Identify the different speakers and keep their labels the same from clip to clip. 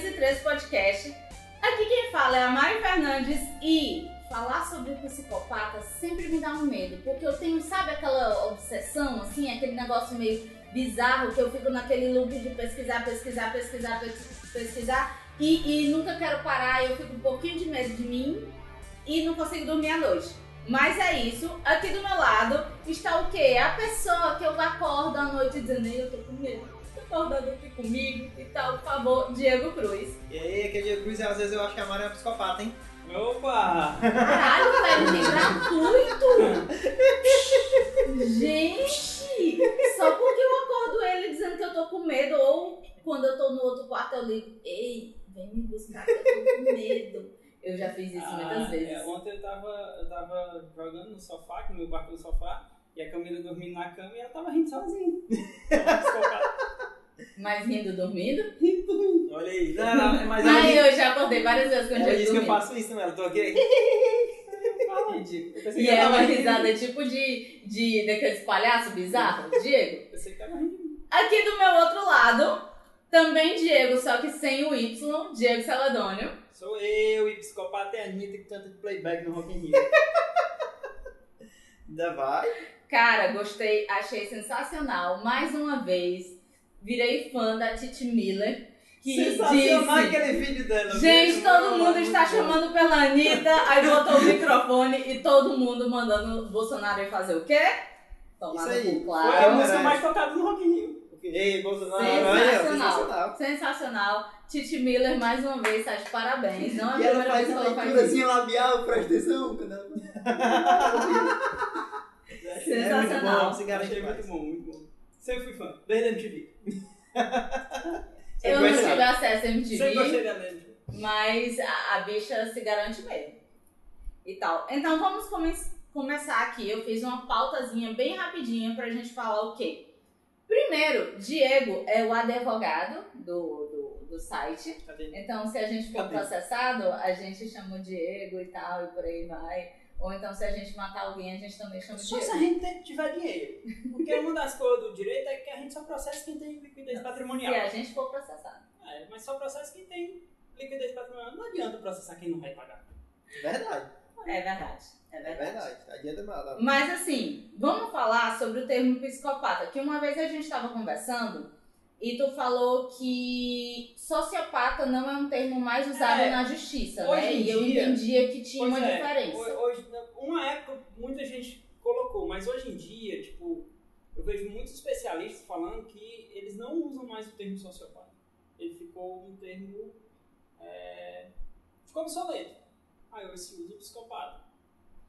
Speaker 1: 503 Podcast. Aqui quem fala é a Mari Fernandes e falar sobre psicopata sempre me dá um medo, porque eu tenho, sabe aquela obsessão, assim, aquele negócio meio bizarro que eu fico naquele loop de pesquisar, pesquisar, pesquisar, pes- pesquisar e, e nunca quero parar, eu fico um pouquinho de medo de mim e não consigo dormir à noite. Mas é isso, aqui do meu lado está o quê? A pessoa que eu acordo à noite dizendo, "Ei, eu tô com medo, tá acordando aqui comigo e tal, por favor, Diego Cruz.
Speaker 2: E aí, aquele Diego Cruz, às vezes eu acho que a Mari é uma psicopata, hein?
Speaker 3: Opa!
Speaker 1: Caralho, velho, que gratuito! Gente, só porque eu acordo ele dizendo que eu tô com medo, ou quando eu tô no outro quarto eu ligo, ei, vem me buscar que eu tô com medo. Eu já fiz isso muitas
Speaker 3: Ah,
Speaker 1: vezes.
Speaker 3: é, ontem eu tava, eu tava jogando no sofá, com o meu quarto no sofá, e a Camila dormindo na cama e ela tava rindo sozinha.
Speaker 1: Mas rindo dormindo?
Speaker 2: Olha aí. Não, não, mas
Speaker 1: Aí
Speaker 2: é,
Speaker 1: eu já acordei várias vezes com o
Speaker 2: é
Speaker 1: Diego
Speaker 2: isso que eu faço isso, né? Eu tô aqui.
Speaker 3: Eu pensei
Speaker 1: E
Speaker 3: que
Speaker 1: é uma
Speaker 3: rindo.
Speaker 1: risada tipo de, de daqueles palhaços bizarros, Diego.
Speaker 3: Eu pensei que tava rindo.
Speaker 1: Aqui do meu outro lado, também Diego, só que sem o Y, Diego Saladônio.
Speaker 3: Sou eu e psicopata é a Anitta que canta de playback no Rock in Rio.
Speaker 2: Ainda vai.
Speaker 1: Cara, gostei, achei sensacional. Mais uma vez, virei fã da Titi Miller. Que
Speaker 2: Sensacional
Speaker 1: disse,
Speaker 2: aquele vídeo dela.
Speaker 1: Gente, todo mundo
Speaker 2: Muito
Speaker 1: está
Speaker 2: bom.
Speaker 1: chamando pela Anitta, aí botou o microfone e todo mundo mandando o Bolsonaro ir fazer o quê? Tomar
Speaker 2: Isso aí.
Speaker 1: cu,
Speaker 3: Foi a
Speaker 1: claro.
Speaker 3: música mais tocada no Rock in Rio.
Speaker 2: Ei, Bolsonaro.
Speaker 1: Sensacional.
Speaker 2: olha, sensacional.
Speaker 1: Sensacional. Titi Miller, mais uma vez, tá de parabéns. Não é a
Speaker 2: E ela
Speaker 1: primeira
Speaker 2: faz
Speaker 1: vez que
Speaker 2: uma
Speaker 1: ela faz isso.
Speaker 2: labial, presta atenção. Quando ela...
Speaker 1: Sensacional.
Speaker 2: É muito bom, se garante
Speaker 3: Achei
Speaker 2: demais.
Speaker 3: muito bom, muito bom. Sempre fui fã, desde a MTV.
Speaker 1: Eu
Speaker 2: Sempre
Speaker 1: não tive acesso a
Speaker 3: Sempre
Speaker 1: MTV,
Speaker 3: gostei da MTV.
Speaker 1: mas a, a bicha se garante mesmo. E tal. Então vamos come- começar aqui. Eu fiz uma pautazinha bem rapidinha pra gente falar o quê? Primeiro, Diego é o advogado do, do, do site.
Speaker 3: Cadê?
Speaker 1: Então, se a gente for
Speaker 2: Cadê?
Speaker 1: processado, a gente chama o Diego e tal, e por aí vai. Ou então, se a gente matar alguém, a gente também chama o
Speaker 3: Só se a gente tiver dinheiro. Porque uma das coisas do direito é que a gente só processa quem tem liquidez
Speaker 1: Se
Speaker 3: patrimonial.
Speaker 1: a gente for processado.
Speaker 3: É, mas só processa quem tem liquidez patrimonial. Não adianta processar quem não vai pagar.
Speaker 2: Verdade.
Speaker 1: É verdade. É
Speaker 2: É
Speaker 1: verdade.
Speaker 2: verdade. Adianta nada.
Speaker 1: Mas assim, vamos falar sobre o termo psicopata. Que uma vez a gente estava conversando e tu falou que sociopata não é um termo mais usado
Speaker 3: É,
Speaker 1: na justiça,
Speaker 3: hoje
Speaker 1: né?
Speaker 3: em
Speaker 1: E eu
Speaker 3: dia-
Speaker 1: entendia que tinha uma
Speaker 3: é,
Speaker 1: diferença.
Speaker 3: ho- Hoje, uma época muita gente colocou, mas hoje em dia, tipo, eu vejo muitos especialistas falando que eles não usam mais o termo sociopata. Ele ficou um termo. É, ficou obsoleto. Aí hoje se usa o psicopata.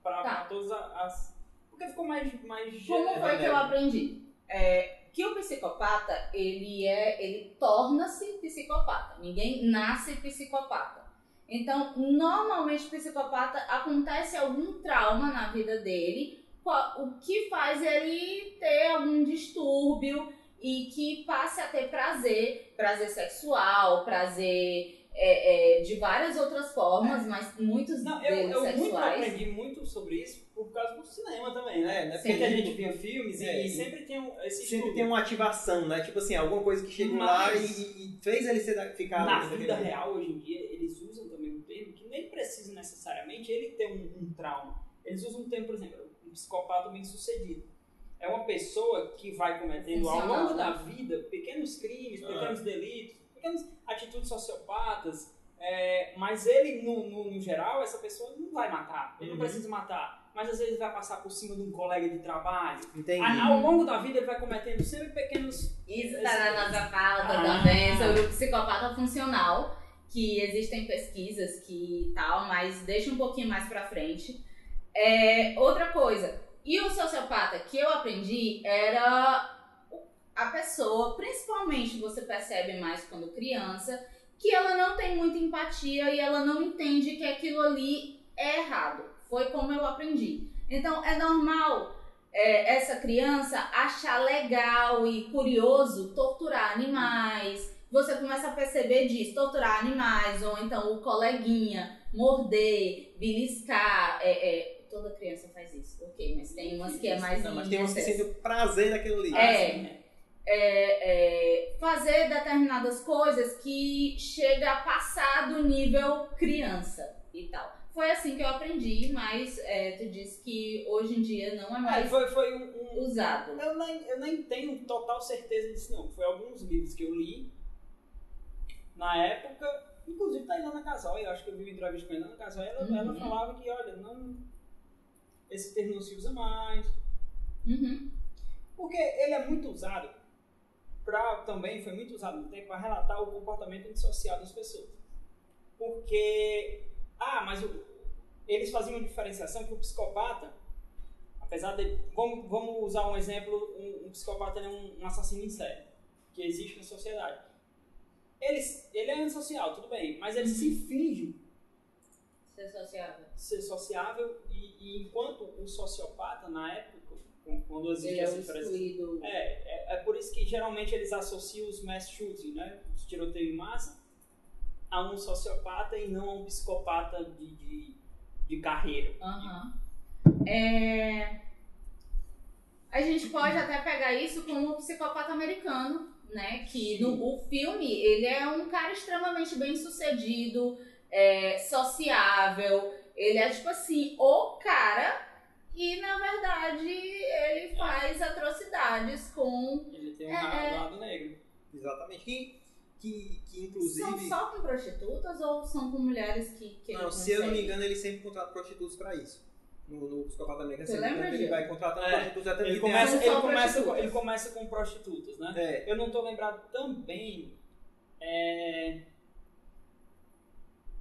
Speaker 3: Pra,
Speaker 1: Tá.
Speaker 3: pra todas as. Porque ficou mais. mais
Speaker 1: Como foi que eu aprendi? É, que o psicopata, ele é, ele torna-se psicopata. Ninguém nasce psicopata. Então, normalmente psicopata acontece algum trauma na vida dele, o que faz ele ter algum distúrbio e que passe a ter prazer, prazer sexual, prazer é, é, de várias outras formas, mas muitos
Speaker 3: Não, eu,
Speaker 1: deles
Speaker 3: eu muito
Speaker 1: sexuais.
Speaker 3: aprendi muito sobre isso por causa do cinema também, né?
Speaker 2: É.
Speaker 3: Porque a gente via filmes e-
Speaker 2: É,
Speaker 3: e, sempre tem um, esse
Speaker 2: Sempre
Speaker 3: estudo.
Speaker 2: tem uma ativação, né? Tipo assim, alguma coisa que chegou lá e, e- fez ele ficar...
Speaker 3: Na vida real, hoje em dia, eles usam também um termo que nem precisa necessariamente ele ter um, um trauma. Eles usam um termo, por exemplo, um psicopata bem sucedido. É uma pessoa que vai cometendo ao longo
Speaker 1: né?
Speaker 3: da vida pequenos crimes,
Speaker 2: Ah.
Speaker 3: pequenos delitos, pequenas atitudes sociopatas, é, mas ele, no, no, no geral, essa pessoa não vai matar, ele
Speaker 2: Uhum.
Speaker 3: não precisa matar, mas às vezes vai passar por cima de um colega de trabalho.
Speaker 2: Entendi.
Speaker 3: Ao longo da vida, ele vai cometendo sempre pequenos
Speaker 1: Isso está na nossa pauta
Speaker 3: Ah.
Speaker 1: também sobre o psicopata funcional, que existem pesquisas que tal, mas deixa um pouquinho mais pra frente. É, outra coisa, e o sociopata que eu aprendi era a pessoa, principalmente você percebe mais quando criança, que ela não tem muita empatia e ela não entende que aquilo ali é errado. Foi como eu aprendi. Então é normal é, essa criança achar legal e curioso torturar animais. Você começa a perceber disso, torturar animais, ou então o coleguinha, morder, beliscar. É, é, toda criança faz isso, ok, mas tem umas que é mais
Speaker 2: Não, mas
Speaker 1: em
Speaker 2: tem uns que sentem o prazer daquilo ali.
Speaker 1: É.
Speaker 3: assim, né?
Speaker 1: é, é, fazer determinadas coisas que chega a passar do nível criança e tal. Foi assim que eu aprendi, mas é, tu disse que hoje em dia não é
Speaker 3: É,
Speaker 1: mais
Speaker 3: foi, foi um, um-
Speaker 1: usado.
Speaker 3: Eu nem, eu nem tenho total certeza disso, não. Foi alguns livros que eu li na época. Inclusive, tá a Ilana Casal, eu acho que eu vi uma entrevista com a Ilana Casal, ela,
Speaker 1: Uhum.
Speaker 3: ela falava que, olha, não, esse termo não se usa mais.
Speaker 1: Uhum.
Speaker 3: Porque ele é muito usado pra, também foi muito usado no tempo para relatar o comportamento antissocial das pessoas. Porque, ah, mas o- eles faziam uma diferenciação que o psicopata, apesar de, vamos, vamos usar um exemplo, um, um psicopata é um, um assassino em série, que existe na sociedade. Ele, ele é antissocial, tudo bem, mas ele se finge
Speaker 1: Ser sociável.
Speaker 3: ser sociável e, e enquanto o sociopata, na época, quando existe
Speaker 1: é
Speaker 3: essa diferença, é, é, é por isso que geralmente eles associam os mass shooting, né? Os tiroteios em massa, a um sociopata e não a um psicopata de, de, de carreira.
Speaker 1: Aham. É, A gente pode até pegar isso como o psicopata americano, né? Que no o filme ele é um cara extremamente bem sucedido, é, sociável. Ele é tipo assim, o cara. E na verdade ele faz atrocidades com.
Speaker 3: Ele tem um
Speaker 1: É,
Speaker 3: lado,
Speaker 1: é.
Speaker 3: lado negro.
Speaker 2: Exatamente. Que, que, que
Speaker 1: São
Speaker 2: inclusive.
Speaker 1: só com prostitutas ou são com mulheres que, que
Speaker 2: Não, se eu não me engano, ele sempre contrata prostitutos pra isso. No, no Psicopata Americano,
Speaker 1: Você
Speaker 2: sempre
Speaker 1: lembra,
Speaker 2: ele vai contratando
Speaker 3: É,
Speaker 2: prostitutos até
Speaker 3: Ele
Speaker 2: ele
Speaker 3: começa,
Speaker 1: São
Speaker 3: ele, começa, com-
Speaker 1: prostitutas.
Speaker 3: ele começa com prostitutas, né?
Speaker 2: É,
Speaker 3: Eu não tô lembrado também é,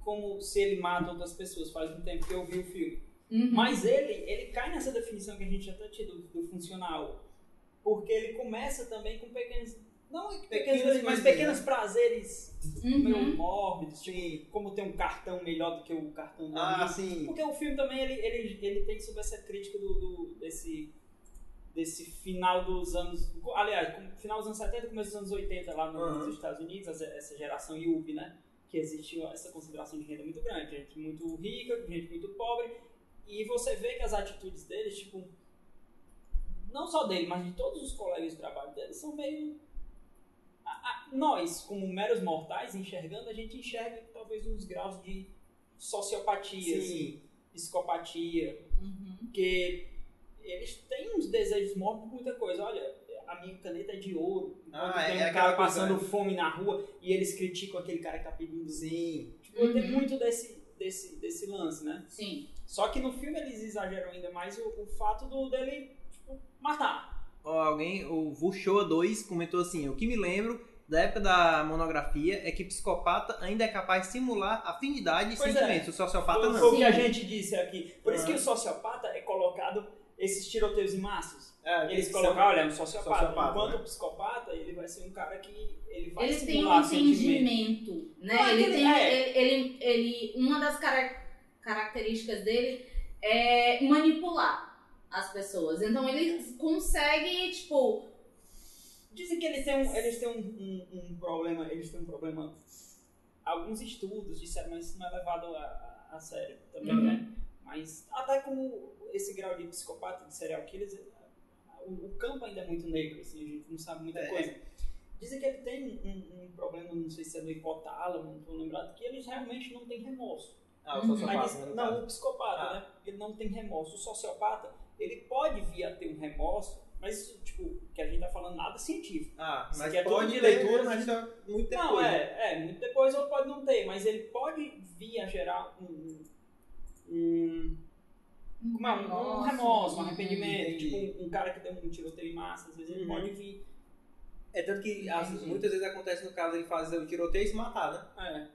Speaker 3: como se ele mata outras pessoas. Faz um tempo que eu vi o filme.
Speaker 1: Uhum.
Speaker 3: Mas ele, ele cai nessa definição que a gente já tá tido do funcional. Porque ele começa também com pequenos. Não pequenos, mas pequenos prazeres
Speaker 1: Uhum.
Speaker 3: meio mórbidos. Tipo, como ter um cartão melhor do que o cartão do
Speaker 2: Ah,
Speaker 3: amigo.
Speaker 2: sim.
Speaker 3: Porque o filme também ele, ele, ele tem sobre essa crítica do, do- desse, desse final dos anos. Aliás, final dos anos 70 começo dos anos 80 lá no-
Speaker 2: Uhum.
Speaker 3: nos Estados Unidos, essa, geração Yuppie, né? Que existe essa consideração de renda muito grande. Gente muito rica, gente muito pobre. E você vê que as atitudes deles, tipo. Não só dele, mas de todos os colegas de trabalho dele, são meio. A- nós, como meros mortais, enxergando, a gente enxerga talvez uns graus de sociopatia, assim,
Speaker 2: Sim.
Speaker 3: psicopatia,
Speaker 1: Uhum.
Speaker 3: porque eles têm uns desejos mórbidos por muita coisa. Olha, a minha caneta é de ouro. Enquanto
Speaker 2: Ah,
Speaker 3: tem
Speaker 2: é
Speaker 3: um
Speaker 2: aquela
Speaker 3: cara
Speaker 2: coisa,
Speaker 3: passando
Speaker 2: né?
Speaker 3: fome na rua e eles criticam aquele cara que tá pedindo.
Speaker 2: Sim.
Speaker 3: Tipo,
Speaker 1: Uhum.
Speaker 3: tem muito desse, desse, desse lance, né?
Speaker 1: Sim.
Speaker 3: Só que no filme eles exageram ainda mais o, o fato do, dele tipo, matar.
Speaker 2: Alguém, o Vuxoa 2 comentou assim: O que me lembro da época da monografia é que psicopata ainda é capaz de simular afinidade e
Speaker 3: Pois
Speaker 2: sentimentos. O sociopata
Speaker 3: Foi-
Speaker 2: não.
Speaker 3: Foi o que a gente disse aqui. Por isso
Speaker 2: Ah.
Speaker 3: que o sociopata é colocado esses tiroteios em massas.
Speaker 2: É,
Speaker 3: Eles colocam, olha, é um sociopata.
Speaker 2: Sociopata,
Speaker 3: Enquanto
Speaker 2: né?
Speaker 3: o psicopata, ele vai ser um cara que ele vai
Speaker 1: Ele tem um
Speaker 3: sentimento.
Speaker 1: entendimento, né?
Speaker 3: Não, é
Speaker 1: ele
Speaker 3: ele-
Speaker 1: tem,
Speaker 3: é.
Speaker 1: ele, ele, ele- uma das cara- características dele é manipular as pessoas. Então ele consegue, tipo,
Speaker 3: Dizem que eles têm um, eles têm um, um- um problema, eles têm um problema. Alguns estudos disseram, mas isso não é levado a, a- sério também,
Speaker 1: Uhum.
Speaker 3: né? Mas até como esse grau de psicopata, de serial killers, o, o campo ainda é muito negro, assim, a gente não sabe muita
Speaker 2: É.
Speaker 3: coisa. Dizem que ele tem um, um problema, não sei se é no hipotálamo, não estou lembrado, que eles realmente não têm remorso.
Speaker 2: Ah, o sociopata. No
Speaker 3: não,
Speaker 2: caso.
Speaker 3: o psicopata,
Speaker 2: Ah.
Speaker 3: né? Ele não tem remorso. O sociopata, ele pode vir a ter um remorso, mas isso, tipo, que a gente tá falando nada científico.
Speaker 2: Ah,
Speaker 3: Isso
Speaker 2: mas
Speaker 3: aqui é tudo
Speaker 2: pode
Speaker 3: de
Speaker 2: leitura, mas é muito depois.
Speaker 3: não,
Speaker 2: né?
Speaker 3: é, é, muito depois ou pode não ter, mas ele pode vir a gerar um. um como é? Um, um remorso, um arrependimento.
Speaker 2: entendi.
Speaker 3: Tipo, um, um cara que deu um tiroteio em massa, às vezes ele
Speaker 2: Uhum.
Speaker 3: pode vir.
Speaker 2: É tanto que as- muitas vezes acontece no caso ele fazer o tiroteio e se matar, né?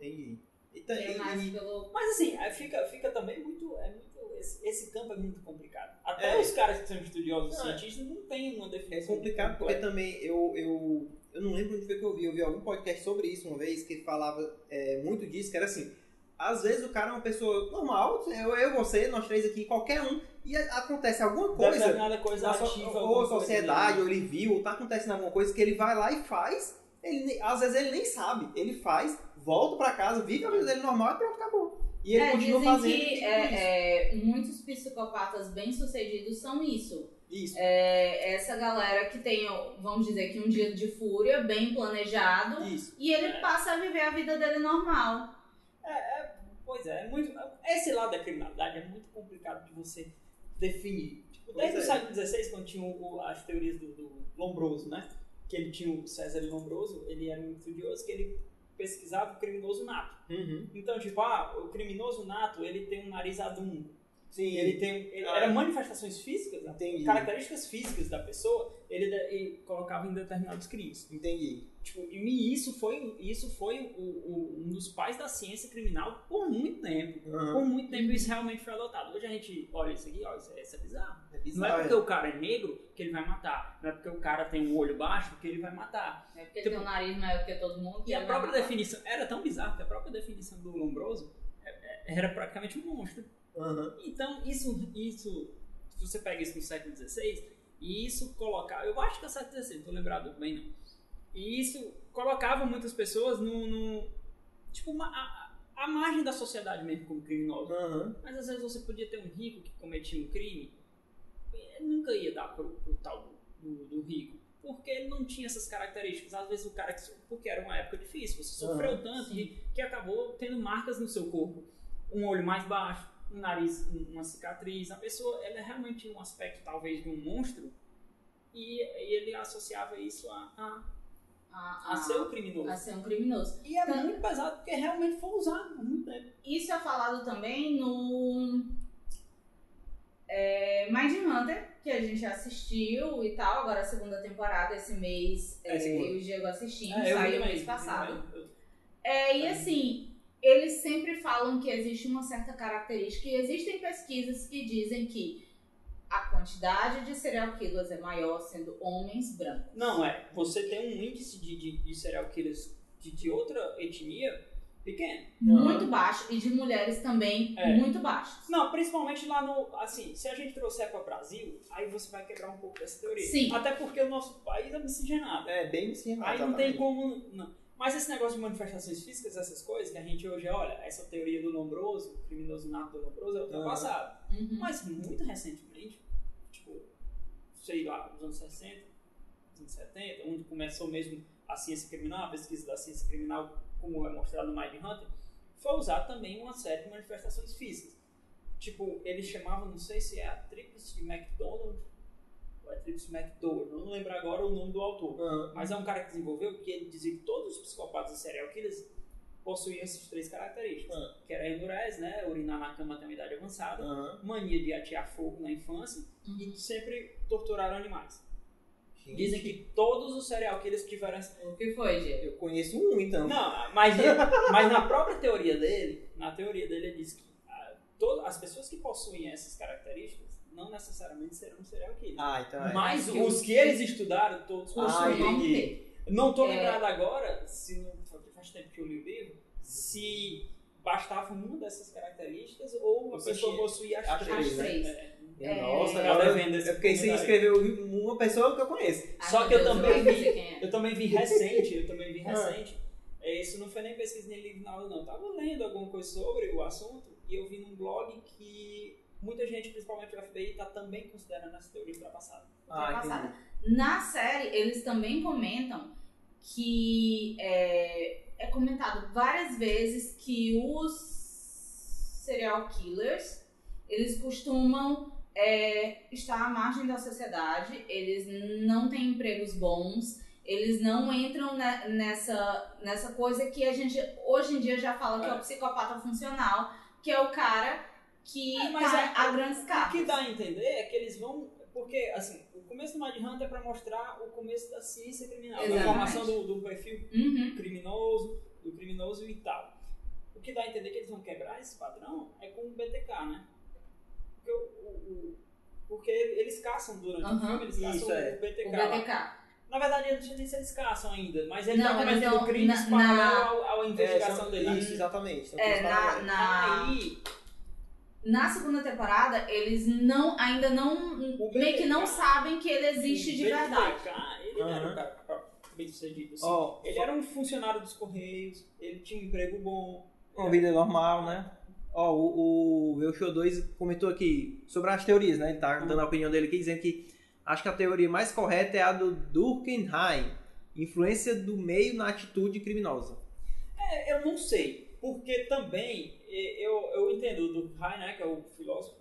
Speaker 3: É.
Speaker 2: Entendi. Então,
Speaker 1: é
Speaker 2: e,
Speaker 1: pelo.
Speaker 3: Mas assim, aí fica, fica também muito. É muito esse, esse campo é muito complicado. Até
Speaker 2: É.
Speaker 3: os caras que são estudiosos
Speaker 2: Não, é.
Speaker 3: cientistas não têm uma
Speaker 2: é
Speaker 3: definição.
Speaker 2: complicado porque
Speaker 3: completa.
Speaker 2: também eu, eu, eu não lembro onde foi que eu vi. Eu vi algum podcast sobre isso uma vez que falava é, muito disso, que era assim. Às vezes o cara é uma pessoa normal, eu, eu você, nós três aqui, qualquer um, e acontece alguma coisa
Speaker 3: coisa
Speaker 2: so-
Speaker 3: ativa.
Speaker 2: ou
Speaker 3: coisa
Speaker 2: sociedade,
Speaker 3: ali.
Speaker 2: ou ele viu, ou tá acontecendo alguma coisa que ele vai lá e faz, ele, às vezes ele nem sabe, ele faz, volta pra casa, vive a vida dele normal e pronto, acabou. E ele
Speaker 1: É,
Speaker 2: continua
Speaker 1: dizem
Speaker 2: fazendo
Speaker 1: que
Speaker 2: tipo isso.
Speaker 1: é, é, muitos psicopatas bem-sucedidos são isso.
Speaker 2: Isso.
Speaker 1: É essa galera que tem, vamos dizer que um dia de fúria bem planejado
Speaker 2: Isso.
Speaker 1: e ele
Speaker 3: É.
Speaker 1: passa a viver a vida dele normal.
Speaker 3: É, é, pois é, é muito, esse lado da criminalidade é muito complicado de você definir. Tipo, desde o século XVI, quando tinha o- o- as teorias do, do Lombroso, né? Que ele tinha o César Lombroso, ele era um estudioso que ele pesquisava o criminoso nato.
Speaker 2: Uhum.
Speaker 3: Então, tipo, ah, o criminoso nato, ele tem um nariz adundo.
Speaker 2: Sim.
Speaker 3: Ele tem, ele,
Speaker 2: Ah.
Speaker 3: era manifestações físicas?
Speaker 2: Entendi.
Speaker 3: características físicas da pessoa, ele, ele colocava em determinados crimes.
Speaker 2: Entendi.
Speaker 3: Tipo, e isso foi, isso foi o- o- um dos pais da ciência criminal por muito tempo.
Speaker 2: Uhum.
Speaker 3: Por muito tempo isso realmente foi adotado. Hoje a gente olha isso aqui, ó, isso, é- isso é bizarro.
Speaker 2: É
Speaker 3: Não
Speaker 2: bizarro,
Speaker 3: é porque o cara é negro que ele vai matar. Não é porque o cara tem um olho baixo que ele vai matar.
Speaker 1: É porque
Speaker 3: Tipo-
Speaker 1: tem um nariz maior que todo mundo.
Speaker 3: E a própria definição era tão bizarra que a própria definição do Lombroso é- é- era praticamente um monstro.
Speaker 2: Uhum.
Speaker 3: Então, isso, isso, se você pega isso no século XVI, e isso colocava, eu acho que é o século XVI, não tô lembrado bem não. E isso colocava muitas pessoas no, no tipo, uma, a, a margem da sociedade mesmo como criminoso.
Speaker 2: Uhum.
Speaker 3: Mas às vezes você podia ter um rico que cometia um crime, e nunca ia dar pro, pro tal do, do, rico. Porque ele não tinha essas características. Às vezes o cara, que- porque era uma época difícil, você sofreu
Speaker 2: Aham,
Speaker 3: tanto que, que acabou tendo marcas no seu corpo. Um olho mais baixo, um nariz, um- uma cicatriz. A pessoa, ela realmente tinha um aspecto talvez de um monstro e, e ele associava isso a, a,
Speaker 1: A,
Speaker 3: a ser um criminoso.
Speaker 1: a ser um criminoso.
Speaker 3: E é
Speaker 1: Tanto-
Speaker 3: muito pesado porque realmente foi usado por muito tempo.
Speaker 1: Isso é falado também no é, Mindhunter, que a gente assistiu e tal. Agora a segunda temporada, esse mês,
Speaker 3: É,
Speaker 1: é, eu e o Diego assistimos,
Speaker 3: É,
Speaker 1: saiu mês passado.
Speaker 3: Eu-
Speaker 1: É, e assim, eles sempre falam que existe uma certa característica e existem pesquisas que dizem que a quantidade de serial killers é maior sendo homens brancos.
Speaker 3: Não, é. Você tem um índice de, de, de serial killers de, de outra etnia pequeno.
Speaker 1: Muito baixo e de mulheres também
Speaker 3: É.
Speaker 1: muito baixos.
Speaker 3: Não, principalmente lá no. Assim, se a gente trouxer para o Brasil, aí você vai quebrar um pouco dessa teoria.
Speaker 1: Sim.
Speaker 3: Até porque o nosso país é miscigenado.
Speaker 2: É, bem miscigenado.
Speaker 3: Aí não tem como. Não. Mas esse negócio de manifestações físicas, essas coisas, que a gente hoje olha, essa teoria do lombroso, o criminoso nato do lombroso, é ultrapassado.
Speaker 1: Uhum.
Speaker 3: Mas muito recentemente, tipo, sei lá, nos anos 60, nos anos 70, onde começou mesmo a ciência criminal, a pesquisa da ciência criminal, como é mostrado no Mindhunter, foi usado também uma série de manifestações físicas. Tipo, eles chamavam, não sei se é a Tríplice de McDonald Tríplice McDowell, não lembro agora o nome do autor.
Speaker 2: Uhum.
Speaker 3: Mas é um cara que desenvolveu que ele dizia que todos os psicopatas e serial killers possuíam essas três características.
Speaker 2: Ah.
Speaker 3: Que era endurez, né? Urinar na cama até uma idade avançada
Speaker 2: Uhum.
Speaker 3: mania de atear fogo na infância e sempre torturaram animais. Dizem que todos os serial killers tiveram essa...
Speaker 1: O que foi, Diego?
Speaker 2: Eu conheço um, então.
Speaker 3: Não, mas, mas na própria teoria dele, na teoria dele, ele diz que to- as pessoas que possuem essas características não necessariamente serão serial killers.
Speaker 2: Ah, então é.
Speaker 3: mas os
Speaker 1: os
Speaker 3: que eles estudaram, todos
Speaker 2: Ah, entendi.
Speaker 1: ter.
Speaker 3: Não tô
Speaker 1: É.
Speaker 3: lembrado agora, se não, faz tempo que eu li o livro, se bastava uma dessas características ou a
Speaker 2: Você
Speaker 3: pessoa possuía as,
Speaker 2: as
Speaker 3: três.
Speaker 1: três, né?
Speaker 3: É.
Speaker 1: É,
Speaker 2: Nossa,
Speaker 1: é,
Speaker 2: agora eu, porque você
Speaker 3: comentário.
Speaker 2: escreveu uma pessoa que eu conheço.
Speaker 1: Ai,
Speaker 3: Só
Speaker 1: meu
Speaker 3: que eu
Speaker 1: Deus,
Speaker 3: também vi-
Speaker 1: é.
Speaker 3: Eu também vi recente, eu também vi
Speaker 2: Ah.
Speaker 3: recente. É, Isso não foi nem pesquisa nem livro nada não. Eu tava lendo alguma coisa sobre o assunto e eu vi num blog que muita gente, principalmente o FBI, está também considerando essa teoria ultrapassada.
Speaker 2: Ah,
Speaker 1: ultrapassada.
Speaker 2: entendi.
Speaker 1: Na série, eles também comentam que é, é comentado várias vezes que os serial killers eles costumam é, estar à margem da sociedade, eles não têm empregos bons, eles não entram ne- nessa, nessa coisa que a gente hoje em dia já fala que é o
Speaker 3: É.
Speaker 1: psicopata funcional, que é o cara que
Speaker 3: É, mas
Speaker 1: tá
Speaker 3: é-
Speaker 1: a grandes
Speaker 3: O que dá a entender é que eles vão. Porque, assim, o começo do Mind Hunter é para mostrar o começo da ciência criminal, da
Speaker 1: Exatamente.
Speaker 3: formação do, do perfil
Speaker 1: Uhum.
Speaker 3: criminoso, do criminoso e tal. O que dá a entender que eles vão quebrar esse padrão é com o BTK, né? Porque, o, o- o- porque eles caçam durante o
Speaker 1: Aham.
Speaker 3: filme, eles caçam
Speaker 2: Isso, é.
Speaker 3: o BTK.
Speaker 1: O
Speaker 3: lá.
Speaker 1: BTK.
Speaker 3: Na verdade, eu não sei nem se eles caçam ainda, mas ele
Speaker 1: Não,
Speaker 3: tá
Speaker 1: eles
Speaker 3: cometendo
Speaker 1: estão
Speaker 3: crimes
Speaker 1: na-
Speaker 3: paralelo
Speaker 1: na-
Speaker 3: ao- à
Speaker 2: É,
Speaker 3: investigação
Speaker 2: são-
Speaker 3: dele.
Speaker 2: Isso, exatamente. São
Speaker 1: É, na, na,
Speaker 3: Aí,
Speaker 1: na segunda temporada, eles não ainda não.
Speaker 3: O
Speaker 1: meio que não sabem que ele existe de verdade.
Speaker 3: Ele era um cara bem sucedido. Assim.
Speaker 2: Ó,
Speaker 3: Ele era um funcionário dos Correios, ele tinha um emprego bom.
Speaker 2: uma vida normal, né? Ó, o, o Velcro 2 comentou aqui sobre as teorias, né? Ele tá dando a opinião dele aqui, dizendo que acho que a teoria mais correta é a do Durkheim, influência do meio na atitude criminosa.
Speaker 3: É, eu não sei, porque também eu, eu entendo do Durkheim, né, que é o filósofo,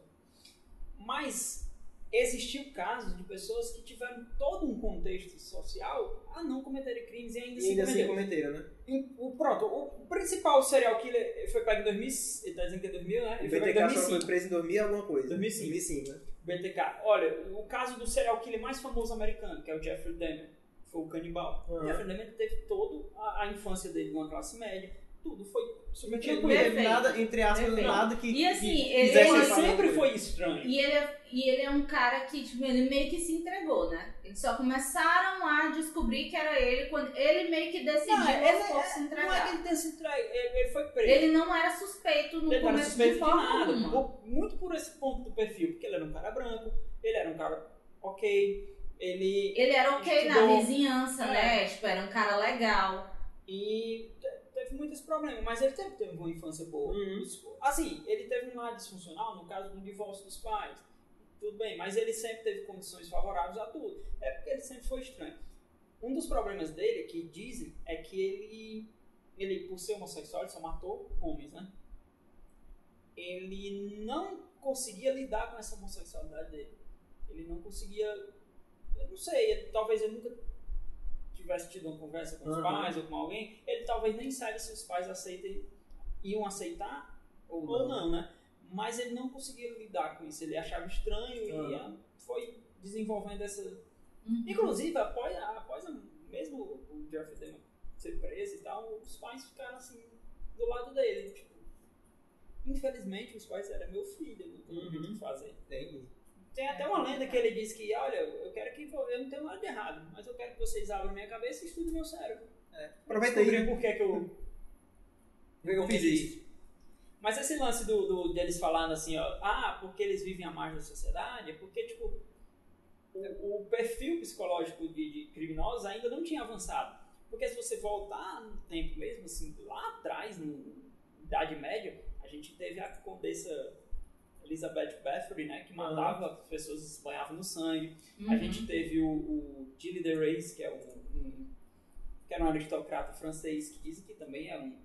Speaker 3: mas existiu casos de pessoas que tiveram todo um contexto social a não cometerem crimes e ainda,
Speaker 2: E ainda
Speaker 3: se
Speaker 2: assim
Speaker 3: cometeram.
Speaker 2: cometeram, né?
Speaker 3: O, pronto, o principal serial killer foi pego em 2000, ele tá dizendo que é 2000, né?
Speaker 2: O
Speaker 3: Ele foi em
Speaker 2: BTK só
Speaker 3: 2005.
Speaker 2: foi preso em 2000 alguma coisa.
Speaker 3: 2005.
Speaker 2: 2005, né?
Speaker 3: BTK. Olha, o caso do serial killer mais famoso americano, que é o Jeffrey Dahmer, foi o canibal.
Speaker 2: Aham.
Speaker 3: Jeffrey Dahmer teve toda a, a infância dele numa classe média, tudo foi super tranquilo.
Speaker 2: Nada, entre aspas,
Speaker 1: Perfeito.
Speaker 2: nada que.
Speaker 1: E assim,
Speaker 2: que
Speaker 1: ele-
Speaker 3: Ele sempre foi estranho.
Speaker 1: E ele, é, e ele é um cara que, tipo, ele meio que se entregou, né? Eles só começaram a descobrir que era ele quando ele meio que decidiu
Speaker 3: Não, ele
Speaker 1: aos poucos se
Speaker 3: Não é que
Speaker 1: entregar.
Speaker 3: ele tenha se entregue, ele, ele foi preso.
Speaker 1: Ele não era suspeito no
Speaker 3: Ele não era
Speaker 1: começo
Speaker 3: suspeito
Speaker 1: de
Speaker 3: de
Speaker 1: forma
Speaker 3: nada.
Speaker 1: alguma.
Speaker 3: Por- muito por esse ponto do perfil, porque ele era um cara branco, ele era um cara ok, ele.
Speaker 1: Ele era ok na
Speaker 3: Estudou.
Speaker 1: vizinhança,
Speaker 3: É.
Speaker 1: né? Tipo, era um cara legal.
Speaker 3: E teve muitos problemas, mas ele teve, teve uma infância boa.
Speaker 2: Uhum.
Speaker 3: Assim, ele teve um lado disfuncional no caso do divórcio dos pais. Tudo bem, mas ele sempre teve condições favoráveis a tudo. É porque ele sempre foi estranho. Um dos problemas dele, que dizem, é que ele, ele por ser homossexual, ele só matou homens, né? Ele não conseguia lidar com essa homossexualidade dele. Ele não conseguia. Eu não sei, ele- talvez ele nunca tivesse tido uma conversa com os
Speaker 2: Aham.
Speaker 3: pais ou com alguém, ele talvez nem saiba se os pais aceitem, iam aceitar
Speaker 2: Ou
Speaker 3: ou
Speaker 2: não.
Speaker 3: não, né? Mas ele não conseguia lidar com isso, ele achava estranho e
Speaker 2: Aham.
Speaker 3: ah, foi desenvolvendo essa.
Speaker 1: Uhum.
Speaker 3: Inclusive, após, após mesmo o Jeffrey Dahmer ser preso e tal, os pais ficaram assim do lado dele. Tipo, infelizmente, os pais eram meu filho, não tem muito o
Speaker 2: Uhum.
Speaker 3: que fazer.
Speaker 2: Tem.
Speaker 3: Tem até uma lenda que ele diz que, olha, eu quero que eu não tenho nada de errado, mas eu quero que vocês abram minha cabeça e estudem meu cérebro.
Speaker 2: Aproveita aí,
Speaker 3: por que, que eu
Speaker 2: Por que eu fiz isso?
Speaker 3: Mas esse lance do, do- deles falando assim, ó, ah, porque eles vivem à margem da sociedade, é porque, tipo, o, o perfil psicológico de, de criminosos ainda não tinha avançado. Porque se você voltar no tempo mesmo, assim, lá atrás, na Idade Média, a gente teve a condessa Elizabeth Bathory, né, que matava as pessoas, se banhava no sangue. A
Speaker 1: Uhum.
Speaker 3: gente teve o, o Gilles de Reis, que é um, um- que era um aristocrata francês, que dizem que também é um,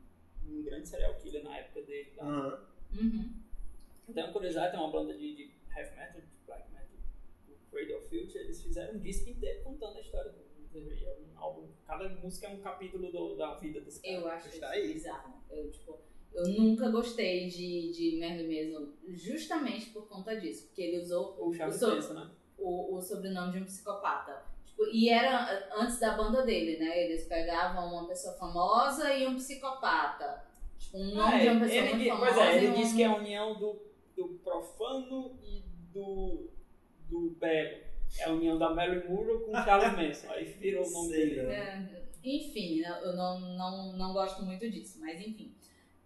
Speaker 3: um grande serial killer na época dele. tá?
Speaker 1: Uhum.
Speaker 3: Tem uma curiosidade, tem uma banda de, de heavy metal, de black metal, o Cradle of Filth, eles fizeram um disco inteiro contando a história do. É um álbum, cada música é um capítulo do- da vida desse cara.
Speaker 1: Eu acho
Speaker 2: Está
Speaker 1: isso
Speaker 2: aí.
Speaker 1: bizarro. Eu, tipo, eu nunca gostei de, de Merlin Manson justamente por conta disso. Porque ele usou
Speaker 3: O
Speaker 1: sou-
Speaker 3: pensa, né?
Speaker 1: o, o sobrenome de um psicopata. Tipo, e era antes da banda dele, né? Eles pegavam uma pessoa famosa e um psicopata. Tipo, um nome
Speaker 3: Ah,
Speaker 1: de uma pessoa
Speaker 3: ele,
Speaker 1: muito famosa.
Speaker 3: pois é, ele
Speaker 1: um-
Speaker 3: diz que é a união do, do profano e do, do belo. É a união da Mary Monroe com o Charles Manson. Aí virou o nome
Speaker 2: Sei,
Speaker 3: dele.
Speaker 1: É, enfim, eu não, não, não gosto muito disso, mas enfim.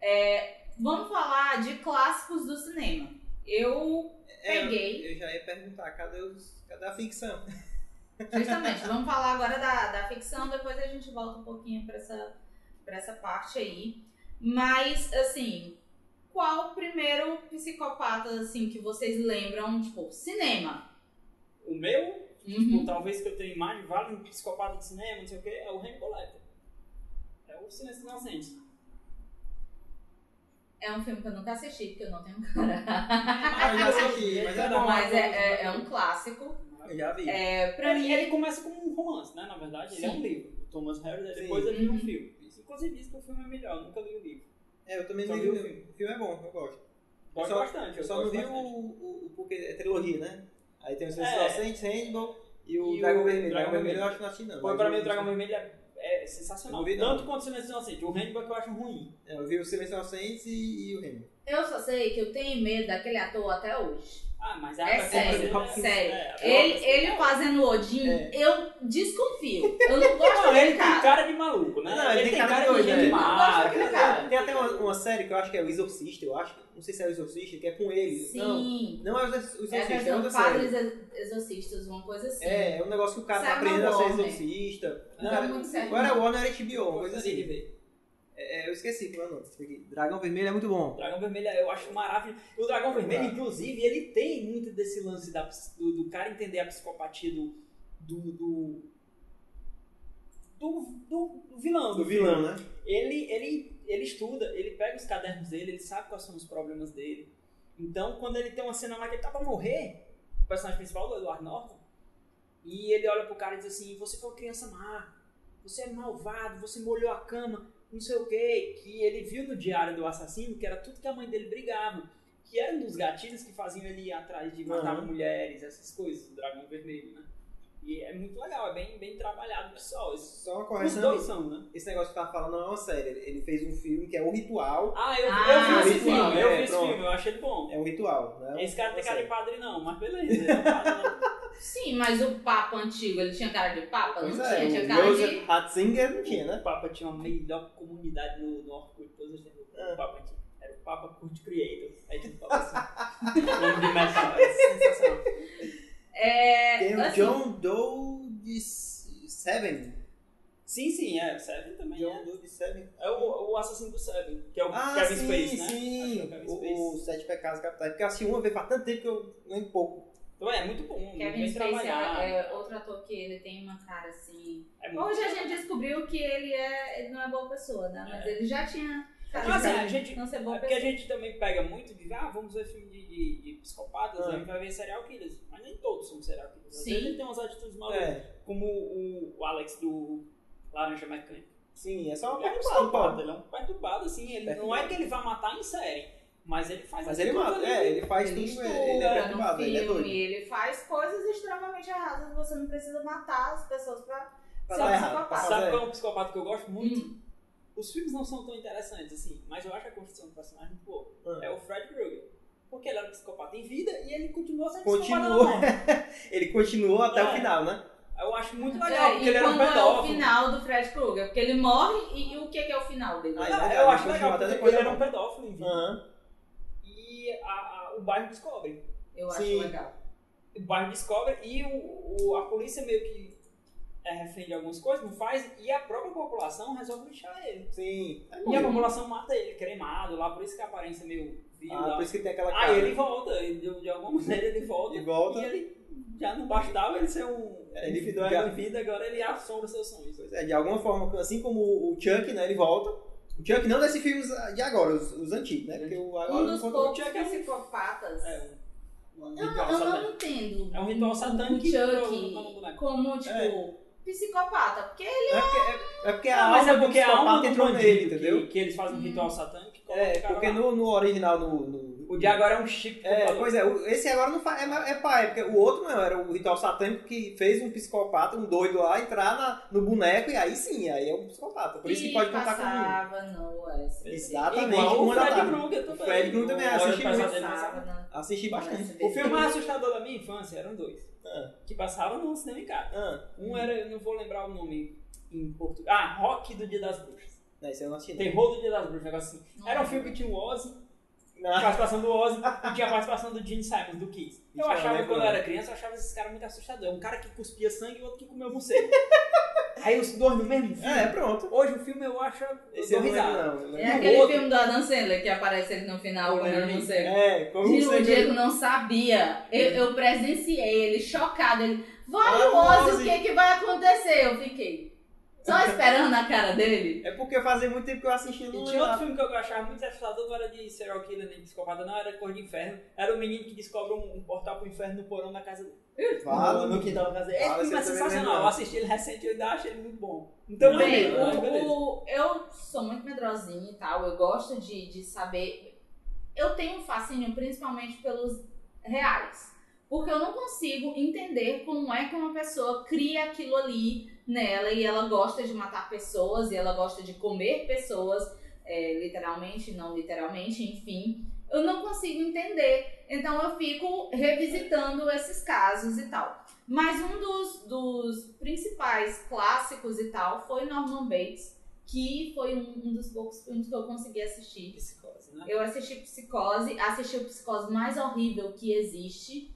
Speaker 1: É, vamos falar de clássicos do cinema. Eu
Speaker 2: É,
Speaker 1: peguei,
Speaker 2: Eu já ia perguntar, cadê, os, cadê a ficção?
Speaker 1: justamente, vamos falar agora da, da ficção, depois a gente volta um pouquinho pra essa, pra essa parte aí. Mas, assim, qual o primeiro psicopata, assim, que vocês lembram, tipo, cinema?
Speaker 3: O meu,
Speaker 1: Uhum.
Speaker 3: tipo, talvez que eu tenha imagem, vale um psicopata de cinema, não sei o que, é o Hannibal Lecter. É o Silêncio dos Inocentes.
Speaker 1: É um filme que eu nunca assisti, porque eu não tenho cara.
Speaker 2: Ah, eu já assisti, mas é bom.
Speaker 1: Mas é, é, é um clássico.
Speaker 2: Eu já vi.
Speaker 1: É, pra mim,
Speaker 3: ele começa como um romance, né? Na verdade, ele é
Speaker 1: Sim.
Speaker 3: um livro. Thomas Harris,
Speaker 2: Sim.
Speaker 3: depois ele vira um
Speaker 1: Uhum.
Speaker 3: filme. Inclusive diz que o filme é melhor, eu nunca li o livro.
Speaker 2: É, eu também não
Speaker 3: vi
Speaker 2: vi
Speaker 3: o
Speaker 2: filme. O filme é bom, eu gosto.
Speaker 3: Gosto
Speaker 2: só-
Speaker 3: bastante.
Speaker 2: Eu só não vi o, o, o- porque é trilogia, né? Aí tem o Silêncio
Speaker 3: É.
Speaker 2: Inocentes, Hannibal e o
Speaker 3: E o
Speaker 2: Dragão Vermelho.
Speaker 3: Dragão
Speaker 2: Dragão Vermelho eu acho que não assisti não.
Speaker 3: Pra mim o Dragão Vermelho é, é sensacional.
Speaker 2: Não vi, não.
Speaker 3: Tanto quanto o Silêncio dos Inocentes. O Hannibal que eu acho ruim.
Speaker 2: É, eu vi o Silêncio Inocentes e, e o Hannibal.
Speaker 1: eu só sei que eu tenho medo daquele ator até hoje.
Speaker 3: Ah, mas
Speaker 1: É
Speaker 3: a
Speaker 1: sério,
Speaker 3: Hopkins-
Speaker 1: sério.
Speaker 3: é, a
Speaker 1: Ele, ele fazendo o Odin,
Speaker 2: É.
Speaker 1: eu desconfio. Eu não gosto
Speaker 3: Não, ele
Speaker 1: dele,
Speaker 3: tem
Speaker 1: cara.
Speaker 3: cara de maluco, né?
Speaker 2: Não, ele tem cara de
Speaker 3: de
Speaker 2: doido, né?
Speaker 1: Não cara.
Speaker 2: Tem até uma, uma série que eu acho que é o Exorcista, eu acho. Não sei se é o Exorcista, que é com ele. Não,
Speaker 1: Sim.
Speaker 2: não é o Exorcista,
Speaker 1: É
Speaker 2: é, outra série.
Speaker 1: padres ex- exorcistas, uma coisa assim.
Speaker 2: É, é um negócio que o cara tá
Speaker 1: Sai na
Speaker 2: aprendendo a ser exorcista.
Speaker 1: Não dá muito certo,
Speaker 2: Agora é
Speaker 1: não.
Speaker 2: Warner HBO, uma coisa
Speaker 3: de
Speaker 2: assim.
Speaker 3: ver.
Speaker 2: É, eu esqueci qual é o nome. Dragão Vermelho é muito bom.
Speaker 3: Dragão Vermelho eu acho maravilhoso. O Dragão Vermelho, inclusive, ele tem muito desse lance da, do, do cara entender a psicopatia do. do. do, do, do- vilão.
Speaker 2: Do vilão, né?
Speaker 3: Ele, ele, ele estuda, ele pega os cadernos dele, ele sabe quais são os problemas dele. Então, quando ele tem uma cena lá que ele tá pra morrer, o personagem principal do Edward Norton, e ele olha pro cara e diz assim: Você foi uma criança má, você é malvado, você molhou a cama, não sei o quê. Que ele viu no diário do assassino que era tudo que a mãe dele brigava. Que era um dos gatilhos que faziam ele ir atrás de matar
Speaker 2: Uhum.
Speaker 3: mulheres, essas coisas, o dragão vermelho, né? E é muito legal, é bem, bem trabalhado, pessoal. Os
Speaker 2: Só uma
Speaker 3: os
Speaker 2: correção.
Speaker 3: dois são, né?
Speaker 2: Esse negócio que tá falando não é uma série. Ele- fez um filme que é O Ritual.
Speaker 3: Ah, eu,
Speaker 1: Ah,
Speaker 3: eu vi esse
Speaker 2: ritual,
Speaker 3: filme, eu
Speaker 2: é,
Speaker 3: vi esse
Speaker 2: pronto.
Speaker 3: filme, eu achei ele bom.
Speaker 2: É um ritual, né?
Speaker 3: Esse cara tem cara de padre não, mas beleza. ele é padre, né?
Speaker 1: Sim, mas o Papa antigo, ele tinha cara de Papa?
Speaker 2: Pois
Speaker 1: não
Speaker 2: é,
Speaker 1: tinha, tinha
Speaker 2: o
Speaker 1: cara de...
Speaker 2: Ratzinger não tinha,
Speaker 3: O
Speaker 2: né?
Speaker 3: Papa tinha uma melhor comunidade no, no Orkut, todos os tempos.
Speaker 2: Ah.
Speaker 3: O Papa tinha. Era o Papa Kurt Creator. Aí tinha o Papa assim. nome de metal, é sensacional.
Speaker 1: É,
Speaker 2: Tem o
Speaker 1: assim,
Speaker 2: John Doe de Seven.
Speaker 3: Sim, sim, é. O Seven também
Speaker 2: John
Speaker 3: é.
Speaker 2: Doe de Seven.
Speaker 3: É o, o assassino do Seven, que é o
Speaker 2: Ah,
Speaker 3: Kevin
Speaker 2: sim,
Speaker 3: Space, né?
Speaker 2: sim.
Speaker 3: É o Kevin
Speaker 2: O,
Speaker 3: Space.
Speaker 2: o Sete Pecados Capitais. Porque eu assisti uma vez faz tanto tempo que eu lembro pouco.
Speaker 3: Então é muito bom,
Speaker 1: Kevin Spacey é, é outro ator que ele tem uma cara assim...
Speaker 3: É
Speaker 1: Hoje a gente descobriu que ele, é, ele não é boa pessoa, né? Mas
Speaker 3: É.
Speaker 1: ele já tinha de
Speaker 3: assim, a gente-
Speaker 1: não ser boa
Speaker 3: É porque a gente também pega muito de, ah, vamos ver filme de, de, de psicopatas,
Speaker 2: Ah.
Speaker 3: a gente vai ver serial killers. Mas nem todos são serial killers. Às
Speaker 1: Sim.
Speaker 3: vezes ele tem umas atitudes malucas.
Speaker 2: É,
Speaker 3: Como o, o Alex do Laranja Mecânica.
Speaker 2: sim, é só uma
Speaker 3: Ele é um
Speaker 2: pô.
Speaker 3: ele é um perturbado, assim. Ele, não é que ele vai matar em série, mas ele faz
Speaker 2: Mas ele mata,
Speaker 3: ali.
Speaker 2: é, ele faz
Speaker 1: Ele
Speaker 2: tudo,
Speaker 1: estuda
Speaker 2: ele é perturbado, ele é
Speaker 1: filme,
Speaker 2: doido.
Speaker 1: ele faz coisas extremamente erradas. Você não precisa matar as pessoas pra
Speaker 2: Pra
Speaker 1: ser um
Speaker 2: errado,
Speaker 1: psicopata.
Speaker 3: Sabe qual é um psicopata que eu gosto muito?
Speaker 1: Hum.
Speaker 3: Os filmes não são tão interessantes, assim, mas eu acho a construção do personagem muito boa.
Speaker 2: Ah.
Speaker 3: É o Fred Krueger. Porque ele era um psicopata em vida e ele continuou sendo
Speaker 2: Continuou.
Speaker 3: psicopata.
Speaker 2: Ele continuou até o
Speaker 3: É.
Speaker 2: final, né?
Speaker 3: Eu acho muito
Speaker 1: É,
Speaker 3: legal, porque
Speaker 1: e
Speaker 3: ele era um
Speaker 1: quando é o
Speaker 3: pedófilo.
Speaker 1: final do Fred Krueger? Porque ele morre e, e o que, que é o final dele?
Speaker 2: Ah, é
Speaker 3: Ah,
Speaker 2: verdade,
Speaker 3: eu
Speaker 2: ele
Speaker 3: acho legal,
Speaker 2: até
Speaker 3: porque
Speaker 2: depois
Speaker 3: ele era um pedófilo em vida.
Speaker 2: Aham.
Speaker 3: E a- a- o bairro descobre.
Speaker 1: Eu acho
Speaker 2: Sim.
Speaker 1: legal.
Speaker 3: O bairro descobre e o, o- a polícia meio que é refém de algumas coisas, não faz, e a própria população resolve lixar ele.
Speaker 2: Sim.
Speaker 3: E a população mata ele, cremado lá, por isso que a aparência é meio vil
Speaker 2: Ah,
Speaker 3: lá.
Speaker 2: por isso que tem aquela
Speaker 3: Aí
Speaker 2: cara.
Speaker 3: ele volta, ele, de, de alguma maneira ele volta.
Speaker 2: E volta.
Speaker 3: E ele já não bastava ele ser um
Speaker 2: É, ele já-
Speaker 3: em vida, agora ele assombra seus sonhos.
Speaker 2: Pois é, de alguma forma, assim como o Chuck, né, ele volta. O Chuck não desses filmes de agora, os, os antigos, né? Porque o, agora
Speaker 1: Um
Speaker 2: não
Speaker 1: dos poucos
Speaker 3: Chuck é
Speaker 1: psicopatas.
Speaker 3: É um, um
Speaker 1: Eu, eu
Speaker 3: satânico.
Speaker 1: não entendo.
Speaker 3: É um ritual
Speaker 1: o
Speaker 3: satânico que
Speaker 1: Chuck como, tipo,
Speaker 2: É.
Speaker 1: psicopata. Porque ele
Speaker 2: É porque, é, é porque a
Speaker 3: Não, mas é
Speaker 2: alma do
Speaker 3: porque a alma
Speaker 2: entrou nele,
Speaker 3: que-
Speaker 2: entendeu?
Speaker 3: Que, eles fazem um
Speaker 1: Hum.
Speaker 3: ritual satânico que
Speaker 2: É,
Speaker 3: o cara
Speaker 2: porque
Speaker 3: lá.
Speaker 2: no, no original, no, no-
Speaker 3: O de agora é um chip.
Speaker 2: É,
Speaker 3: computador.
Speaker 2: pois é, esse agora não faz, é, é pai, porque o outro não, era o ritual satânico que fez um psicopata, um doido lá, entrar na- no boneco e aí sim, aí é um psicopata. Por isso que pode contar com
Speaker 1: passava no SBT.
Speaker 2: Exatamente,
Speaker 3: Igual o Fred. Krueger também.
Speaker 2: O Fred Krueger também assisti muito. Assisti bastante.
Speaker 3: O filme mais assustador da minha infância eram dois.
Speaker 2: Ah,
Speaker 3: Que passavam no cinema em casa.
Speaker 2: ah,
Speaker 3: Um era, eu não vou lembrar o nome em português. Ah, Rock do Dia das Bruxas.
Speaker 2: não, esse eu não assisti.
Speaker 3: Terror do Dia das Bruxas, um negócio assim.
Speaker 1: Não
Speaker 3: Era um filme que tinha o Ozzy,
Speaker 2: Não.
Speaker 3: a participação do Ozzy e tinha a participação do Gene Simons, do Kiss. Eu achava, quando eu era criança, eu achava esses caras muito assustadores. Um cara que cuspia sangue e o outro que comeu morcego. Aí os dois no mesmo filme.
Speaker 2: É, pronto.
Speaker 3: Hoje o filme eu acho.
Speaker 2: Esse eu não lembro, não.
Speaker 1: É
Speaker 3: E o
Speaker 1: aquele
Speaker 3: outro-
Speaker 1: filme do Adam Sandler que aparece ele no final comendo
Speaker 3: lembro.
Speaker 1: não sei.
Speaker 2: É, como
Speaker 1: Diego,
Speaker 2: você
Speaker 1: o Diego não sabia. Eu, eu presenciei ele chocado. Ele, Ozzy, o
Speaker 2: Ozzy."
Speaker 1: que, que vai acontecer? Eu fiquei só esperando a cara dele.
Speaker 2: É porque fazia muito tempo que eu assisti
Speaker 3: E
Speaker 2: no
Speaker 3: tinha outro filme que eu achava muito assustador, não era de serial killer nem psicopata, não, era Cor de Inferno. Era o menino que descobre um, um portal pro inferno no porão da casa dele.
Speaker 2: Fala,
Speaker 3: no, no quintal da casa dele. Esse filme é sensacional. Eu assisti ele recente e eu ainda acho ele muito bom. Então,
Speaker 1: Bem, o, o- eu sou muito medrosinha e tal. Eu gosto de, de saber. Eu tenho um fascínio principalmente pelos reais. Porque eu não consigo entender como é que uma pessoa cria aquilo ali nela e ela gosta de matar pessoas e ela gosta de comer pessoas, é, literalmente, não literalmente, enfim. Eu não consigo entender. Então eu fico revisitando esses casos e tal. Mas um dos, dos principais clássicos e tal foi Norman Bates, que foi um, um dos poucos filmes que eu consegui assistir.
Speaker 3: Psicose, né?
Speaker 1: Eu assisti Psicose, assisti o Psicose mais horrível que existe,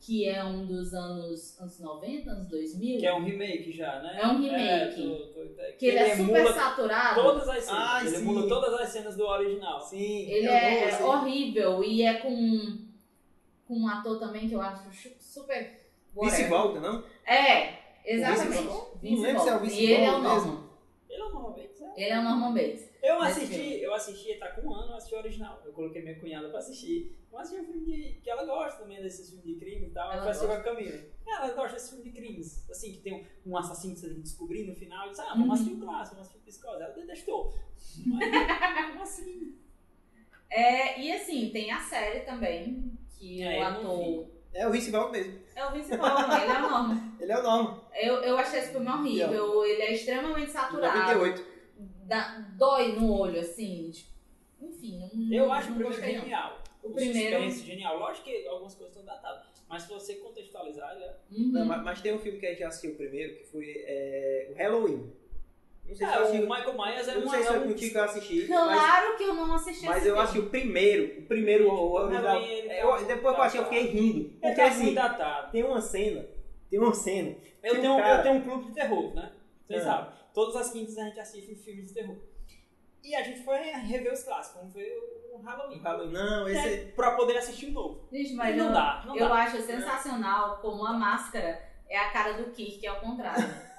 Speaker 1: que é um dos anos, anos 90, anos 2000.
Speaker 3: Que é um remake já, né?
Speaker 1: É um remake.
Speaker 3: tô- tô- tô-
Speaker 1: que ele é super
Speaker 3: emula
Speaker 1: saturado.
Speaker 3: Todas as cenas.
Speaker 2: Ah,
Speaker 3: ele
Speaker 2: sim.
Speaker 3: todas as cenas do original.
Speaker 2: Sim.
Speaker 1: Ele é,
Speaker 2: assim.
Speaker 1: horrível e é com, com um ator também que eu acho super.
Speaker 2: Vice volta, não?
Speaker 1: É, exatamente.
Speaker 2: Vice Volta?
Speaker 1: Vice
Speaker 2: Não lembro se é o
Speaker 1: Volta.
Speaker 2: Vice
Speaker 1: E ele é o
Speaker 2: Volta mesmo.
Speaker 1: Norman.
Speaker 3: Ele é o Norman Bates, é?
Speaker 1: Ele é o Norman Bates.
Speaker 3: Eu assisti, eu assisti, tá com um ano, eu assisti o original. Eu coloquei minha cunhada pra assistir. Eu assisti um filme de, que ela gosta também desses filmes de crime e tal.
Speaker 1: Ela
Speaker 3: Eu fui assistir com a Camila. Ela gosta desse filme de crimes. Assim, que tem um, um assassino que você tem que descobrir no final. E diz, ah,
Speaker 1: Uhum.
Speaker 3: vamos assistir o clássico, vamos assistir o Psicose. Ela detestou. Mas, como assim?
Speaker 1: É, e assim, tem a série também, que
Speaker 3: É,
Speaker 1: o ator.
Speaker 2: É o Vice volta mesmo.
Speaker 1: É o Vince Vaughn, ele é o Norman.
Speaker 2: Ele é o Norman.
Speaker 1: Eu, eu achei esse filme horrível, ele é extremamente saturado.
Speaker 2: 98.
Speaker 1: Dá, dói no olho, assim. tipo, enfim, não,
Speaker 3: Eu acho o
Speaker 1: não
Speaker 3: primeiro
Speaker 1: gostei, não.
Speaker 3: genial.
Speaker 1: O primeiro-
Speaker 3: suspense genial. Lógico que algumas coisas estão datadas. Mas se você contextualizar, ele é.
Speaker 1: Uhum.
Speaker 2: Não, mas, mas tem um filme que a gente já assistiu primeiro, que foi é, o Halloween. Não sei se
Speaker 3: É,
Speaker 2: eu
Speaker 3: o
Speaker 2: assisti.
Speaker 3: Michael Myers é
Speaker 2: Eu não
Speaker 3: uma.
Speaker 2: sei se
Speaker 3: é
Speaker 2: foi
Speaker 3: um-
Speaker 2: contigo que eu assisti. Mas,
Speaker 1: Claro que eu não assisti
Speaker 2: mas eu
Speaker 1: filme.
Speaker 2: assisti o primeiro. O primeiro, o
Speaker 3: ele
Speaker 2: Eu-
Speaker 3: tá-
Speaker 2: depois que eu achei, eu fiquei rindo. Porque
Speaker 3: tá
Speaker 2: assim,
Speaker 3: datado.
Speaker 2: tem uma cena. Tem uma cena.
Speaker 3: Eu tenho,
Speaker 2: o cara-
Speaker 3: eu tenho um clube de terror, né? Vocês
Speaker 2: Ah.
Speaker 3: sabem. Todas as quintas a gente assiste filmes de terror. E a gente foi rever os clássicos. Vamos ver o Halloween.
Speaker 2: O Halloween, não, esse.
Speaker 3: É, pra poder assistir o novo.
Speaker 1: Gente, mas
Speaker 3: não
Speaker 1: eu,
Speaker 3: dá, não
Speaker 1: eu
Speaker 3: dá.
Speaker 1: acho sensacional como a máscara é a cara do Kirk, ao contrário.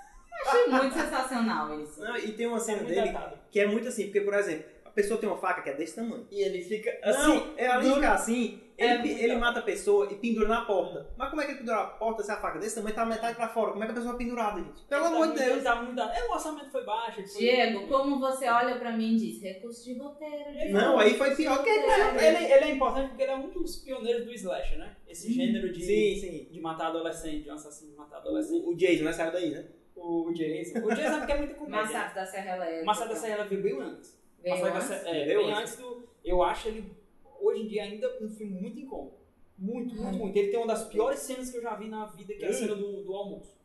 Speaker 1: Achei muito sensacional isso.
Speaker 2: Não, e tem uma
Speaker 3: É
Speaker 2: cena
Speaker 3: muito
Speaker 2: dele
Speaker 3: datado.
Speaker 2: que é muito assim, porque, por exemplo, a pessoa tem uma faca que é desse tamanho.
Speaker 3: E ele fica
Speaker 2: Assim,
Speaker 3: assim.
Speaker 2: é além de ficar assim,
Speaker 3: É
Speaker 2: ele, ele mata a pessoa e pendura na porta. Mas como é que ele pendura na porta se a faca desse tamanho tá metade pra fora? Como é que a pessoa é pendurada, gente? Pelo
Speaker 3: ele
Speaker 2: amor
Speaker 3: tá
Speaker 2: de
Speaker 3: muito-
Speaker 2: Deus.
Speaker 3: ele tá muito. É, o orçamento foi baixo. ele foi-
Speaker 1: Diego, como você olha pra mim e diz, recurso de roteiro. Diego,
Speaker 2: Não, aí foi pior que ele.
Speaker 3: Ele, ele é importante porque ele é um dos pioneiros do slasher, né? Esse gênero de,
Speaker 2: Sim, sim.
Speaker 3: de matar adolescente, de um assassino de matar adolescente.
Speaker 2: O, o Jason, né? Saiu daí, né?
Speaker 3: O Jason. O Jason é porque é muito comédia.
Speaker 1: Massacre da Serra Elétrica.
Speaker 3: O Massacre da Serra ela veio bem antes.
Speaker 1: Veio antes?
Speaker 3: É,
Speaker 2: Veio antes.
Speaker 3: do. Eu acho ele, hoje em dia, ainda um filme muito incômodo. Muito, muito, muito. Ele tem uma das piores cenas que eu já vi na vida, que é a
Speaker 2: Hum.
Speaker 3: cena do, do almoço.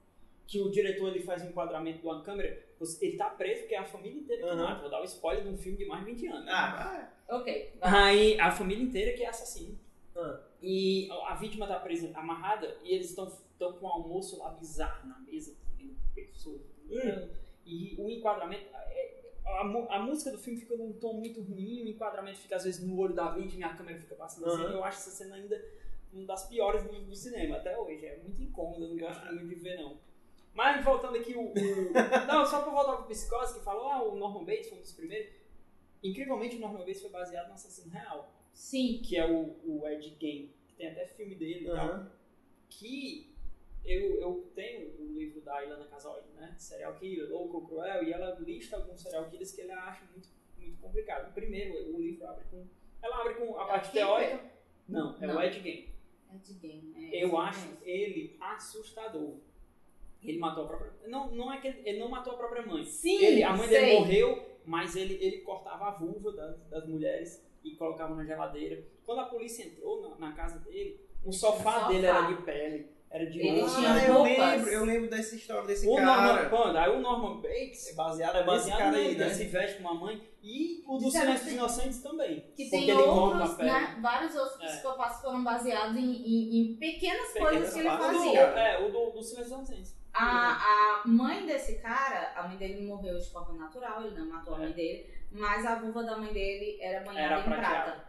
Speaker 3: Que o diretor ele faz um enquadramento de uma câmera, ele tá preso porque é a família inteira que
Speaker 2: Aham.
Speaker 3: mata. Vou dar o spoiler de um filme de mais de 20 anos. né?
Speaker 2: Ah,
Speaker 1: Ok.
Speaker 3: Aí a família inteira que é assassino.
Speaker 2: Ah.
Speaker 3: E a a vítima tá presa amarrada e eles estão com um almoço lá bizarro na mesa, comendo pessoas.
Speaker 2: Hum.
Speaker 3: E o enquadramento. é- A, a música do filme fica num tom muito ruim, o enquadramento fica às vezes no olho da vítima e a câmera fica passando assim. Eu acho essa cena ainda uma das piores do, do cinema até hoje. É muito incômodo, eu não gosto muito de ver, não. Mas voltando aqui, o. o- não, só pra voltar pro Psicose, que falou, ah, o Norman Bates foi um dos primeiros. Incrivelmente, o Norman Bates foi baseado no assassino real
Speaker 1: Sim.
Speaker 3: que é o, o Ed Gein, que tem até filme dele e tal,
Speaker 2: Aham.
Speaker 3: que eu, eu tenho o livro da Ilana Casoide, né, Serial Killer, Louco, Cruel, e ela lista alguns serial killers que ele acha muito, muito complicado. O primeiro, o livro abre com, ela abre com a
Speaker 1: É
Speaker 3: parte
Speaker 1: o
Speaker 3: teórica, não, é
Speaker 1: Não.
Speaker 3: o Ed Gein.
Speaker 1: É game. é
Speaker 3: Eu acho
Speaker 1: mesmo.
Speaker 3: ele assustador. Ele matou a própria, não, não é que ele, ele não matou a própria mãe,
Speaker 1: Sim,
Speaker 3: ele, a mãe
Speaker 1: sei.
Speaker 3: dele morreu, mas ele, ele cortava a vulva das, das mulheres e colocava na geladeira. Quando a polícia entrou na, na casa dele, o sofá
Speaker 1: tinha um
Speaker 3: dele
Speaker 1: sofá.
Speaker 3: era de pele, era de
Speaker 1: Ele tinha
Speaker 2: Ah, eu
Speaker 1: roupas.
Speaker 2: lembro, eu lembro dessa história desse
Speaker 3: O
Speaker 2: cara.
Speaker 3: Norman, quando? Aí o Norman Bates
Speaker 2: É baseado,
Speaker 3: é baseado
Speaker 2: cara
Speaker 3: nele,
Speaker 2: aí, né?
Speaker 3: se veste com uma mãe. E o do
Speaker 1: Disseram
Speaker 3: Silêncio dos Inocentes também.
Speaker 1: Que tem outros,
Speaker 3: a
Speaker 1: né? Vários outros
Speaker 3: É.
Speaker 1: psicopatas foram baseados em, em- em pequenas coisas
Speaker 2: Pequenas
Speaker 1: que ele fazia.
Speaker 3: é, o do, do Silêncio dos Inocentes.
Speaker 1: A, a mãe desse cara, a mãe dele morreu de forma natural, ele não matou a
Speaker 3: É.
Speaker 1: mãe dele, mas a vulva da mãe dele era banhada
Speaker 3: Era
Speaker 1: em
Speaker 3: prateada.
Speaker 1: prata.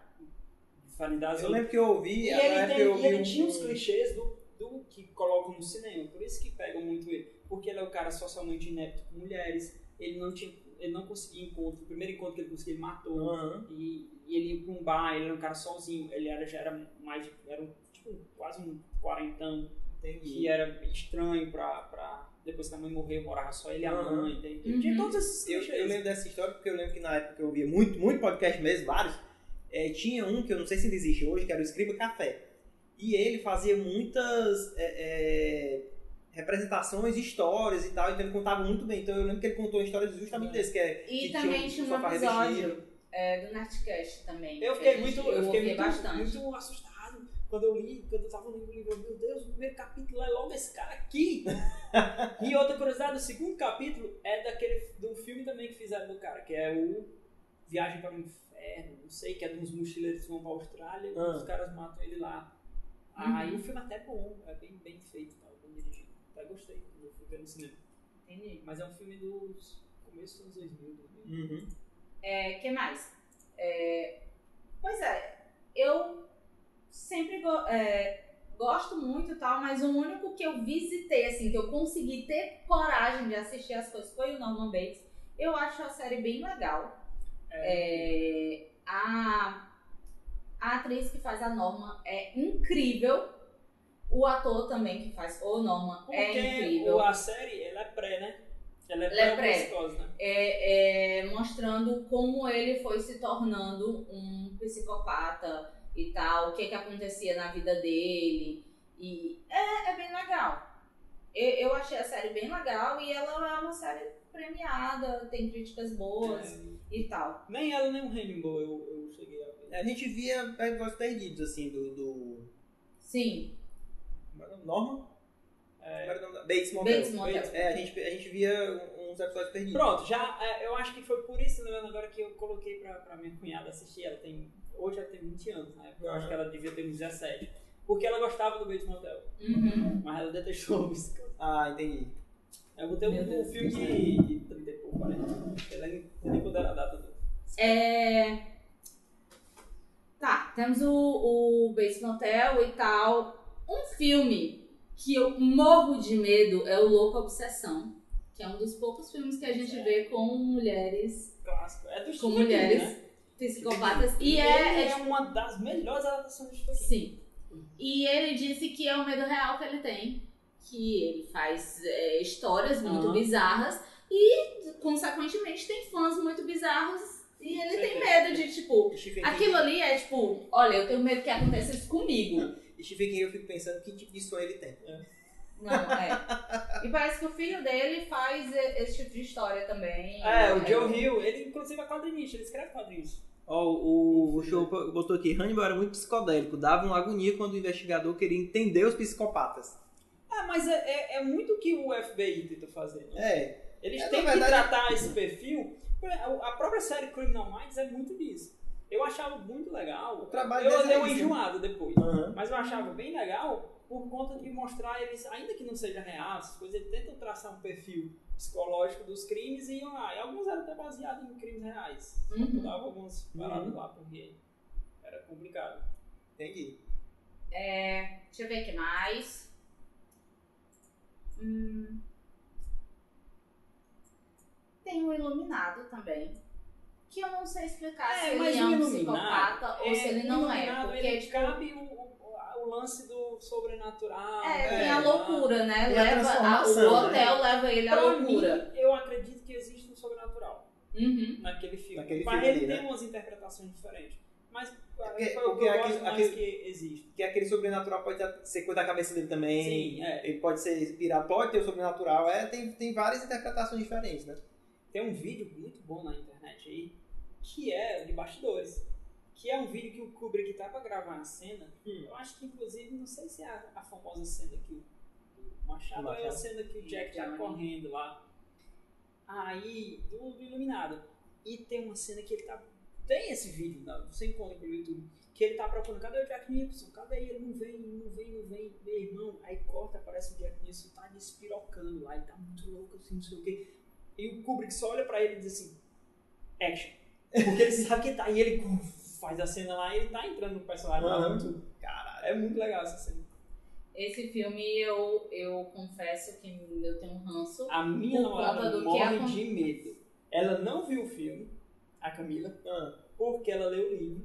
Speaker 2: Eu lembro que eu ouvi,
Speaker 3: E ele, tem,
Speaker 2: eu
Speaker 3: e
Speaker 2: ouvi
Speaker 3: ele
Speaker 2: um-
Speaker 3: tinha os clichês do, do que colocam no cinema, por isso que pegam muito ele. Porque ele é o cara socialmente inepto com mulheres, ele não, tinha, ele não conseguia encontro, o primeiro encontro que ele conseguiu, ele matou.
Speaker 2: Aham.
Speaker 3: E, e ele ia pra um bar, ele era um cara sozinho, ele era, já era mais, de- era um, tipo, quase um quarentão,
Speaker 2: Entendi.
Speaker 3: que era estranho pra, pra depois que a mãe morreu, morava só ele e a
Speaker 2: Aham.
Speaker 3: mãe, entende?
Speaker 1: Uhum.
Speaker 3: Tinha todos esses
Speaker 2: Eu, eu lembro dessa história porque eu lembro que na época eu ouvia muito, muito podcast mesmo, vários, é, tinha um que eu não sei se ainda existe hoje, que era o Escriba Café. E ele fazia muitas é, é, representações, histórias e tal, então ele contava muito bem. Então eu lembro que ele contou histórias justamente desse, que é
Speaker 1: E
Speaker 2: que
Speaker 1: também
Speaker 2: um
Speaker 1: tinha um
Speaker 2: sofá
Speaker 1: episódio é, do Nerdcast também.
Speaker 3: Eu
Speaker 1: que
Speaker 3: fiquei
Speaker 1: gente-
Speaker 3: muito, eu fiquei muito,
Speaker 1: bastante.
Speaker 3: muito assustado quando eu li, quando eu tava lendo o livro. eu, Meu Deus, o primeiro capítulo é logo esse cara aqui. e outra curiosidade, o segundo capítulo é daquele do filme também que fizeram do cara, que é o Viagem para o Inferno, não sei, que é de uns mochileiros que vão pra Austrália e
Speaker 2: Ah.
Speaker 3: os caras matam ele lá. Aí
Speaker 1: Uhum.
Speaker 3: o filme até é bom, é bem, bem feito, tá? bem dirigido. Até gostei quando eu fui ver no cinema.
Speaker 1: Entendi.
Speaker 3: Mas é um filme dos começo dos anos 2000. 2000.
Speaker 2: Uhum.
Speaker 1: É, que mais? É, pois é, eu sempre go- é, gosto muito e tal, mas o único que eu visitei, assim, que eu consegui ter coragem de assistir as coisas foi o Norman Bates. Eu acho a série bem legal. É, a, a atriz que faz a Norma é incrível. O ator também que faz o Norman
Speaker 3: Porque
Speaker 1: é incrível.
Speaker 3: o- a série, ela é pré, né? Ela é
Speaker 1: Ela é pré.
Speaker 3: pré-psicose, né?
Speaker 1: é, é, mostrando como ele foi se tornando um psicopata e tal, o que que acontecia na vida dele. E é, é bem legal. Eu, eu achei a série bem legal e ela é uma série premiada, tem críticas boas
Speaker 3: É,
Speaker 1: e tal.
Speaker 3: nem ela, nem o Hannibal eu, eu cheguei a ver.
Speaker 2: A gente via episódios perdidos, assim, do. do...
Speaker 1: Sim,
Speaker 2: como era o nome? Norma?
Speaker 3: É,
Speaker 2: Bates Motel.
Speaker 1: Bates Motel.
Speaker 3: Bates.
Speaker 2: É, a gente, a gente via uns episódios perdidos.
Speaker 3: Pronto, já, é, eu acho que foi por isso, lembrando agora, que eu coloquei pra, pra minha cunhada assistir. Ela tem, hoje ela tem 20 anos, né? Eu acho que ela devia ter uns 17. Porque ela gostava do Bates Motel,
Speaker 1: Uhum.
Speaker 3: mas ela detestou o Psicose.
Speaker 2: Ah, entendi.
Speaker 3: Eu botei um, um filme de, de 30 e pouco, 40. Ela a data do.
Speaker 1: É... Tá, temos o, o Bates Motel e tal. Um filme que eu morro de medo é o Louca Obsessão, que é um dos poucos filmes que a gente vê com mulheres,
Speaker 3: Clássico. É do
Speaker 1: com mulheres
Speaker 3: né?
Speaker 1: psicopatas. E é,
Speaker 3: é,
Speaker 1: é
Speaker 3: uma das melhores adaptações do King.
Speaker 1: Sim. E ele disse que é o medo real que ele tem. Que ele faz é, histórias muito
Speaker 3: Aham.
Speaker 1: bizarras e, consequentemente, tem fãs muito bizarros. E ele tem medo de, tipo, aquilo ali é tipo, olha, eu tenho medo que aconteça isso comigo.
Speaker 2: Stephen King, eu fico pensando que tipo de sonho ele tem.
Speaker 1: Não, é. E parece que o filho dele faz e- esse tipo de história também.
Speaker 3: É, o Joe Hill, ele inclusive é quadrinista, ele escreve quadrinhos.
Speaker 2: Ó, o, o show botou aqui, Hannibal era muito psicodélico, dava uma agonia quando o investigador queria entender os psicopatas.
Speaker 3: Ah, mas é, é, é muito o que o FBI tenta fazer, né?
Speaker 2: É,
Speaker 3: Eles
Speaker 2: É,
Speaker 3: têm
Speaker 2: na
Speaker 3: que
Speaker 2: verdade-
Speaker 3: tratar esse perfil. A própria série Criminal Minds é muito disso. Eu achava muito legal.
Speaker 2: O trabalho
Speaker 3: eu
Speaker 2: é
Speaker 3: dei uma
Speaker 2: né?
Speaker 3: enjoada depois.
Speaker 2: Aham.
Speaker 3: Mas eu achava bem legal por conta de mostrar eles, ainda que não seja real, essas coisas, eles tentam traçar um perfil psicológico dos crimes e iam lá. E alguns eram até baseados em crimes reais.
Speaker 1: Uhum.
Speaker 3: Dava algumas paradas
Speaker 2: Uhum.
Speaker 3: lá porque era complicado.
Speaker 2: entendi.
Speaker 1: É, deixa eu ver o que mais. Hum. Tem o Iluminado também. Que eu não sei explicar se ele é um psicopata ou se ele não é. Porque,
Speaker 3: ele
Speaker 1: tipo,
Speaker 3: cabe o, o, o lance do sobrenatural.
Speaker 1: é,
Speaker 2: É,
Speaker 1: tem a loucura, né? Leva, a- o hotel leva ele à
Speaker 3: Pra
Speaker 1: loucura.
Speaker 3: mim, eu acredito que existe um sobrenatural
Speaker 1: Uhum.
Speaker 3: naquele filme.
Speaker 2: Naquele
Speaker 3: Mas
Speaker 2: filme
Speaker 3: ele
Speaker 2: ali,
Speaker 3: tem
Speaker 2: né?
Speaker 3: umas interpretações diferentes. Mas
Speaker 2: porque-
Speaker 3: foi o que eu
Speaker 2: aquele-
Speaker 3: gosto mais
Speaker 2: aquele-
Speaker 3: que existe.
Speaker 2: Que aquele sobrenatural pode ser coisa da cabeça dele também.
Speaker 3: Sim, é.
Speaker 2: Ele pode ser inspirado, pode ter o sobrenatural. É, tem, tem várias interpretações diferentes, né?
Speaker 3: Tem um vídeo muito bom na internet aí, que é de bastidores. Que é um vídeo que o Kubrick tá pra gravar a cena.
Speaker 2: Hum.
Speaker 3: Eu acho que, inclusive, não sei se é a, a famosa cena que o Machado,
Speaker 2: O Machado.
Speaker 3: é a cena que o Jack tá
Speaker 1: Johnny.
Speaker 3: correndo lá. Aí, do, do Iluminado. E tem uma cena que ele tá. Tem esse vídeo, não, você encontra pelo YouTube. Que ele tá procurando, cadê o Jack Nicholson? Cadê ele? Ele não vem, não vem, não vem. Meu irmão, aí corta, aparece o Jack Nicholson, tá despirocando lá, ele tá muito louco, assim, não sei o quê. E o Kubrick só olha pra ele e diz assim, action. Porque ele sabe que tá, e ele faz a cena lá e ele tá entrando no personagem lá.
Speaker 2: Aham.
Speaker 3: Muito, caralho, é muito legal essa cena.
Speaker 1: Esse filme eu, eu confesso que eu tenho um ranço.
Speaker 3: A minha namorada
Speaker 1: do que
Speaker 3: morre
Speaker 1: acon-
Speaker 3: de medo. Ela não viu o filme, a Camila,
Speaker 2: Ah,
Speaker 3: porque ela leu o livro.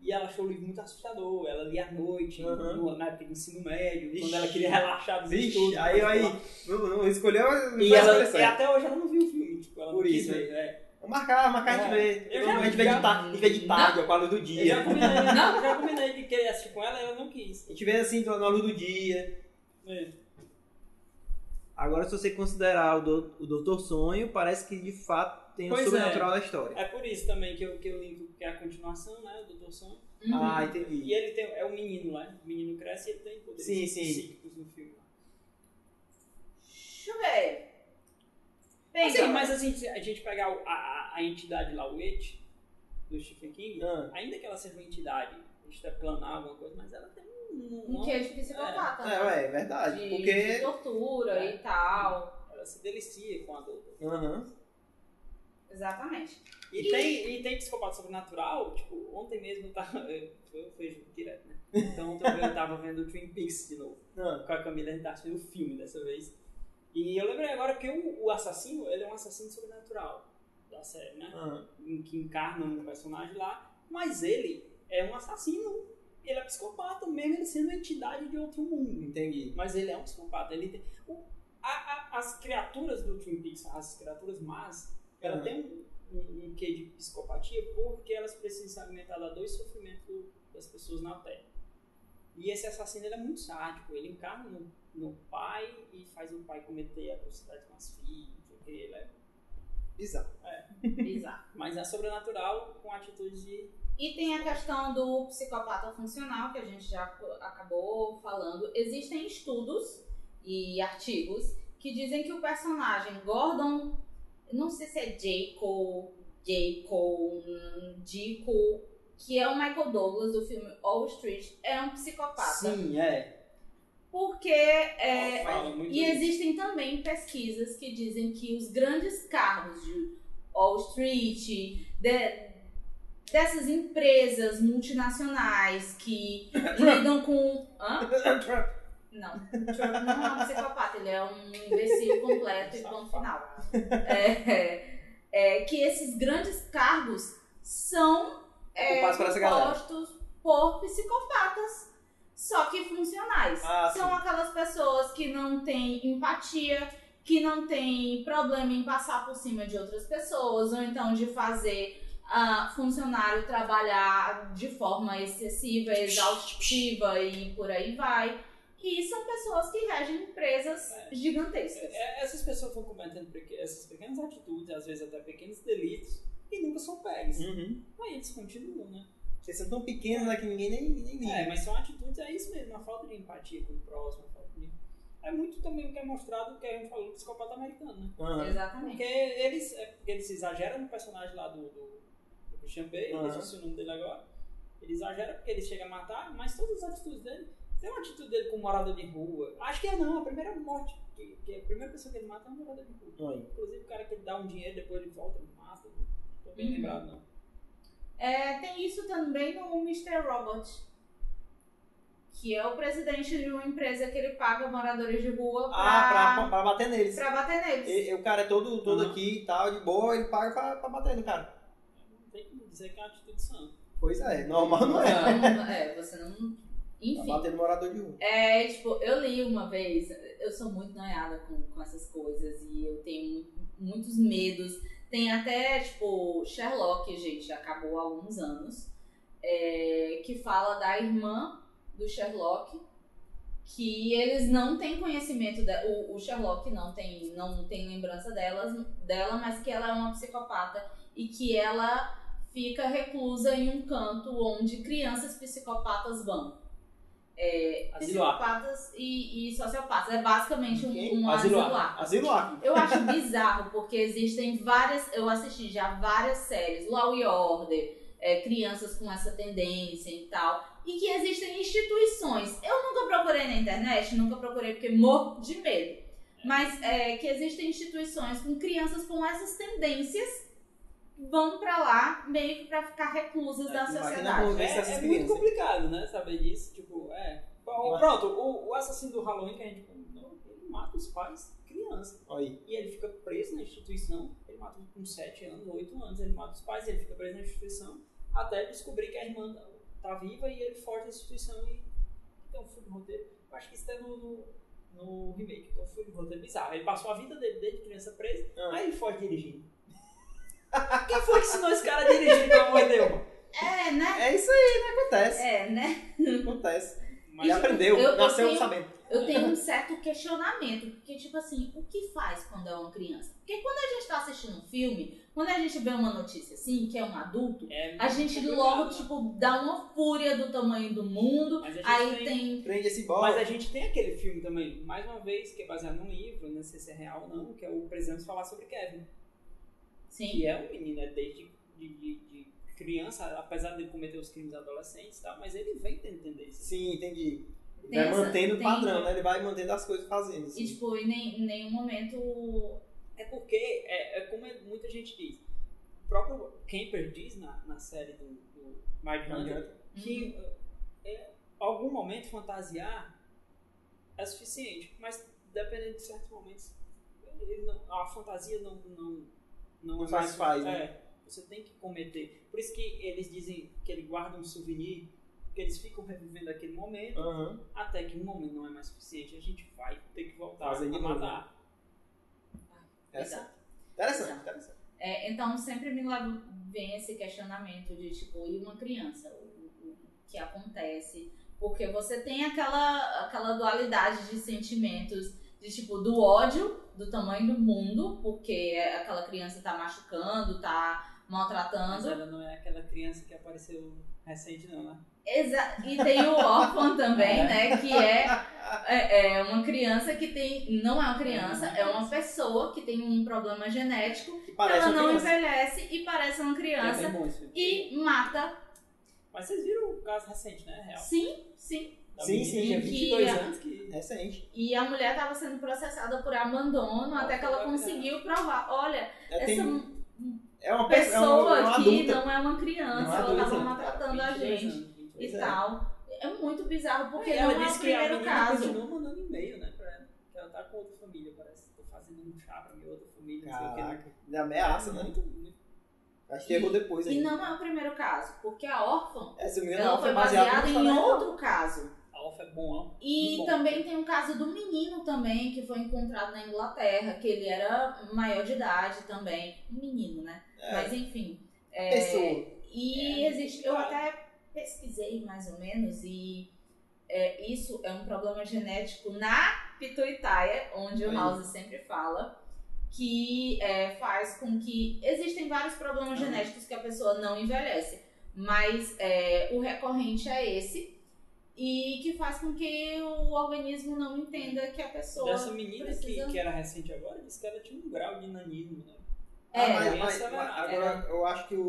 Speaker 3: E ela achou o livro muito assustador. Ela lia à noite,
Speaker 2: Aham.
Speaker 3: no- na época do ensino médio,
Speaker 2: Vixe.
Speaker 3: quando ela queria relaxar dos estudos.
Speaker 2: aí, aí, não, não escolheu, não
Speaker 3: E, ela, e até hoje ela não viu o filme. Tipo, ela
Speaker 2: Por
Speaker 3: não
Speaker 2: isso,
Speaker 3: ver, é.
Speaker 2: Vamos marcar, marcar a gente
Speaker 3: É.
Speaker 2: vê.
Speaker 3: Eu já-
Speaker 2: a gente vê de tarde, a gente vê de tarde, com a luz do
Speaker 3: Eu
Speaker 2: dia.
Speaker 3: já combinei, eu já combinei de querer assistir com ela, ela não quis.
Speaker 2: A gente vê assim, na luz do dia.
Speaker 3: É.
Speaker 2: Agora, se você considerar o, do, o Doutor Sonho, parece que de fato tem o
Speaker 3: Pois
Speaker 2: sobrenatural da história.
Speaker 3: É por isso também que eu, que eu linko, que é a continuação, né, do Doutor Sonho.
Speaker 1: Uhum.
Speaker 2: Ah,
Speaker 3: E
Speaker 2: entendi.
Speaker 3: ele tem, é o menino lá, o menino cresce e ele tem poderes
Speaker 2: Sim, sim.
Speaker 3: psíquicos no filme.
Speaker 1: Deixa eu ver. Bem,
Speaker 3: Assim,
Speaker 1: então,
Speaker 3: mas assim, se a gente pegar a, a, a entidade lá, o It, do Stephen King,
Speaker 2: Ah.
Speaker 3: ainda que ela seja uma entidade, extraplanar alguma coisa, mas ela tem um
Speaker 1: Um de psicopata,
Speaker 2: É,
Speaker 1: né?
Speaker 2: ué, é verdade.
Speaker 1: De,
Speaker 2: porque.
Speaker 1: de tortura
Speaker 3: É.
Speaker 1: e tal.
Speaker 3: Ela se delicia com a adulta.
Speaker 2: Aham.
Speaker 1: Exatamente.
Speaker 3: E,
Speaker 1: E-
Speaker 3: tem, e tem psicopata sobrenatural, tipo, ontem mesmo eu tava. Eu, vejo direto, né? Então ontem eu tava vendo o Twin Peaks de novo.
Speaker 2: Ah,
Speaker 3: Com a Camila, a gente tá assistindo o filme dessa vez. E eu lembrei agora que o, o assassino, ele é um assassino sobrenatural da série, né?
Speaker 2: ah.
Speaker 3: Em que encarna um personagem lá, mas ele é um assassino. Ele é psicopata, mesmo ele sendo uma entidade de outro mundo.
Speaker 2: Entendi.
Speaker 3: Mas ele é um psicopata. Ele tem, o- a- a- as criaturas do Twin Peaks, as criaturas más, ela tem um, um, um quê de psicopatia porque elas precisam se alimentar da dor e sofrimento das pessoas na Terra. E esse assassino ele é muito sádico. Ele encarna no, no pai e faz o pai cometer atrocidade com as filhas. não sei o quê. Ele é,
Speaker 2: Bizarro.
Speaker 1: Bizarro.
Speaker 3: mas é sobrenatural com atitudes de.
Speaker 1: E tem a questão do psicopata funcional, que a gente já acabou falando. Existem estudos e artigos que dizem que o personagem Gordon, não sei se é Jacob, hum, Dico, que é o Michael Douglas do filme Wall Street, é um psicopata.
Speaker 2: Sim, é.
Speaker 1: Porque é, e
Speaker 3: isso.
Speaker 1: existem também pesquisas que dizem que os grandes cargos de Wall Street, de- dessas empresas multinacionais que lidam com. Hã? Não, Trump não é um psicopata, ele é um imbecil completo e ponto final. É, é, que esses grandes cargos são é,
Speaker 2: Ocupados por
Speaker 1: psicopatas, só que funcionais.
Speaker 2: Ah,
Speaker 1: são aquelas pessoas que não têm empatia, que não têm problema em passar por cima de outras pessoas, ou então de fazer ah, funcionário trabalhar de forma excessiva, exaustiva e por aí vai. E são pessoas que regem empresas
Speaker 3: É.
Speaker 1: gigantescas.
Speaker 3: É, Essas pessoas vão cometendo essas pequenas atitudes, às vezes até pequenos delitos, e nunca são pegues.
Speaker 2: Uhum.
Speaker 3: Aí eles continuam, né?
Speaker 2: Vocês são tão pequenos né, que ninguém nem, nem liga.
Speaker 3: É, mas são atitudes, é isso mesmo, a falta de empatia com o próximo, a falta de... É muito também o que é mostrado o que a gente falou do psicopata americano, né?
Speaker 2: Aham.
Speaker 1: Exatamente.
Speaker 3: Porque eles, é, porque eles exageram no personagem lá do, do, do Christian Bale, eu esqueci o nome dele agora. Ele exagera porque ele chega a matar, mas todas as atitudes dele. Tem uma atitude dele com morador de rua. Acho que é não, a primeira morte, que, que a primeira pessoa que ele mata é um morador de rua.
Speaker 2: Aí.
Speaker 3: Inclusive o cara que ele dá um dinheiro, depois ele volta, ele mata. Não tô bem
Speaker 1: Uhum.
Speaker 3: lembrado, não.
Speaker 1: É, tem isso também no Mr. Robot, que é o presidente de uma empresa que ele paga moradores de rua pra,
Speaker 2: Ah, pra, pra bater neles.
Speaker 1: pra bater neles.
Speaker 2: E, o cara é todo, todo
Speaker 3: Aham.
Speaker 2: aqui e tal, de boa, ele paga pra, pra bater no cara.
Speaker 3: Não tem como dizer que é uma atitude sã.
Speaker 2: Pois é, normal não é.
Speaker 1: Não, é, você não.
Speaker 2: Tá
Speaker 1: Enfim.
Speaker 2: batendo morador de rua.
Speaker 1: É, tipo, eu li uma vez, eu sou muito noiada com, com essas coisas e eu tenho mu- muitos medos. Tem até, tipo, Sherlock, gente, acabou há alguns anos, é, que fala da irmã do Sherlock, que eles não têm conhecimento, da, o, o Sherlock não tem, não tem lembrança delas, dela, mas que ela é uma psicopata e que ela fica reclusa em um canto onde crianças psicopatas vão. É, psicopatas e, e sociopatas. É basicamente um, um
Speaker 3: Asilo
Speaker 1: asilo
Speaker 3: A.
Speaker 1: A.
Speaker 2: Asilo lá.
Speaker 1: Eu acho bizarro, porque existem várias. Eu assisti já várias séries, Law e Order, é, crianças com essa tendência e tal. E que existem instituições. Eu nunca procurei na internet, nunca procurei porque morro de medo. Mas é, que existem instituições com crianças com essas tendências vão pra lá meio que pra ficar reclusas
Speaker 2: É,
Speaker 1: da sociedade.
Speaker 3: É, é muito complicado, né? Saber disso. Tipo, é. Pronto, o, o assassino do Halloween que a gente comentou, ele mata os pais criança.
Speaker 2: Aí.
Speaker 3: E ele fica preso na instituição. Ele mata com 7 anos, 8 anos. Ele mata os pais, ele fica preso na instituição. Até descobrir que a irmã tá- viva e ele foge da instituição e tem um furo de roteiro. Eu acho que isso tá no, no, no remake. Tem um furo de roteiro bizarro. Ele passou a vida dele desde criança preso.
Speaker 2: Ah.
Speaker 3: Aí ele foge dirigindo. Quem foi que ensinou esse cara a dirigir, pelo amor de Deus?
Speaker 1: É, né?
Speaker 2: É isso aí, né? Acontece.
Speaker 1: É, né?
Speaker 2: Acontece.
Speaker 3: Mas
Speaker 2: Ele aprendeu,
Speaker 1: eu- eu
Speaker 2: nasceu
Speaker 1: tenho-
Speaker 2: sabendo.
Speaker 1: Eu tenho um certo questionamento, porque, tipo assim, o que faz quando é uma criança? Porque quando a gente tá assistindo um filme, quando a gente vê uma notícia assim, que é um adulto,
Speaker 3: é
Speaker 1: a gente logo,
Speaker 3: né?
Speaker 1: tipo, dá uma fúria do tamanho do mundo.
Speaker 3: Mas a gente
Speaker 1: Aí
Speaker 3: tem-
Speaker 1: tem.
Speaker 2: Prende esse bola.
Speaker 3: Mas a gente tem aquele filme também, mais uma vez, que é baseado num livro, não sei se é real ou não, que é o Precisamos Falar sobre Kevin.
Speaker 1: Sim.
Speaker 3: Que é um menino, é desde de, de, de criança apesar de ele cometer os crimes adolescentes e tal, mas ele vem tendo tendência.
Speaker 2: Sim, entendi. Ele
Speaker 1: Tem
Speaker 2: vai
Speaker 1: essa-
Speaker 2: mantendo o padrão, né? Ele vai mantendo as coisas fazendo. assim.
Speaker 1: E, tipo, em, nem- em nenhum momento.
Speaker 3: É porque, é, é como muita gente diz, o próprio Kemper diz na, na série do, do Mindhunter que
Speaker 1: Uhum.
Speaker 3: é, em algum momento fantasiar é suficiente, mas dependendo de certos momentos, ele não- a fantasia não, não, não,
Speaker 2: Não
Speaker 3: é
Speaker 2: satisfaz,
Speaker 3: mais-
Speaker 2: né?
Speaker 3: É, você tem que cometer. Por isso que eles dizem que ele guarda um souvenir, que eles ficam revivendo aquele momento,
Speaker 2: Aham.
Speaker 3: até que um momento não é mais suficiente, a gente vai ter que voltar
Speaker 2: Fazer
Speaker 3: a matar.
Speaker 1: Exato.
Speaker 2: Interessante,
Speaker 1: Exato.
Speaker 2: interessante.
Speaker 1: É, então sempre me vem esse questionamento de tipo, e uma criança? O, o- o que acontece? Porque você tem aquela, aquela dualidade de sentimentos, de tipo, do ódio do tamanho do mundo, porque aquela criança tá machucando, tá
Speaker 3: Mas
Speaker 1: maltratando.
Speaker 3: ela não é aquela criança que apareceu recente, não, né?
Speaker 1: Exa e tem o órfão também,
Speaker 3: É.
Speaker 1: né? Que é, é, é uma criança que tem. Não é uma criança, é uma pessoa que tem um problema genético.
Speaker 2: Que
Speaker 1: ela não
Speaker 2: criança.
Speaker 1: envelhece e parece uma
Speaker 3: É
Speaker 1: criança. e mata.
Speaker 3: Mas vocês viram o caso recente, né? Real.
Speaker 1: Sim, sim.
Speaker 3: Da
Speaker 2: Sim, sim,
Speaker 3: tinha
Speaker 1: que
Speaker 3: 22
Speaker 1: a-
Speaker 3: anos que...
Speaker 2: Recente.
Speaker 1: E a mulher estava sendo processada por abandono até que ela conseguiu provar. Olha,
Speaker 2: É,
Speaker 1: essa
Speaker 2: tem- é uma pe- é
Speaker 1: pessoa
Speaker 2: uma, é uma
Speaker 1: aqui
Speaker 2: adulta.
Speaker 1: não é uma criança,
Speaker 2: Não é
Speaker 1: ela estava maltratando a
Speaker 3: 22
Speaker 1: gente
Speaker 3: anos, 22
Speaker 1: e
Speaker 2: é.
Speaker 1: tal. É muito bizarro, porque
Speaker 3: ela
Speaker 1: não é o
Speaker 3: disse que a
Speaker 1: primeiro caso.
Speaker 3: continua mandando e-mail, né, pra ela. Que ela tá com outra família, parece. Tô fazendo um chá pra minha outra família, não sei o
Speaker 2: Caraca,
Speaker 3: que.
Speaker 2: ameaça, né?
Speaker 3: Muito, muito.
Speaker 2: Acho que errou depois
Speaker 1: E não é o primeiro caso, porque a órfã ela foi
Speaker 2: baseada
Speaker 1: em outro caso.
Speaker 3: Alfa é bom.
Speaker 1: E
Speaker 3: bom.
Speaker 1: também tem o caso do menino também, que foi encontrado na Inglaterra, que ele era maior de idade também. Um menino, né?
Speaker 2: É,
Speaker 1: Mas enfim. é,
Speaker 2: pessoa.
Speaker 1: E
Speaker 3: É,
Speaker 1: existe. Eu até pesquisei mais ou menos, e é, isso é um problema genético na pituitária, onde o
Speaker 2: Aí.
Speaker 1: House sempre fala. Que é, faz com que. Existem vários problemas
Speaker 2: Ah.
Speaker 1: genéticos que a pessoa não envelhece. Mas é, o recorrente é esse. E que faz com que o organismo não entenda que a pessoa.
Speaker 3: Dessa menina
Speaker 1: precisa-
Speaker 3: que, que era recente agora, disse que ela tinha um grau de nanismo, né?
Speaker 1: É,
Speaker 2: Ah, mas, mas- agora, eu acho que o,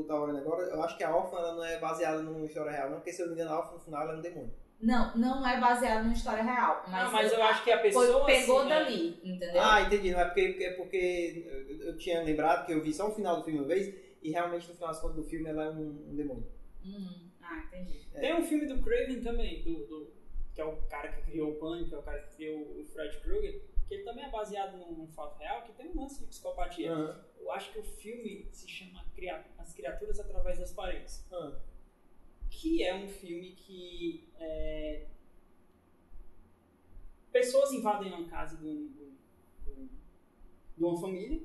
Speaker 2: o tá olhando agora, eu acho que a órfã ela não é baseada numa história real, não, porque se eu não me engano, a órfã no final ela é um demônio.
Speaker 1: Não, não é baseado numa história real. Mas,
Speaker 3: Não, mas eu acho que a pessoa.
Speaker 1: foi, pegou
Speaker 3: assim, né?
Speaker 1: dali, entendeu?
Speaker 2: Ah, entendi. Não é porque, é porque eu- tinha lembrado que eu vi só o final do filme uma vez, e realmente no final das contas do filme ela é um, um demônio.
Speaker 1: Hum, ah, entendi.
Speaker 3: Tem um filme do Craven também, do, do- que é o cara que criou o Pânico, que é o cara que criou o Fred Krueger, que ele também é baseado num, num fato real, que tem um lance de psicopatia.
Speaker 2: Aham.
Speaker 3: Eu acho que o filme se chama As Criaturas Através das Paredes.
Speaker 2: aham.
Speaker 3: que é um filme que é, pessoas invadem uma casa de, um- de um- de um- de uma família,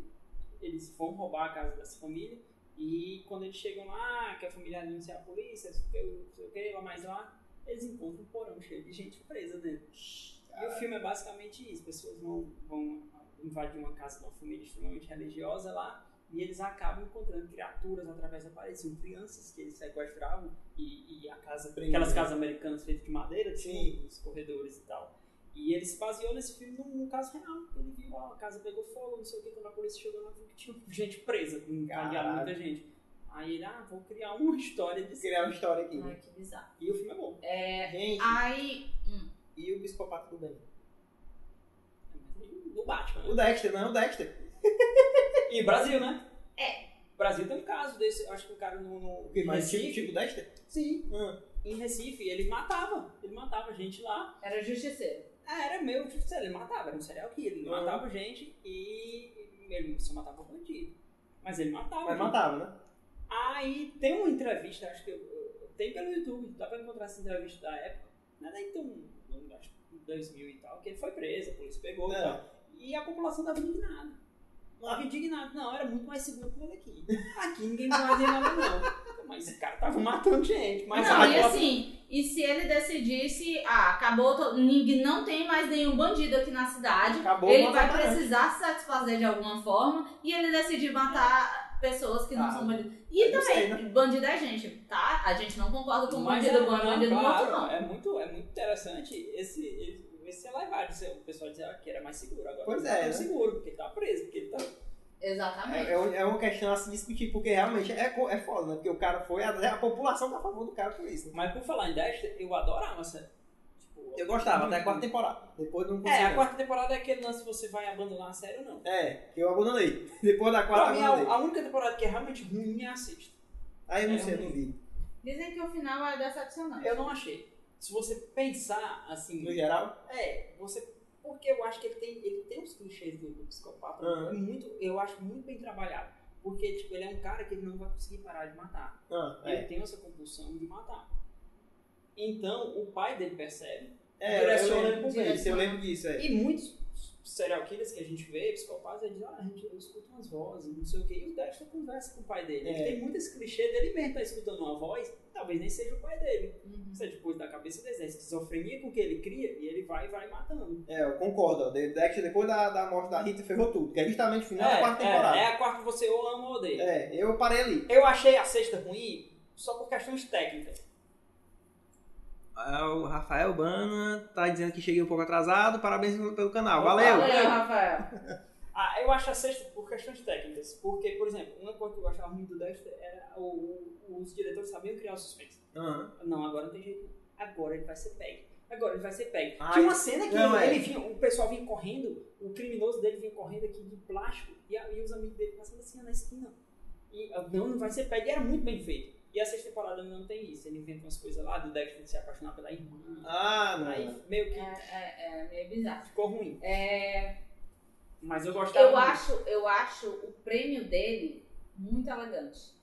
Speaker 3: eles vão roubar a casa dessa família e quando eles chegam lá, que a família anuncia a polícia, não sei o que, lá mais lá, eles encontram um porão cheio de gente presa dentro. E o filme é basicamente isso, pessoas vão, vão invadir uma casa de uma família extremamente religiosa lá e eles acabam encontrando criaturas através da parede, são crianças que eles sequestravam e, e a casa, aquelas casas americanas feitas de madeira, tinham os corredores e tal. E ele se baseou nesse filme num, num caso real. Ele viu, ó, a casa pegou fogo, não sei o que, quando a polícia chegou lá, viu que tinha gente presa, encalhado
Speaker 2: Caralho.
Speaker 3: muita gente. Aí ele, ah, vou criar uma história disso.
Speaker 2: criar uma história aqui.
Speaker 1: Ai, que bizarro.
Speaker 3: E o filme é bom.
Speaker 2: Gente,
Speaker 1: Aí. hum,
Speaker 2: e o psicopata do bem?
Speaker 3: Do Batman, né?
Speaker 2: O Dexter, não é o Dexter.
Speaker 3: E Brasil, né?
Speaker 1: É.
Speaker 3: Brasil tem um caso desse, acho que o cara no, no
Speaker 2: O que
Speaker 3: em
Speaker 2: mais? Tipo,
Speaker 3: Recife,
Speaker 2: tipo Dexter?
Speaker 3: sim,
Speaker 2: Ah,
Speaker 3: em Recife, ele matava, ele matava gente lá.
Speaker 1: era justiceiro.
Speaker 3: Ah, era meu, tipo, sei lá, ele matava, era um serial killer, ele
Speaker 2: Uhum.
Speaker 3: matava gente e ele só matava bandido. Mas ele matava.
Speaker 2: mas
Speaker 3: gente.
Speaker 2: matava, né?
Speaker 3: Aí tem uma entrevista, acho que eu, eu- tem pelo YouTube, dá pra encontrar essa entrevista da época. Não é nem tão, acho que em 2000 e tal, que ele foi preso, a polícia pegou e
Speaker 2: É.
Speaker 3: tal. E a população tava indignada. Tava indignada. Não, era muito mais seguro que ele aqui. Aqui ninguém vai fazer nada não. Mas esse cara tava matando gente. Mas
Speaker 1: não, e assim, e se ele decidisse, ah, acabou, to- não tem mais nenhum bandido aqui na cidade,
Speaker 2: Acabou
Speaker 1: ele
Speaker 2: o
Speaker 1: vai precisar se satisfazer de alguma forma e ele decidir matar pessoas que não
Speaker 2: Ah,
Speaker 1: são bandidos. E também,
Speaker 2: sei, né?
Speaker 1: bandido é gente, tá? A gente não concorda com
Speaker 3: Mas
Speaker 1: bandido
Speaker 3: é,
Speaker 1: bom
Speaker 3: não,
Speaker 1: bandido morto,
Speaker 3: claro,
Speaker 1: não.
Speaker 3: É muito, é muito interessante esse, esse, esse elevado. O pessoal dizer que era mais seguro agora.
Speaker 2: Pois
Speaker 3: não
Speaker 2: é,
Speaker 3: tão
Speaker 2: né?
Speaker 3: seguro, porque ele tá preso, porque ele tá
Speaker 1: Exatamente.
Speaker 2: É, é é uma questão a se discutir, porque realmente é, é foda, né? Porque o cara foi, a, a população tá a favor do cara por isso. né?
Speaker 3: Mas por falar em Dexter, eu adorava a série. Tipo,
Speaker 2: Eu gostava, até a quarta temporada. Depois não consegui.
Speaker 3: É, a quarta temporada é aquele lance você vai abandonar a série ou não.
Speaker 2: É, que eu abandonei. Depois da quarta
Speaker 3: Pra
Speaker 2: eu
Speaker 3: mim,
Speaker 2: abandonei.
Speaker 3: a, a única temporada que é realmente ruim é a sexta.
Speaker 2: Aí eu não
Speaker 3: é
Speaker 2: sei, eu não vi.
Speaker 1: Dizem que o final é decepcionante.
Speaker 3: Eu não achei. Se você pensar assim.
Speaker 2: No geral,
Speaker 3: É, você. Porque eu acho que ele tem, ele tem uns clichês do, do psicopata é muito, eu acho muito bem trabalhado. Porque, tipo, ele é um cara que ele não vai conseguir parar de matar.
Speaker 2: ah,
Speaker 3: Ele
Speaker 2: é.
Speaker 3: tem essa compulsão de matar. Então, o pai dele percebe.
Speaker 2: É, eu
Speaker 3: direciona ele pro bem.
Speaker 2: eu lembro disso, é.
Speaker 3: E muitos serial killers que a gente vê, psicopatas, eles dizem, ah, a gente, vozes, não sei o quê. E o Dexter conversa com o pai dele. Ele
Speaker 2: É.
Speaker 3: tem muito esse clichê dele mesmo tá escutando uma voz, talvez nem seja o pai dele.
Speaker 1: Uhum.
Speaker 3: Isso é depois da cabeça dele, é esquizofrenia com o que ele cria e ele vai e vai matando.
Speaker 2: É, eu concordo. The Dexter, depois da, da morte da Rita, ferrou tudo. Que é justamente o final da quarta temporada.
Speaker 3: é, é a quarta que você ou ama ou odeia.
Speaker 2: É, eu parei ali.
Speaker 3: Eu achei a sexta ruim só por questões técnicas.
Speaker 2: Ah, O Rafael Bana tá dizendo que cheguei um pouco atrasado. Parabéns pelo canal. Valeu!
Speaker 1: Valeu, Rafael.
Speaker 3: Ah, eu acho a sexta por questões técnicas. Porque, por exemplo, uma coisa que eu achava ruim do Dexter era o, o- os diretores sabiam criar o suspense.
Speaker 2: Aham.
Speaker 3: Não, agora não tem jeito. Agora ele vai ser peg. Agora ele vai ser peg.
Speaker 2: Ai,
Speaker 3: Tinha uma cena que
Speaker 2: não,
Speaker 3: ele,
Speaker 2: é.
Speaker 3: ele vinha, o pessoal vinha correndo, o criminoso dele vinha correndo aqui de plástico e, a- e os amigos dele passando assim na esquina. E ah, não, não vai ser peg. E era muito bem feito. E a sexta temporada não tem isso. Ele inventa umas coisas lá do Dexter se apaixonar pela irmã.
Speaker 2: Ah, não.
Speaker 3: Aí meio que
Speaker 1: É, é, é meio bizarro.
Speaker 3: ficou ruim.
Speaker 1: É,
Speaker 3: Mas eu gostava.
Speaker 1: eu,
Speaker 3: muito.
Speaker 1: acho, eu acho o prêmio dele muito elegante.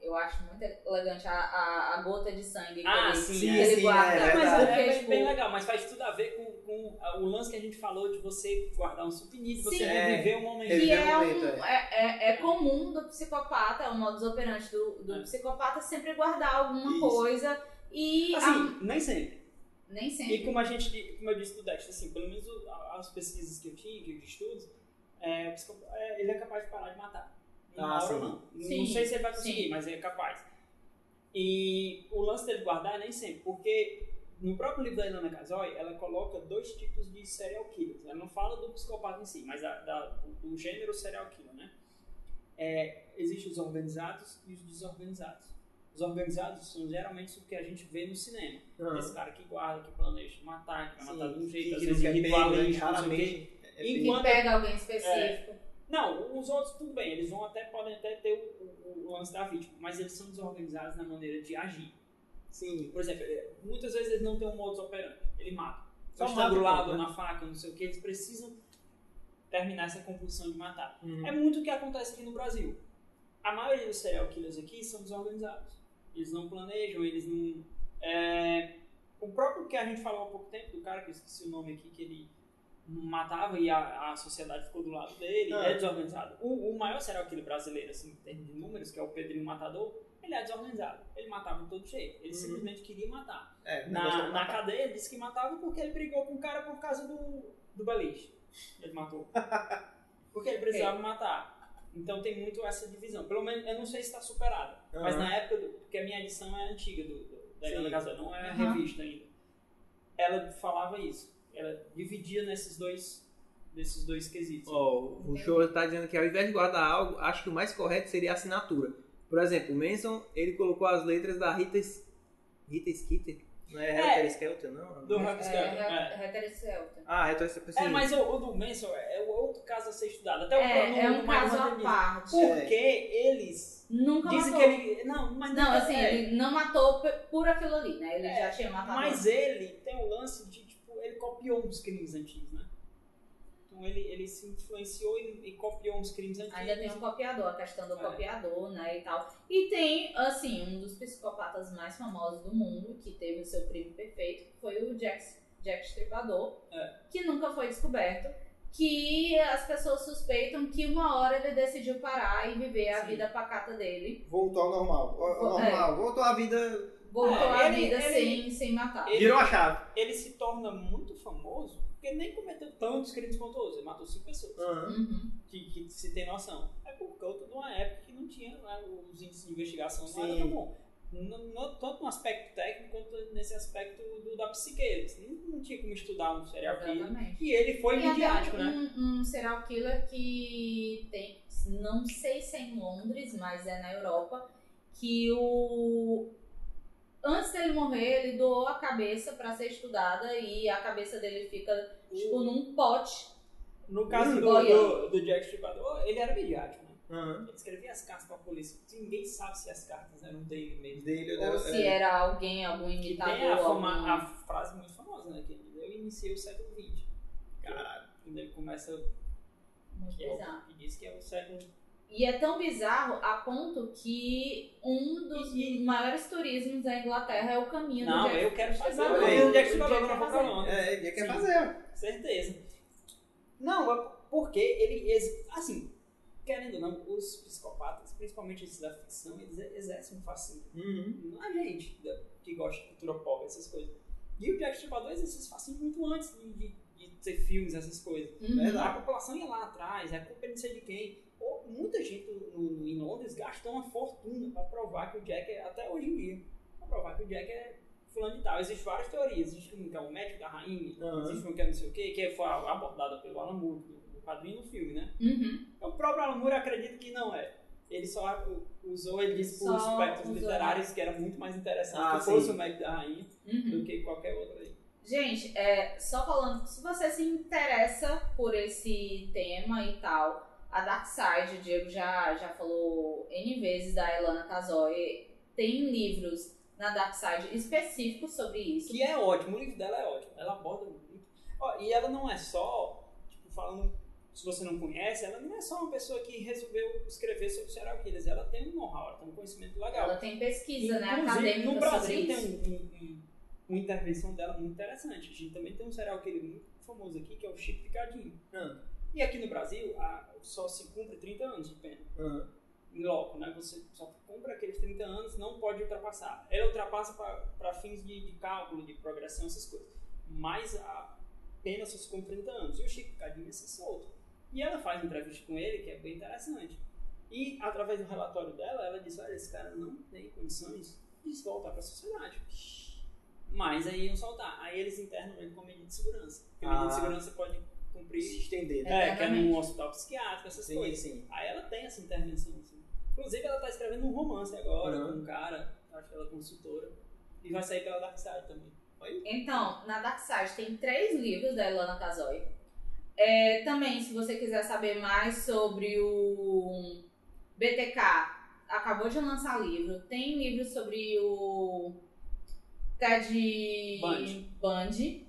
Speaker 1: Eu acho muito elegante a, a, a gota de sangue que
Speaker 3: Ah,
Speaker 1: ele,
Speaker 3: sim,
Speaker 1: que ele
Speaker 2: sim,
Speaker 1: guarda.
Speaker 2: é
Speaker 3: Mas é,
Speaker 1: Porque,
Speaker 3: bem,
Speaker 1: tipo,
Speaker 3: bem legal, mas faz tudo a ver com, com o lance que a gente falou de você guardar um souvenir, de você
Speaker 1: Sim.
Speaker 3: reviver um momento.
Speaker 1: Que é,
Speaker 2: o
Speaker 1: um,
Speaker 2: momento,
Speaker 1: é, é, é comum do psicopata, é o modus operandi do, do
Speaker 3: É.
Speaker 1: psicopata sempre guardar alguma
Speaker 2: Isso.
Speaker 1: coisa e a-
Speaker 3: Assim, nem sempre.
Speaker 1: Nem
Speaker 3: E
Speaker 1: sempre.
Speaker 3: como a gente, como eu disse do Dexter, assim, pelo menos as pesquisas que eu tive, de estudos, é, é, ele é capaz de parar de matar.
Speaker 2: Ah,
Speaker 3: hora
Speaker 2: sim.
Speaker 3: não.
Speaker 1: Sim,
Speaker 3: não sei se ele vai conseguir,
Speaker 1: sim.
Speaker 3: mas ele é capaz. E o lance dele guardar é nem sempre, porque no próprio livro da Ilana Casoy, ela coloca dois tipos de serial killers. Ela não fala do psicopata em si, mas da- do, do gênero serial killer, né? É, Existem os organizados e os desorganizados. Os organizados são geralmente o que a gente vê no cinema.
Speaker 2: Aham.
Speaker 3: Esse cara que guarda, que planeja matar, que vai
Speaker 2: Sim,
Speaker 3: matar de um jeito,
Speaker 2: que-
Speaker 3: às
Speaker 2: que
Speaker 3: vezes
Speaker 2: não né?
Speaker 3: sei o quê.
Speaker 2: Raramente. é
Speaker 3: Enquanto-
Speaker 2: pego.
Speaker 1: que pega alguém específico.
Speaker 3: Não, os outros tudo bem, eles vão até, podem até ter o, o- o lance da vítima, mas eles são desorganizados na maneira de agir.
Speaker 2: Sim.
Speaker 3: Por exemplo, eh, muitas vezes eles não têm um modus operandi, ele mata.
Speaker 2: Só mata,
Speaker 3: estrangulado
Speaker 2: né?
Speaker 3: na faca, não sei o que, eles precisam terminar essa compulsão de matar.
Speaker 2: Uhum.
Speaker 3: É muito o que acontece aqui no Brasil. A maioria dos serial killers aqui são desorganizados. Eles não planejam, eles não. é, O próprio que a gente falou há pouco tempo, do cara que eu esqueci o nome aqui, que ele matava e a, a sociedade ficou do lado dele,
Speaker 2: Ah.
Speaker 3: é desorganizado. O, o maior serial killer brasileiro, assim, em termos de números, que é o Pedrinho Matador, ele é desorganizado. Ele matava de todo jeito. Ele
Speaker 2: Uhum.
Speaker 3: simplesmente queria matar.
Speaker 2: É,
Speaker 3: Na,
Speaker 2: é
Speaker 3: na cadeia, ele disse que matava porque ele brigou com o cara por causa do, do beliche. Ele matou. Porque ele precisava matar. Então tem muito essa divisão. Pelo menos, eu não sei se está superada. Mas
Speaker 2: Aham.
Speaker 3: na época, do, minha edição é antiga do, do, da
Speaker 2: Sim.
Speaker 3: Ilana Casal, não é
Speaker 1: Aham.
Speaker 3: revista ainda. Ela falava isso. Ela dividia nesses dois, nesses dois quesitos.
Speaker 2: Ó, o show tá dizendo que ao invés de guardar algo, acho que o mais correto seria a assinatura. Por exemplo, o Manson, ele colocou as letras da Rita, S- Rita Skeeter. Não é,
Speaker 3: É.
Speaker 2: Rita Skelter, não?
Speaker 3: Do
Speaker 1: É,
Speaker 3: Rock Skeleton, é.
Speaker 1: é, Skelter.
Speaker 2: Ah, Rita Skelter.
Speaker 3: É, mas o, o do Manson é o outro caso a ser estudado. Até o
Speaker 1: É,
Speaker 3: no-
Speaker 1: é um caso à parte.
Speaker 3: Porque eles
Speaker 1: Nunca
Speaker 3: dizem
Speaker 1: matou.
Speaker 3: que ele. Não, mas
Speaker 1: Não,
Speaker 3: nunca-
Speaker 1: assim,
Speaker 3: é.
Speaker 1: ele não matou por aquilo ali, né? Ele
Speaker 3: É,
Speaker 1: já tinha matado.
Speaker 3: Mas ele tem o lance de, tipo, ele copiou uns crimes antigos, né? Então ele, ele se influenciou e, e copiou uns crimes antigos.
Speaker 1: Ainda tem um copiador, a questão do
Speaker 3: É.
Speaker 1: copiador, né, e tal. E tem, assim, um dos psicopatas mais famosos do mundo, que teve o seu crime perfeito, que foi o Jack, Jack Stripador,
Speaker 3: É.
Speaker 1: que nunca foi descoberto, que as pessoas suspeitam que uma hora ele decidiu parar e viver a
Speaker 3: Sim.
Speaker 1: vida pacata dele.
Speaker 2: Voltou ao normal. Ao-
Speaker 1: Vo-
Speaker 2: normal. Voltou à vida.
Speaker 1: Voltou
Speaker 3: É,
Speaker 1: à
Speaker 3: ele-
Speaker 1: vida
Speaker 3: ele-
Speaker 1: sem, sem matar.
Speaker 3: ele-
Speaker 2: Virou a chave.
Speaker 3: Ele se torna muito famoso porque ele nem cometeu tantos crimes quanto outros. Ele matou cinco pessoas.
Speaker 1: Uhum.
Speaker 3: Que, que se tem noção. É por conta de uma época que não tinha né, os índices de investigação não
Speaker 2: Sim.
Speaker 3: era tão bom. no, no, tanto no aspecto técnico quanto nesse aspecto do, da psique. Eles não, não tinha como estudar um serial killer.
Speaker 1: Exatamente.
Speaker 3: E ele foi
Speaker 1: E até
Speaker 3: midiático,
Speaker 1: um,
Speaker 3: né?
Speaker 1: um serial killer que tem, não sei se é em Londres, mas é na Europa, que o antes dele morrer, ele doou a cabeça pra ser estudada e a cabeça dele fica tipo num pote.
Speaker 3: No caso do, do, do Jack Stripador, ele era midiático, né?
Speaker 2: Aham.
Speaker 3: Ele escrevia as cartas pra polícia. Ninguém sabe se as cartas eram dele mesmo.
Speaker 2: Dele,
Speaker 1: Ou se
Speaker 2: é.
Speaker 1: era alguém, algum imitador.
Speaker 3: tem a,
Speaker 1: algum-
Speaker 3: a frase muito famosa, né? Que ele eu iniciei o século XX.
Speaker 2: Caralho.
Speaker 3: Quando ele começa,
Speaker 1: Muito
Speaker 3: que, é o,
Speaker 1: bizarro.
Speaker 3: que diz que é o século
Speaker 1: E é tão bizarro a ponto que um dos
Speaker 3: E- e-
Speaker 1: maiores turismos da Inglaterra é o caminho
Speaker 3: Não,
Speaker 1: do Jack
Speaker 3: eu quero fazer
Speaker 1: Stripador.
Speaker 3: o caminho do Jack
Speaker 1: O
Speaker 3: Stripador,
Speaker 1: Jack
Speaker 3: não vou
Speaker 1: quer fazer.
Speaker 3: falar.
Speaker 2: É, ele quer fazer.
Speaker 3: Certeza. Não, é porque ele, assim, querendo ou não, os psicopatas, principalmente esses da ficção, eles exercem um fascínio
Speaker 2: Uhum.
Speaker 3: na gente que gosta de cultura pop, essas coisas. E o Jack Stripador exercia esse fascínio muito antes de, de, de ter filmes, essas coisas.
Speaker 1: Uhum.
Speaker 2: Verdade.
Speaker 3: A população ia lá atrás, a culpa é não sei de quem. Ou, muita gente no, no- em Londres gastou uma fortuna para provar que o Jack é, até hoje em dia, para provar que o Jack é fulano de tal. Existem várias teorias. Existe um que é o médico da rainha,
Speaker 2: Aham.
Speaker 3: existe um que é não sei o quê, que foi abordada pelo Alan Moore, do, do quadrinho no filme, né?
Speaker 1: Uhum.
Speaker 3: O próprio Alan Moore acredita que não é. Ele só usou, ele disse por aspectos literários que era muito mais interessante
Speaker 2: Ah,
Speaker 3: que fosse o médico da rainha
Speaker 1: Uhum.
Speaker 3: do que qualquer outro aí.
Speaker 1: Gente, é, só falando, se você se interessa por esse tema e tal, a Dark Side, o Diego já, já falou N vezes da Elana Kazoy, tem livros na Dark Side específicos sobre isso.
Speaker 3: Que é ótimo, o livro dela é ótimo. Ela aborda muito. Ó, e ela não é só, tipo, falando, se você não conhece, ela não é só uma pessoa que resolveu escrever sobre serial killers. Ela tem um know-how, ela tem um conhecimento legal.
Speaker 1: Ela tem pesquisa, né,
Speaker 3: Inclusive,
Speaker 1: acadêmica
Speaker 3: no
Speaker 1: sobre
Speaker 3: Brasil tem
Speaker 1: isso.
Speaker 3: um- um- um- uma intervenção dela muito interessante. A gente também tem um serial killer muito famoso aqui, que é o Chico Picadinho.
Speaker 2: Ah,
Speaker 3: E aqui no Brasil, a- só se cumpre 30 anos de pena.
Speaker 2: aham.
Speaker 3: Em loco, né? Você só cumpre aqueles 30 anos, não pode ultrapassar. Ela ultrapassa para fins de, de cálculo, de progressão, essas coisas. Mas a pena só se cumpre 30 anos. E o Chico Picadinho ia ser solto. E ela faz uma entrevista com ele, que é bem interessante. E através do relatório dela, ela diz: olha, esse cara não tem condições de se voltar para a sociedade. Mas aí iam soltar. Aí eles internam ele com medida de segurança. Porque a medida de
Speaker 2: Ah.
Speaker 3: segurança pode cumprir.
Speaker 2: Se estender, né?
Speaker 3: É, que é num hospital psiquiátrico, essas
Speaker 2: Sim,
Speaker 3: coisas.
Speaker 2: sim.
Speaker 3: Aí ela tem essa intervenção. Assim. Inclusive, ela tá escrevendo um romance agora
Speaker 2: Uhum.
Speaker 3: com um cara, acho que ela é consultora, e vai sair pela Dark Side também.
Speaker 1: Então, na Dark Side tem três livros da Elana Kazoy. É, também, se você quiser saber mais sobre o BTK, acabou de lançar livro. Tem livro sobre o Ted
Speaker 3: Bundy.
Speaker 1: Bundy.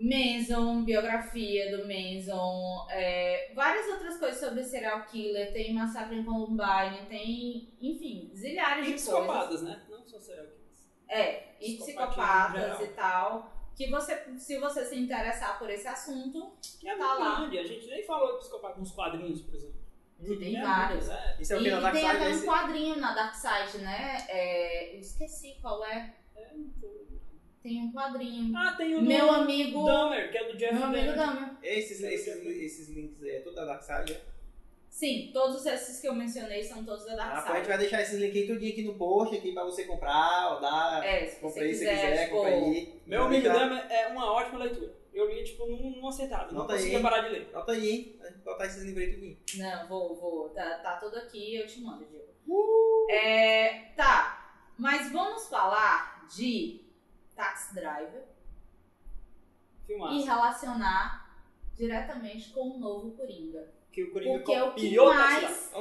Speaker 1: Manson, biografia do Manson, é, várias outras coisas sobre serial killer, tem Massacre em Columbine, tem, enfim, zilhares
Speaker 3: E
Speaker 1: de coisas.
Speaker 3: psicopatas, né? Não só serial killers.
Speaker 1: É, e psicopatas e tal. Que você, se você se interessar por esse assunto,
Speaker 3: Que é
Speaker 1: Tá lá.
Speaker 3: grande. A gente nem falou de psicopata nos quadrinhos, por exemplo.
Speaker 1: que tem
Speaker 3: É
Speaker 1: vários.
Speaker 3: é.
Speaker 2: Isso é o
Speaker 1: e,
Speaker 2: que na
Speaker 1: e
Speaker 2: Dark
Speaker 1: tem até um quadrinho na Dark Side, né? É, eu esqueci qual é.
Speaker 3: É muito-
Speaker 1: Tem um quadrinho.
Speaker 3: Ah, tem o do
Speaker 1: Meu amigo.
Speaker 3: Dahmer, que é do Jeff
Speaker 1: Meu amigo
Speaker 3: Dahmer.
Speaker 1: Dahmer.
Speaker 2: Esses, esses, esses links aí, é tudo da Dark Side, é?
Speaker 1: Sim, todos esses que eu mencionei são todos da
Speaker 2: Ah,
Speaker 1: Dark
Speaker 2: pô, a gente vai deixar esses links aí tudinho aqui no post, aqui pra você comprar, ou dar.
Speaker 1: É, se
Speaker 2: compra
Speaker 1: você
Speaker 2: se
Speaker 1: quiser,
Speaker 2: quiser,
Speaker 1: tipo,
Speaker 2: compra aí.
Speaker 3: Meu amigo Dahmer é uma ótima leitura. Eu li, tipo, num, num acertado. Não
Speaker 2: Nota
Speaker 3: conseguia
Speaker 2: aí.
Speaker 3: parar de ler.
Speaker 2: Nota aí, hein? Botar esses livros aí tudinho.
Speaker 1: Não, vou, vou. Tá, tá tudo aqui, eu te mando, Diego.
Speaker 3: Uh!
Speaker 1: É, tá, mas vamos falar de Taxi Driver
Speaker 3: Filmaço.
Speaker 1: e relacionar diretamente com o novo Coringa.
Speaker 3: Que o Coringa
Speaker 1: Porque o que mais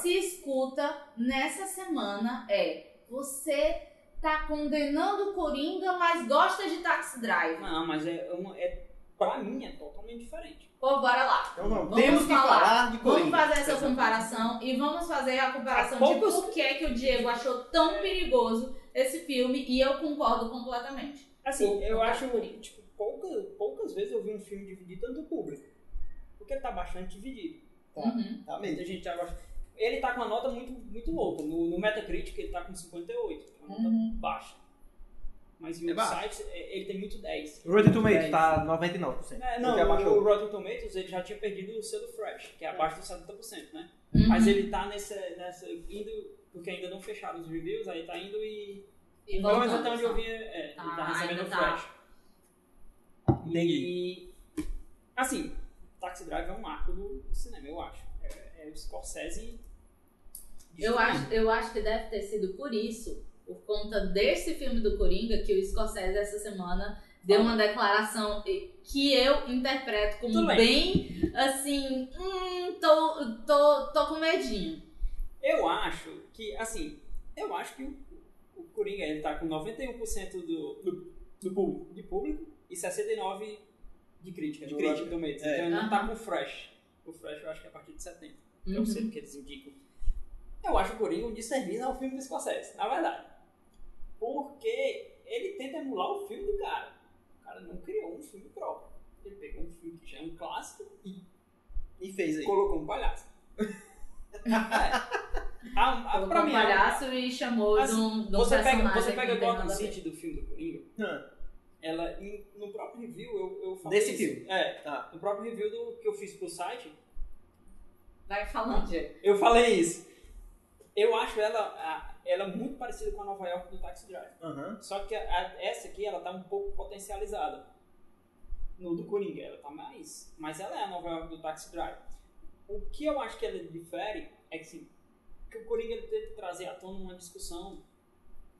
Speaker 1: se escuta nessa semana é você tá condenando o Coringa, mas gosta de Taxi Driver.
Speaker 3: Não, mas é, é, pra mim é totalmente diferente.
Speaker 1: Pô, bora lá.
Speaker 2: Então vamos,
Speaker 1: Vamos
Speaker 2: temos que
Speaker 1: falar.
Speaker 2: falar de
Speaker 1: Vamos fazer essa comparação e vamos fazer a comparação
Speaker 3: Há poucos-
Speaker 1: de por que, que o Diego achou tão perigoso esse filme e eu concordo completamente.
Speaker 3: Assim, eu acho, tipo, pouca, poucas vezes eu vi um filme dividir tanto o público. Porque ele tá bastante dividido.
Speaker 2: Tá.
Speaker 1: Uhum.
Speaker 2: Tá mesmo.
Speaker 3: Muita gente já gosta. Ele tá com uma nota muito, muito louca. No, no Metacritic ele tá com 58, que é uma nota
Speaker 1: Uhum.
Speaker 3: baixa. Mas em
Speaker 2: É
Speaker 3: outros
Speaker 2: baixo.
Speaker 3: sites é, ele tem muito 10.
Speaker 2: O Rotten Tomatoes
Speaker 3: 10.
Speaker 2: tá 99%.
Speaker 3: É, não,
Speaker 2: abaixou.
Speaker 3: o Rotten Tomatoes ele já tinha perdido o selo Fresh, que é abaixo dos 70%, né?
Speaker 1: Uhum.
Speaker 3: Mas ele tá nessa, nessa indo porque ainda não fecharam os reviews, aí tá indo e.
Speaker 1: E
Speaker 3: Pelo menos até onde eu vi, é,
Speaker 1: Tá,
Speaker 3: ele tá recebendo
Speaker 1: ainda
Speaker 3: o
Speaker 1: tá.
Speaker 3: Flash.
Speaker 2: Entendi.
Speaker 3: E. Assim, Taxi Drive é um marco do cinema, eu acho. É, é o Scorsese.
Speaker 1: Eu acho, eu acho que deve ter sido por isso, por conta desse filme do Coringa, que o Scorsese essa semana deu uma declaração que eu interpreto como
Speaker 3: Tudo bem.
Speaker 1: bem, assim, hum, tô, tô, tô com medinho.
Speaker 3: Eu acho que, assim, eu acho que o, o Coringa ele tá com 91% do, do, do público, de público e 69% de crítica, de
Speaker 2: Do
Speaker 3: crítica do mês.
Speaker 2: é.
Speaker 3: Então ele não tá com o Fresh. O Fresh eu acho que é a partir de 70. É
Speaker 1: Uhum.
Speaker 3: o selo que eles indicam. Eu acho o Coringa um desserviço ao filme do Scorsese, na verdade. Porque ele tenta emular o filme do cara. O cara não criou um filme próprio. Ele pegou um filme que já é um clássico e
Speaker 2: E fez aí.
Speaker 3: colocou um palhaço. é. A, a,
Speaker 1: Colocou
Speaker 3: pra
Speaker 1: um
Speaker 3: mim,
Speaker 1: palhaço e chamou
Speaker 3: Assim,
Speaker 1: de um, de um
Speaker 3: você
Speaker 1: personagem
Speaker 3: pega, você pega Gotham. City do filme do Coringa,
Speaker 2: Ah,
Speaker 3: ela, em- no próprio review eu, eu falei
Speaker 2: Desse
Speaker 3: isso.
Speaker 2: filme?
Speaker 3: É,
Speaker 2: Tá.
Speaker 3: no próprio review do, que eu fiz pro site,
Speaker 1: Vai falando, Diego.
Speaker 3: eu falei isso. Eu acho ela, ela muito parecida com a Nova York do Taxi Drive.
Speaker 2: Aham.
Speaker 3: Só que a- a- essa aqui, ela tá um pouco potencializada. No do Coringa, ela tá mais... Mas ela é a Nova York do Taxi Drive. O que eu acho que ela difere é que, assim, que o Coringa ele tenta trazer à tona uma discussão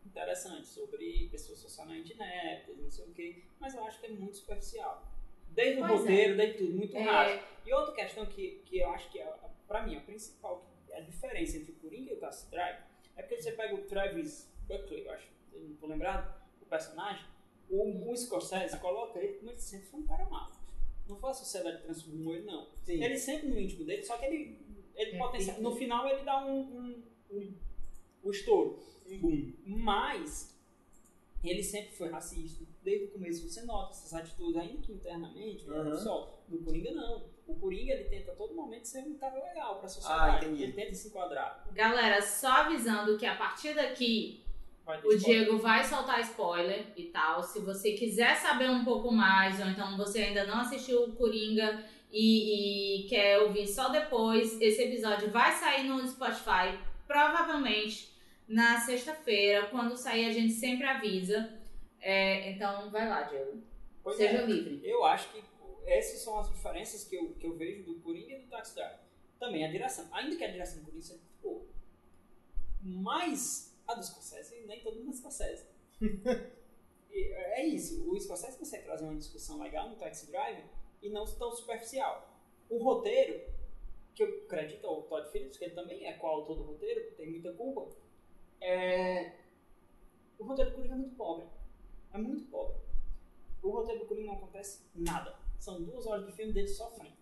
Speaker 3: interessante sobre pessoas socialmente ineptas, não sei o quê, mas eu acho que é muito superficial. Desde o
Speaker 1: Pois é.
Speaker 3: roteiro, desde tudo, muito raso.
Speaker 1: É,
Speaker 3: E outra questão que, que eu acho que, é, pra mim, a principal a diferença entre o Coringa e o Taxi Drive é porque você pega o Travis Buckley, eu acho, eu não tô lembrado, o personagem, o, o Scorsese coloca ele como ele sempre foi um cara má. Não foi a sociedade que transformou ele, não.
Speaker 2: Sim.
Speaker 3: Ele sempre no íntimo dele, só que ele, ele
Speaker 1: É,
Speaker 3: no final ele dá um, um, um, um estouro.
Speaker 2: Um boom.
Speaker 3: Mas ele sempre foi racista. Desde o começo você nota essas atitudes, ainda que internamente, uhum. só. No Coringa não. O Coringa ele tenta a todo momento ser um cara legal pra sociedade.
Speaker 2: Ah, entendi.
Speaker 3: Ele tenta se enquadrar.
Speaker 1: Galera, só avisando que a partir daqui O
Speaker 3: spoiler.
Speaker 1: Diego vai soltar spoiler e tal. Se você quiser saber um pouco mais, ou então você ainda não assistiu o Coringa e, e quer ouvir só depois, esse episódio vai sair no Spotify, provavelmente na sexta-feira. Quando sair, a gente sempre avisa. É, então, vai lá, Diego.
Speaker 3: Pois
Speaker 1: Seja
Speaker 3: é.
Speaker 1: livre.
Speaker 3: Eu acho que essas são as diferenças que eu, que eu vejo do Coringa e do Taxi Drive. Também a direção. Ainda que a direção do Coringa seja boa. Mas a do Scorsese, nem todo mundo é Scorsese. É isso. O Scorsese consegue trazer uma discussão legal no Taxi Drive e não tão superficial. O roteiro, que eu acredito ao Todd Phillips, que ele também é coautor do roteiro, tem muita culpa, é... o roteiro do Coringa é muito pobre. É muito pobre. O roteiro do Coringa não acontece nada. São duas horas de filme dele sofrendo.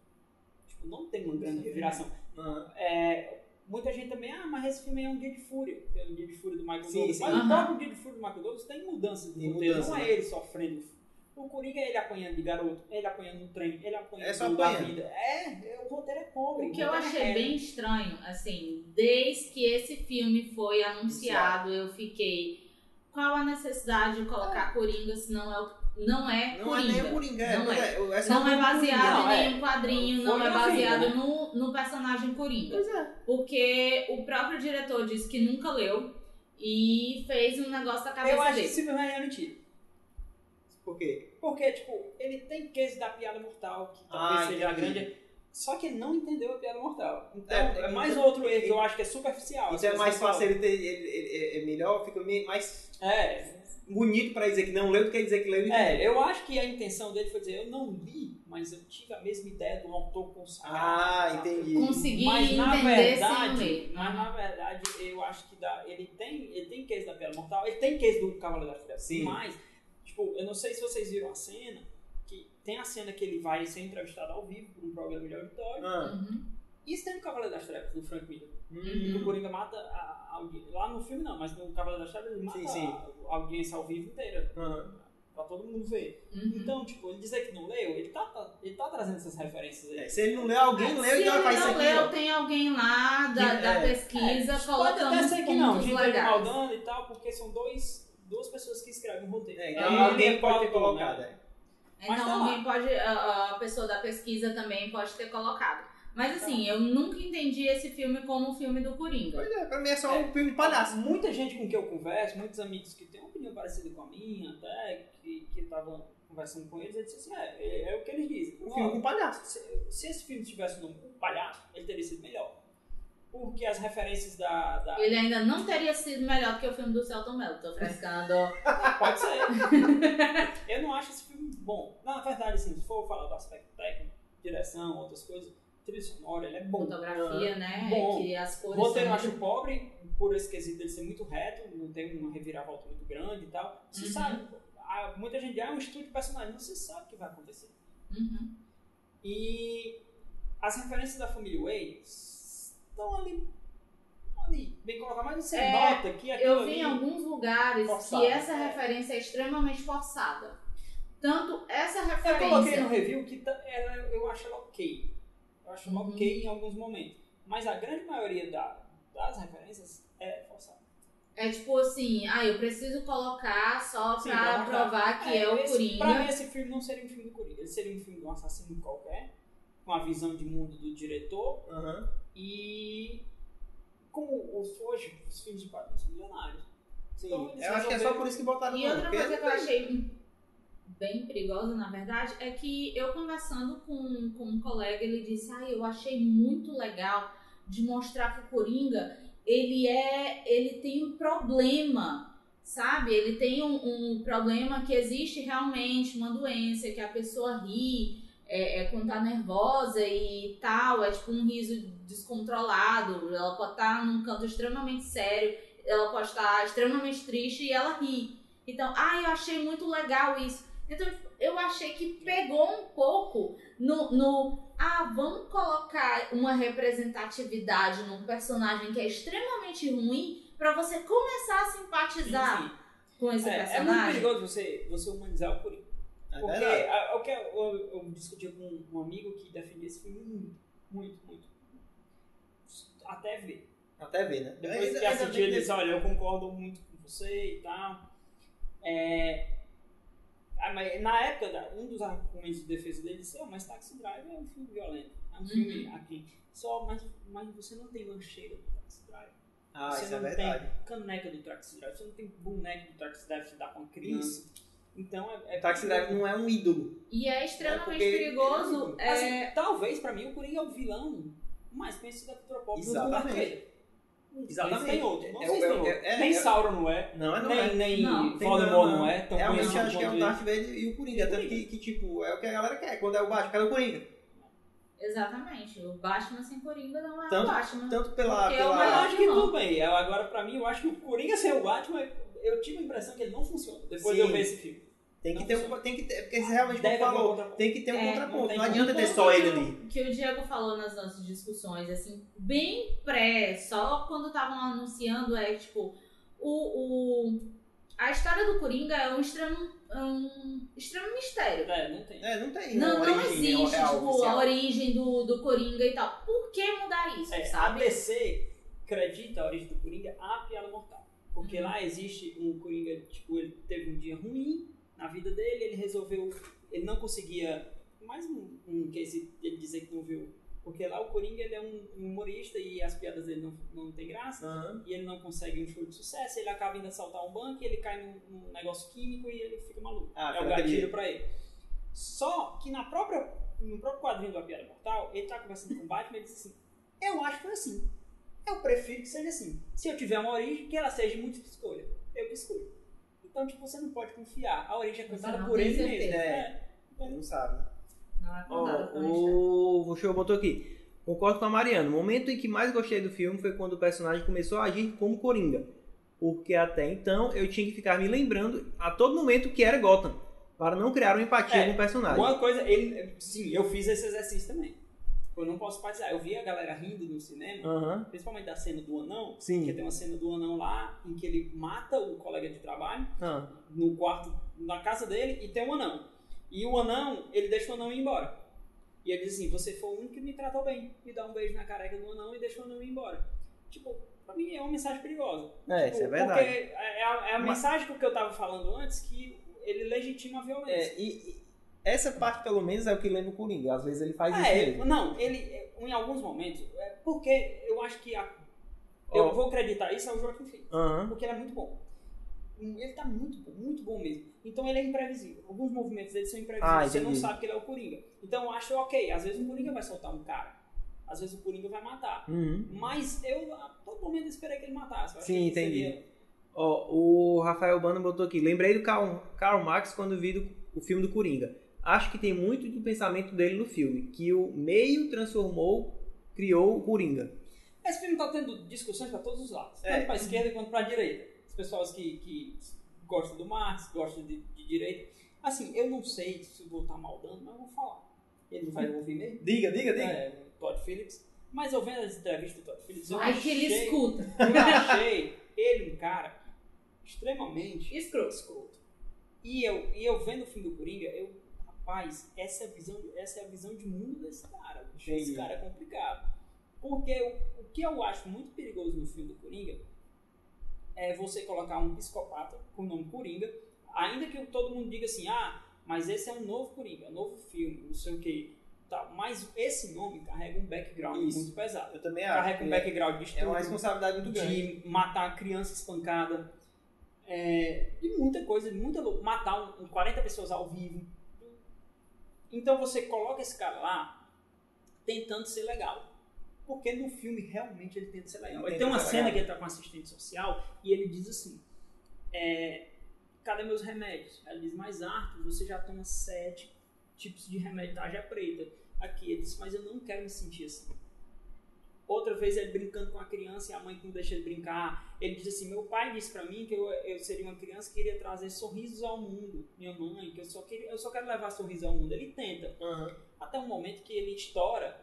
Speaker 3: Tipo, não tem uma grande reviração. É, muita gente também, ah, mas esse filme é um dia de fúria. Tem um dia de fúria do Michael
Speaker 2: Sim,
Speaker 3: Douglas.
Speaker 2: sim.
Speaker 3: Mas
Speaker 1: Aham.
Speaker 3: o próprio dia de fúria do Michael Douglas tem mudanças de
Speaker 2: Tem
Speaker 3: roteiro.
Speaker 2: mudança,
Speaker 3: não é
Speaker 2: né?
Speaker 3: ele sofrendo. O Coringa é ele apanhando de garoto, ele apanhando no trem, ele apanhando
Speaker 2: É só
Speaker 3: da vida. É, é, o roteiro é pobre.
Speaker 1: O que eu
Speaker 3: é
Speaker 1: achei
Speaker 3: reto.
Speaker 1: bem estranho, assim, desde que esse filme foi anunciado, eu fiquei. Qual a necessidade de colocar Coringa se não é, o- não é
Speaker 2: Não é
Speaker 1: Coringa?
Speaker 2: nem o Coringa. é,
Speaker 1: Não é.
Speaker 2: é, é só
Speaker 1: Não é baseado
Speaker 3: Não,
Speaker 1: em
Speaker 3: é.
Speaker 1: nenhum quadrinho, não é
Speaker 3: vida,
Speaker 1: baseado
Speaker 3: né?
Speaker 1: no, no personagem Coringa.
Speaker 2: Pois é.
Speaker 1: Porque o próprio diretor disse que nunca leu e fez um negócio da cabeça
Speaker 3: Eu acho que
Speaker 1: dele.
Speaker 3: Superman é mentira.
Speaker 2: Por quê?
Speaker 3: Porque, tipo, ele tem case da piada mortal, que talvez
Speaker 2: Ah,
Speaker 3: seja a grande. Só que ele não entendeu a piada mortal. Então,
Speaker 2: É,
Speaker 3: é,
Speaker 2: é,
Speaker 3: mais
Speaker 2: então-
Speaker 3: outro erro que eu acho que é superficial.
Speaker 2: Então é
Speaker 3: As
Speaker 2: mais fácil ele ter. Ele, ele- é melhor, fica meio mais
Speaker 3: É,
Speaker 2: bonito pra dizer que não leu do que dizer que leu e
Speaker 3: é, eu acho que a intenção dele foi dizer: eu não li, mas eu tive a mesma ideia do autor consagrado.
Speaker 2: Ah,
Speaker 3: sabe?
Speaker 2: entendi.
Speaker 1: Consegui
Speaker 3: Mas na
Speaker 1: entender
Speaker 3: verdade,
Speaker 1: sem ler.
Speaker 3: mas na verdade, eu acho que dá, ele tem, ele tem case da piada mortal, ele tem case do Cavaleiro das Trevas.
Speaker 2: Sim.
Speaker 3: Mas, tipo, eu não sei se vocês viram a cena, tem a cena que ele vai ser entrevistado ao vivo por um programa de auditório.
Speaker 2: Ah,
Speaker 1: Uhum.
Speaker 3: Isso tem no Cavaleiro das Trevas, do Frank Miller.
Speaker 2: hum,
Speaker 3: O Coringa mata a, a audiência. Lá no filme não, mas no Cavaleiro das Trevas ele mata
Speaker 2: Sim, sim.
Speaker 3: A, a audiência ao vivo inteira.
Speaker 2: aham.
Speaker 3: Pra todo mundo ver.
Speaker 1: Uhum.
Speaker 3: Então, tipo, ele dizer que não leu, ele tá, tá- ele tá trazendo essas referências aí.
Speaker 2: É, se ele não leu, alguém
Speaker 1: Se
Speaker 2: leu
Speaker 1: ele
Speaker 2: e ela faz isso
Speaker 1: não
Speaker 2: aqui.
Speaker 1: leu,
Speaker 2: ó.
Speaker 1: tem alguém lá da,
Speaker 2: Que-
Speaker 1: da
Speaker 2: é,
Speaker 1: pesquisa
Speaker 3: Pode
Speaker 1: colocando
Speaker 3: até
Speaker 1: os
Speaker 3: ser que não, gente
Speaker 1: legais.
Speaker 3: maldando e tal, porque são dois, duas pessoas que escrevem o roteiro.
Speaker 2: É,
Speaker 1: É,
Speaker 2: então
Speaker 1: ele
Speaker 2: alguém
Speaker 3: é
Speaker 2: pode ter
Speaker 3: coautor,
Speaker 2: colocado.
Speaker 3: né?
Speaker 2: É.
Speaker 3: Mas
Speaker 1: Então
Speaker 3: tá
Speaker 1: alguém pode, a, a pessoa da pesquisa também pode ter colocado. Mas assim, eu nunca entendi esse filme como um filme do Coringa.
Speaker 2: Pois é, pra mim é só
Speaker 3: É.
Speaker 2: um filme palhaço.
Speaker 3: Muita gente com quem eu converso, muitos amigos que têm uma opinião parecida com a minha, até, que estavam conversando com eles, eles disseram assim, é, é, é o que eles dizem.
Speaker 2: Um filme com palhaço.
Speaker 3: se, se esse filme tivesse o nome O Palhaço, ele teria sido melhor. Porque as referências da... da-
Speaker 1: Ele ainda não teria sido melhor que o filme do Celton Mello. Tô frescando.
Speaker 3: Pode ser. eu não acho esse filme bom. Na verdade, assim, se for falar do aspecto técnico, direção, outras coisas, trilha sonora, ele é bom.
Speaker 1: Fotografia, né?
Speaker 3: Bom.
Speaker 1: Que as
Speaker 3: O
Speaker 1: cores
Speaker 3: roteiro eu acho pobre, por esse quesito dele ser muito reto, não tem uma reviravolta muito grande e tal. Você
Speaker 1: Uhum.
Speaker 3: sabe, ah, muita gente diz, ah, é um estudo de personagem, você sabe o que vai acontecer.
Speaker 1: Uhum.
Speaker 3: E as referências da família Wayne estão ali, ali, bem colocadas, mas você
Speaker 1: É,
Speaker 3: nota que aquilo
Speaker 1: Eu vi em alguns lugares
Speaker 3: Forçado,
Speaker 1: que essa
Speaker 3: é.
Speaker 1: referência é extremamente forçada. Tanto essa
Speaker 3: Eu coloquei no
Speaker 1: referência.
Speaker 3: review que tá- ela, eu acho ela ok. Eu acho ela
Speaker 1: Uhum.
Speaker 3: ok em alguns momentos. Mas a grande maioria da- das referências é forçada.
Speaker 1: É tipo assim, ah, eu preciso colocar só
Speaker 3: Sim,
Speaker 1: pra
Speaker 3: pra
Speaker 1: provar que é, o
Speaker 3: esse-
Speaker 1: Coringa.
Speaker 3: Pra mim, esse filme não seria um filme do Coringa. Ele seria um filme de um assassino qualquer, com a visão de mundo do diretor.
Speaker 2: Aham.
Speaker 3: E como os, hoje os filmes de quadrinhos são milionários.
Speaker 2: Sim.
Speaker 3: Então,
Speaker 2: eu acho que é só por isso que botaram
Speaker 1: E outra coisa que eu achei bem perigosa, na verdade, é que eu conversando com, com um colega, ele disse, ah, eu achei muito legal de mostrar que o Coringa, ele é, ele tem um problema, sabe? Ele tem um, um problema que existe realmente, uma doença, que a pessoa ri é, é quando tá nervosa e tal, é tipo um riso descontrolado, ela pode estar num canto extremamente sério, ela pode estar extremamente triste e ela ri. Então, ah, eu achei muito legal isso. Então, eu achei que pegou um pouco no, no ah, vamos colocar uma representatividade num personagem que é extremamente ruim pra você começar a simpatizar
Speaker 3: Sim,
Speaker 1: com esse
Speaker 3: sim. É, é muito
Speaker 1: personagem.
Speaker 3: perigoso você, você humanizar o Coringa.
Speaker 2: É
Speaker 3: Porque a- o que eu, eu, discuti com um amigo que defendia esse filme muito, muito, muito. Até ver.
Speaker 2: Até ver, né?
Speaker 3: Depois
Speaker 2: Ainda-
Speaker 3: que assistir, ele disse, olha, eu concordo muito com você e tal. É... ah, mas na época, um dos argumentos de defesa dele disse, oh, mas Taxi Drive é um filme violento. É um filme aqui. Só, mas, mas você não tem lancheira do Taxi Drive.
Speaker 2: Ah,
Speaker 3: você
Speaker 2: é
Speaker 3: não
Speaker 2: verdade.
Speaker 3: tem caneca do Taxi Drive. Você não tem boneco do Taxi Drive que dá pra uma criança. Então, é... é
Speaker 2: Taxi Drive não é um ídolo.
Speaker 1: E é extremamente
Speaker 2: É porque-
Speaker 1: perigoso. É,
Speaker 3: Assim, talvez, pra mim, o Coringa é o vilão mais conhecido da cultura pop do mundo
Speaker 2: Exatamente. Exatamente.
Speaker 3: Tem outro. Não
Speaker 2: É
Speaker 3: sei
Speaker 2: o-
Speaker 3: se
Speaker 2: é
Speaker 3: tem
Speaker 2: o-
Speaker 3: outro.
Speaker 2: é-
Speaker 3: Nem
Speaker 2: é-
Speaker 3: Sauron não é.
Speaker 2: Não, é não
Speaker 3: nem
Speaker 2: é.
Speaker 3: nem
Speaker 1: Não,
Speaker 3: Voldemort
Speaker 2: não,
Speaker 3: não é. Tão
Speaker 2: Realmente acho que é o Darth Vader e o Coringa. Tanto que, que, tipo, é o que a galera quer. Quando é o Batman, cadê o Coringa?
Speaker 1: Exatamente. O Batman sem Coringa não é
Speaker 2: Tanto-
Speaker 1: o Batman.
Speaker 2: Tanto pela.
Speaker 1: É
Speaker 3: Mas eu
Speaker 2: pela...
Speaker 3: acho que tudo bem. Agora, pra mim, eu acho que o Coringa ser o Batman, eu tive a impressão que ele não funciona. Depois
Speaker 2: Sim.
Speaker 3: de eu ver esse filme.
Speaker 2: Tem que ter um. Tem que ter. Porque você realmente
Speaker 3: Deve
Speaker 2: falou.
Speaker 3: contraponto.
Speaker 2: Tem que ter um
Speaker 1: É,
Speaker 2: contraponto.
Speaker 3: não
Speaker 2: adianta ter só ele
Speaker 1: o-
Speaker 2: ali.
Speaker 1: Que o Diego falou nas nossas discussões, assim, bem pré, só quando estavam anunciando, é tipo, o, o, a história do Coringa é um extremo, um extremo mistério.
Speaker 3: É, não tem.
Speaker 2: É, não tem.
Speaker 1: Não, não
Speaker 2: origem
Speaker 1: existe,
Speaker 2: real,
Speaker 1: tipo,
Speaker 2: oficial.
Speaker 1: a origem do, do Coringa e tal. Por que mudar isso,
Speaker 3: É, a
Speaker 1: sabe?
Speaker 3: DC acredita a origem do Coringa a piada mortal. Porque
Speaker 1: Uhum.
Speaker 3: lá existe um Coringa, tipo, ele teve um dia ruim na vida dele, ele resolveu. Ele não conseguia. Mais um, um case ele dizer que não viu. Porque lá o Coringa ele é um um humorista e as piadas dele não, não tem graça.
Speaker 2: Aham.
Speaker 3: E ele não consegue um show de sucesso, ele acaba indo assaltar um banco, e ele cai num, num negócio químico e ele fica maluco.
Speaker 2: Ah,
Speaker 3: é o gatilho pra ele. Só que na própria, no próprio quadrinho do A Piada Mortal, ele tá conversando com o Batman e ele diz assim: Eu acho que foi assim. Eu prefiro que seja assim. Se eu tiver uma origem, que ela seja de múltipla escolha. Eu que escolho. Então, tipo, você não pode confiar. A origem é contada por
Speaker 1: tem
Speaker 3: ele
Speaker 1: certeza.
Speaker 3: mesmo.
Speaker 2: É.
Speaker 3: É.
Speaker 2: Não sabe. né?
Speaker 1: Não é contada história.
Speaker 2: o Vuxou botou aqui. Concordo com a Mariana. O momento em que mais gostei do filme foi quando o personagem começou a agir como Coringa. Porque até então eu tinha que ficar me lembrando a todo momento que era Gotham. Para não criar uma empatia
Speaker 3: É,
Speaker 2: com o personagem.
Speaker 3: Uma coisa, ele, sim, eu fiz esse exercício também. Eu não posso participar. Eu vi a galera rindo no cinema,
Speaker 2: Aham.
Speaker 3: principalmente da cena do anão.
Speaker 2: Sim.
Speaker 3: Porque tem uma cena do anão lá em que ele mata o colega de trabalho
Speaker 2: Ah,
Speaker 3: no quarto, na casa dele, e tem um anão. E o anão, ele deixa o anão ir embora. E ele diz assim: Você foi o único que me tratou bem. Me dá um beijo na careca do anão e deixa o anão ir embora. Tipo, pra mim é uma mensagem perigosa.
Speaker 2: É,
Speaker 3: Tipo,
Speaker 2: isso é verdade.
Speaker 3: Porque é a, é a
Speaker 2: Mas-
Speaker 3: mensagem que eu tava falando antes que ele legitima a violência.
Speaker 2: É, e, e essa parte, pelo menos, é o que lembra o Coringa. Às vezes ele faz isso
Speaker 3: É,
Speaker 2: mesmo.
Speaker 3: ele- não, ele. em alguns momentos, é, porque eu acho que a, eu vou acreditar isso ao Joaquim Phoenix, porque ele é muito bom. Ele tá muito bom, muito bom mesmo. Então ele é imprevisível. Alguns movimentos dele são imprevisíveis,
Speaker 2: Ah,
Speaker 3: você não sabe que ele é o Coringa. Então eu acho ok, às vezes o Coringa vai soltar um cara, às vezes o Coringa vai matar.
Speaker 2: Uhum.
Speaker 3: Mas eu a todo momento esperei que ele matasse. Eu
Speaker 2: Sim, entendi.
Speaker 3: seria-
Speaker 2: Ó, o Rafael Bano botou aqui. Lembrei do Karl, Karl Marx quando vi do- o filme do Coringa. Acho que tem muito do pensamento dele no filme, que o meio transformou, criou o Coringa.
Speaker 3: Esse filme tá tendo discussões para todos os lados,
Speaker 2: É.
Speaker 3: tanto para esquerda quanto para direita. As pessoas que, que gostam do Marx, gostam de, de direita. Assim, eu não sei se eu vou estar maldando, mas eu vou falar. Ele não vai ouvir mesmo?
Speaker 2: Diga, diga,
Speaker 3: É, o Todd Phillips. Mas eu vendo as entrevistas do Todd Phillips, eu
Speaker 1: Ai, que ele
Speaker 3: achei,
Speaker 1: escuta.
Speaker 3: eu achei ele um cara extremamente
Speaker 1: Escroto.
Speaker 3: escroto. E eu, e eu vendo o filme do Coringa, eu, rapaz, essa é a visão, essa é a visão de mundo desse cara. bicho. Esse
Speaker 2: Entendi.
Speaker 3: cara é complicado. Porque o, o que eu acho muito perigoso no filme do Coringa é você colocar um psicopata com o nome Coringa, ainda que todo mundo diga assim, ah, mas esse é um novo Coringa, é um novo filme, não sei o que. Tal. Mas esse nome carrega um background
Speaker 2: Isso.
Speaker 3: muito pesado.
Speaker 2: Eu também acho.
Speaker 3: Carrega um background de
Speaker 2: é uma responsabilidade muito grande.
Speaker 3: de matar criança espancada, é, de muita coisa, muita matar um, um 40 pessoas ao vivo. Então você coloca esse cara lá tentando ser legal. Porque no filme realmente ele tenta ser legal.
Speaker 2: Ele
Speaker 3: tem uma cena
Speaker 2: legal.
Speaker 3: que ele tá com um assistente social e ele diz assim: é, Cadê meus remédios? Ela diz: Mas Arthur, você já toma sete tipos de remédio tarja preta. Aqui, ele disse: Mas eu não quero me sentir assim. Outra vez ele brincando com a criança e a mãe que não deixa ele brincar. Ele diz assim: Meu pai disse pra mim que eu, eu seria uma criança que iria trazer sorrisos ao mundo. Minha mãe, que eu só, queria, eu só quero levar sorrisos ao mundo. Ele tenta.
Speaker 2: Aham.
Speaker 3: Até um momento que ele estoura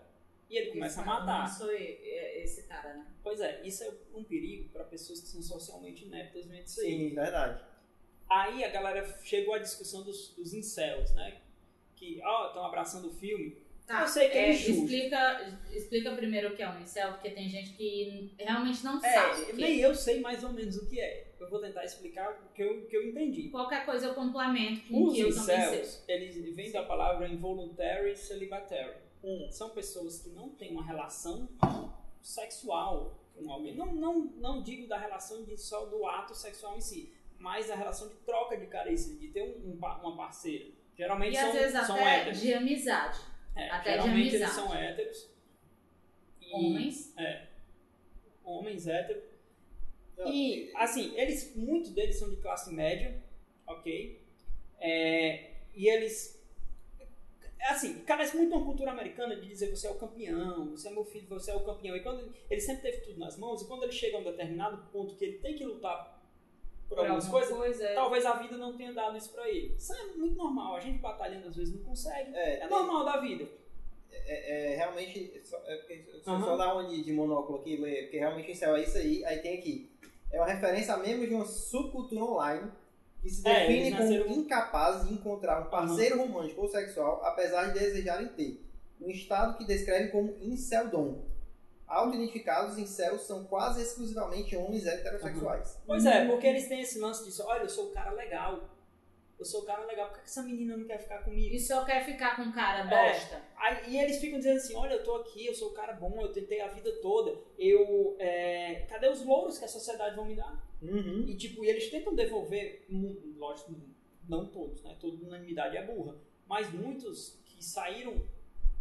Speaker 3: e ele começa a
Speaker 1: Não
Speaker 3: matar.
Speaker 1: sou e- e- esse cara, né?
Speaker 3: Pois é, isso é um perigo para pessoas que são socialmente ineptas aí.
Speaker 2: Sim, verdade.
Speaker 3: Aí a galera chegou à discussão dos, dos incels, né? Que, ó, estão abraçando o filme.
Speaker 1: Tá,
Speaker 3: Eu sei que é injusto.
Speaker 1: explica, explica primeiro o que é um incel, porque tem gente que realmente não
Speaker 3: É,
Speaker 1: sabe.
Speaker 3: nem eu sei mais ou menos o que é. Eu vou tentar explicar o que eu, que eu entendi.
Speaker 1: Qualquer coisa eu complemento com o
Speaker 3: Os
Speaker 1: que eu
Speaker 3: incels, eles vêm da palavra involuntary celibatary. São pessoas que não têm uma relação sexual com alguém. Não, não, não digo da relação de só do ato sexual em si, mas da relação de troca de carícias, de ter um, um uma parceira. Geralmente
Speaker 1: E
Speaker 3: são,
Speaker 1: às vezes
Speaker 3: são
Speaker 1: até
Speaker 3: héteros.
Speaker 1: de amizade.
Speaker 3: É,
Speaker 1: até
Speaker 3: geralmente eles são héteros. E-
Speaker 1: Homens.
Speaker 3: Homens héteros. E, assim, eles, muitos deles são de classe média, ok? É, e eles. é Assim, parece muito uma cultura americana de dizer você é o campeão, você é meu filho, você é o campeão. E quando ele sempre teve tudo nas mãos, e quando ele chega a um determinado ponto que ele tem que lutar por,
Speaker 1: Por
Speaker 3: algumas
Speaker 1: alguma
Speaker 3: coisas,
Speaker 1: coisa.
Speaker 3: talvez a vida não tenha dado isso pra ele. Isso é muito normal. A gente batalhando às vezes não consegue.
Speaker 2: É,
Speaker 3: É normal da vida.
Speaker 2: é, é, realmente, só, é, eu
Speaker 3: Aham.
Speaker 2: só dar uma de, de monóculo aqui, ler, porque realmente isso é isso aí, aí tem aqui. É uma referência mesmo de uma subcultura online que se
Speaker 3: É,
Speaker 2: define como
Speaker 3: nasceram-
Speaker 2: incapaz de encontrar um parceiro romântico ou sexual, apesar de desejarem ter. Um estado que descreve como inceldom. Auto-identificados incels são quase exclusivamente homens heterossexuais.
Speaker 3: Pois é, porque eles têm esse lance de olha, eu sou o cara legal. Eu sou o cara legal, por que essa menina não quer ficar comigo?
Speaker 1: E só quer ficar com cara
Speaker 3: É.
Speaker 1: bosta.
Speaker 3: Aí, e eles ficam dizendo assim, olha, eu tô aqui, eu sou o cara bom, eu tentei a vida toda, eu... é, cadê os louros que a sociedade vai me dar?
Speaker 2: Uhum.
Speaker 3: E tipo, e eles tentam devolver, lógico, não todos, né? Toda unanimidade é burra, mas muitos que saíram,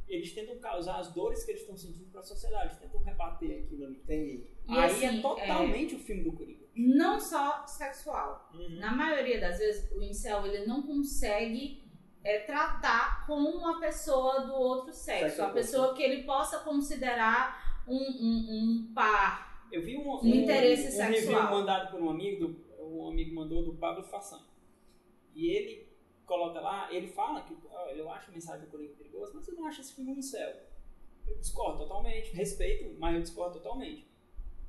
Speaker 3: eles tentam causar as dores que eles estão sentindo para a sociedade, eles tentam rebater aquilo ali.
Speaker 2: Entendi.
Speaker 1: E
Speaker 3: Aí
Speaker 1: assim,
Speaker 3: é totalmente o filme do Coringa.
Speaker 1: não só sexual.
Speaker 2: Uhum.
Speaker 1: Na maioria das vezes, o incel ele não consegue é, tratar com uma pessoa do outro sexo.
Speaker 2: Sexo
Speaker 1: a pessoa que ele possa considerar um, um, um par.
Speaker 3: Eu vi um,
Speaker 1: Um interesse
Speaker 3: um
Speaker 1: sexual.
Speaker 3: review mandado por um amigo, do, um amigo mandou do Pablo Fassan. E ele coloca lá, ele fala que eu acho a mensagem do Coringa perigosa, mas eu não acho esse filme um incel. Eu discordo totalmente, respeito, mas eu discordo totalmente.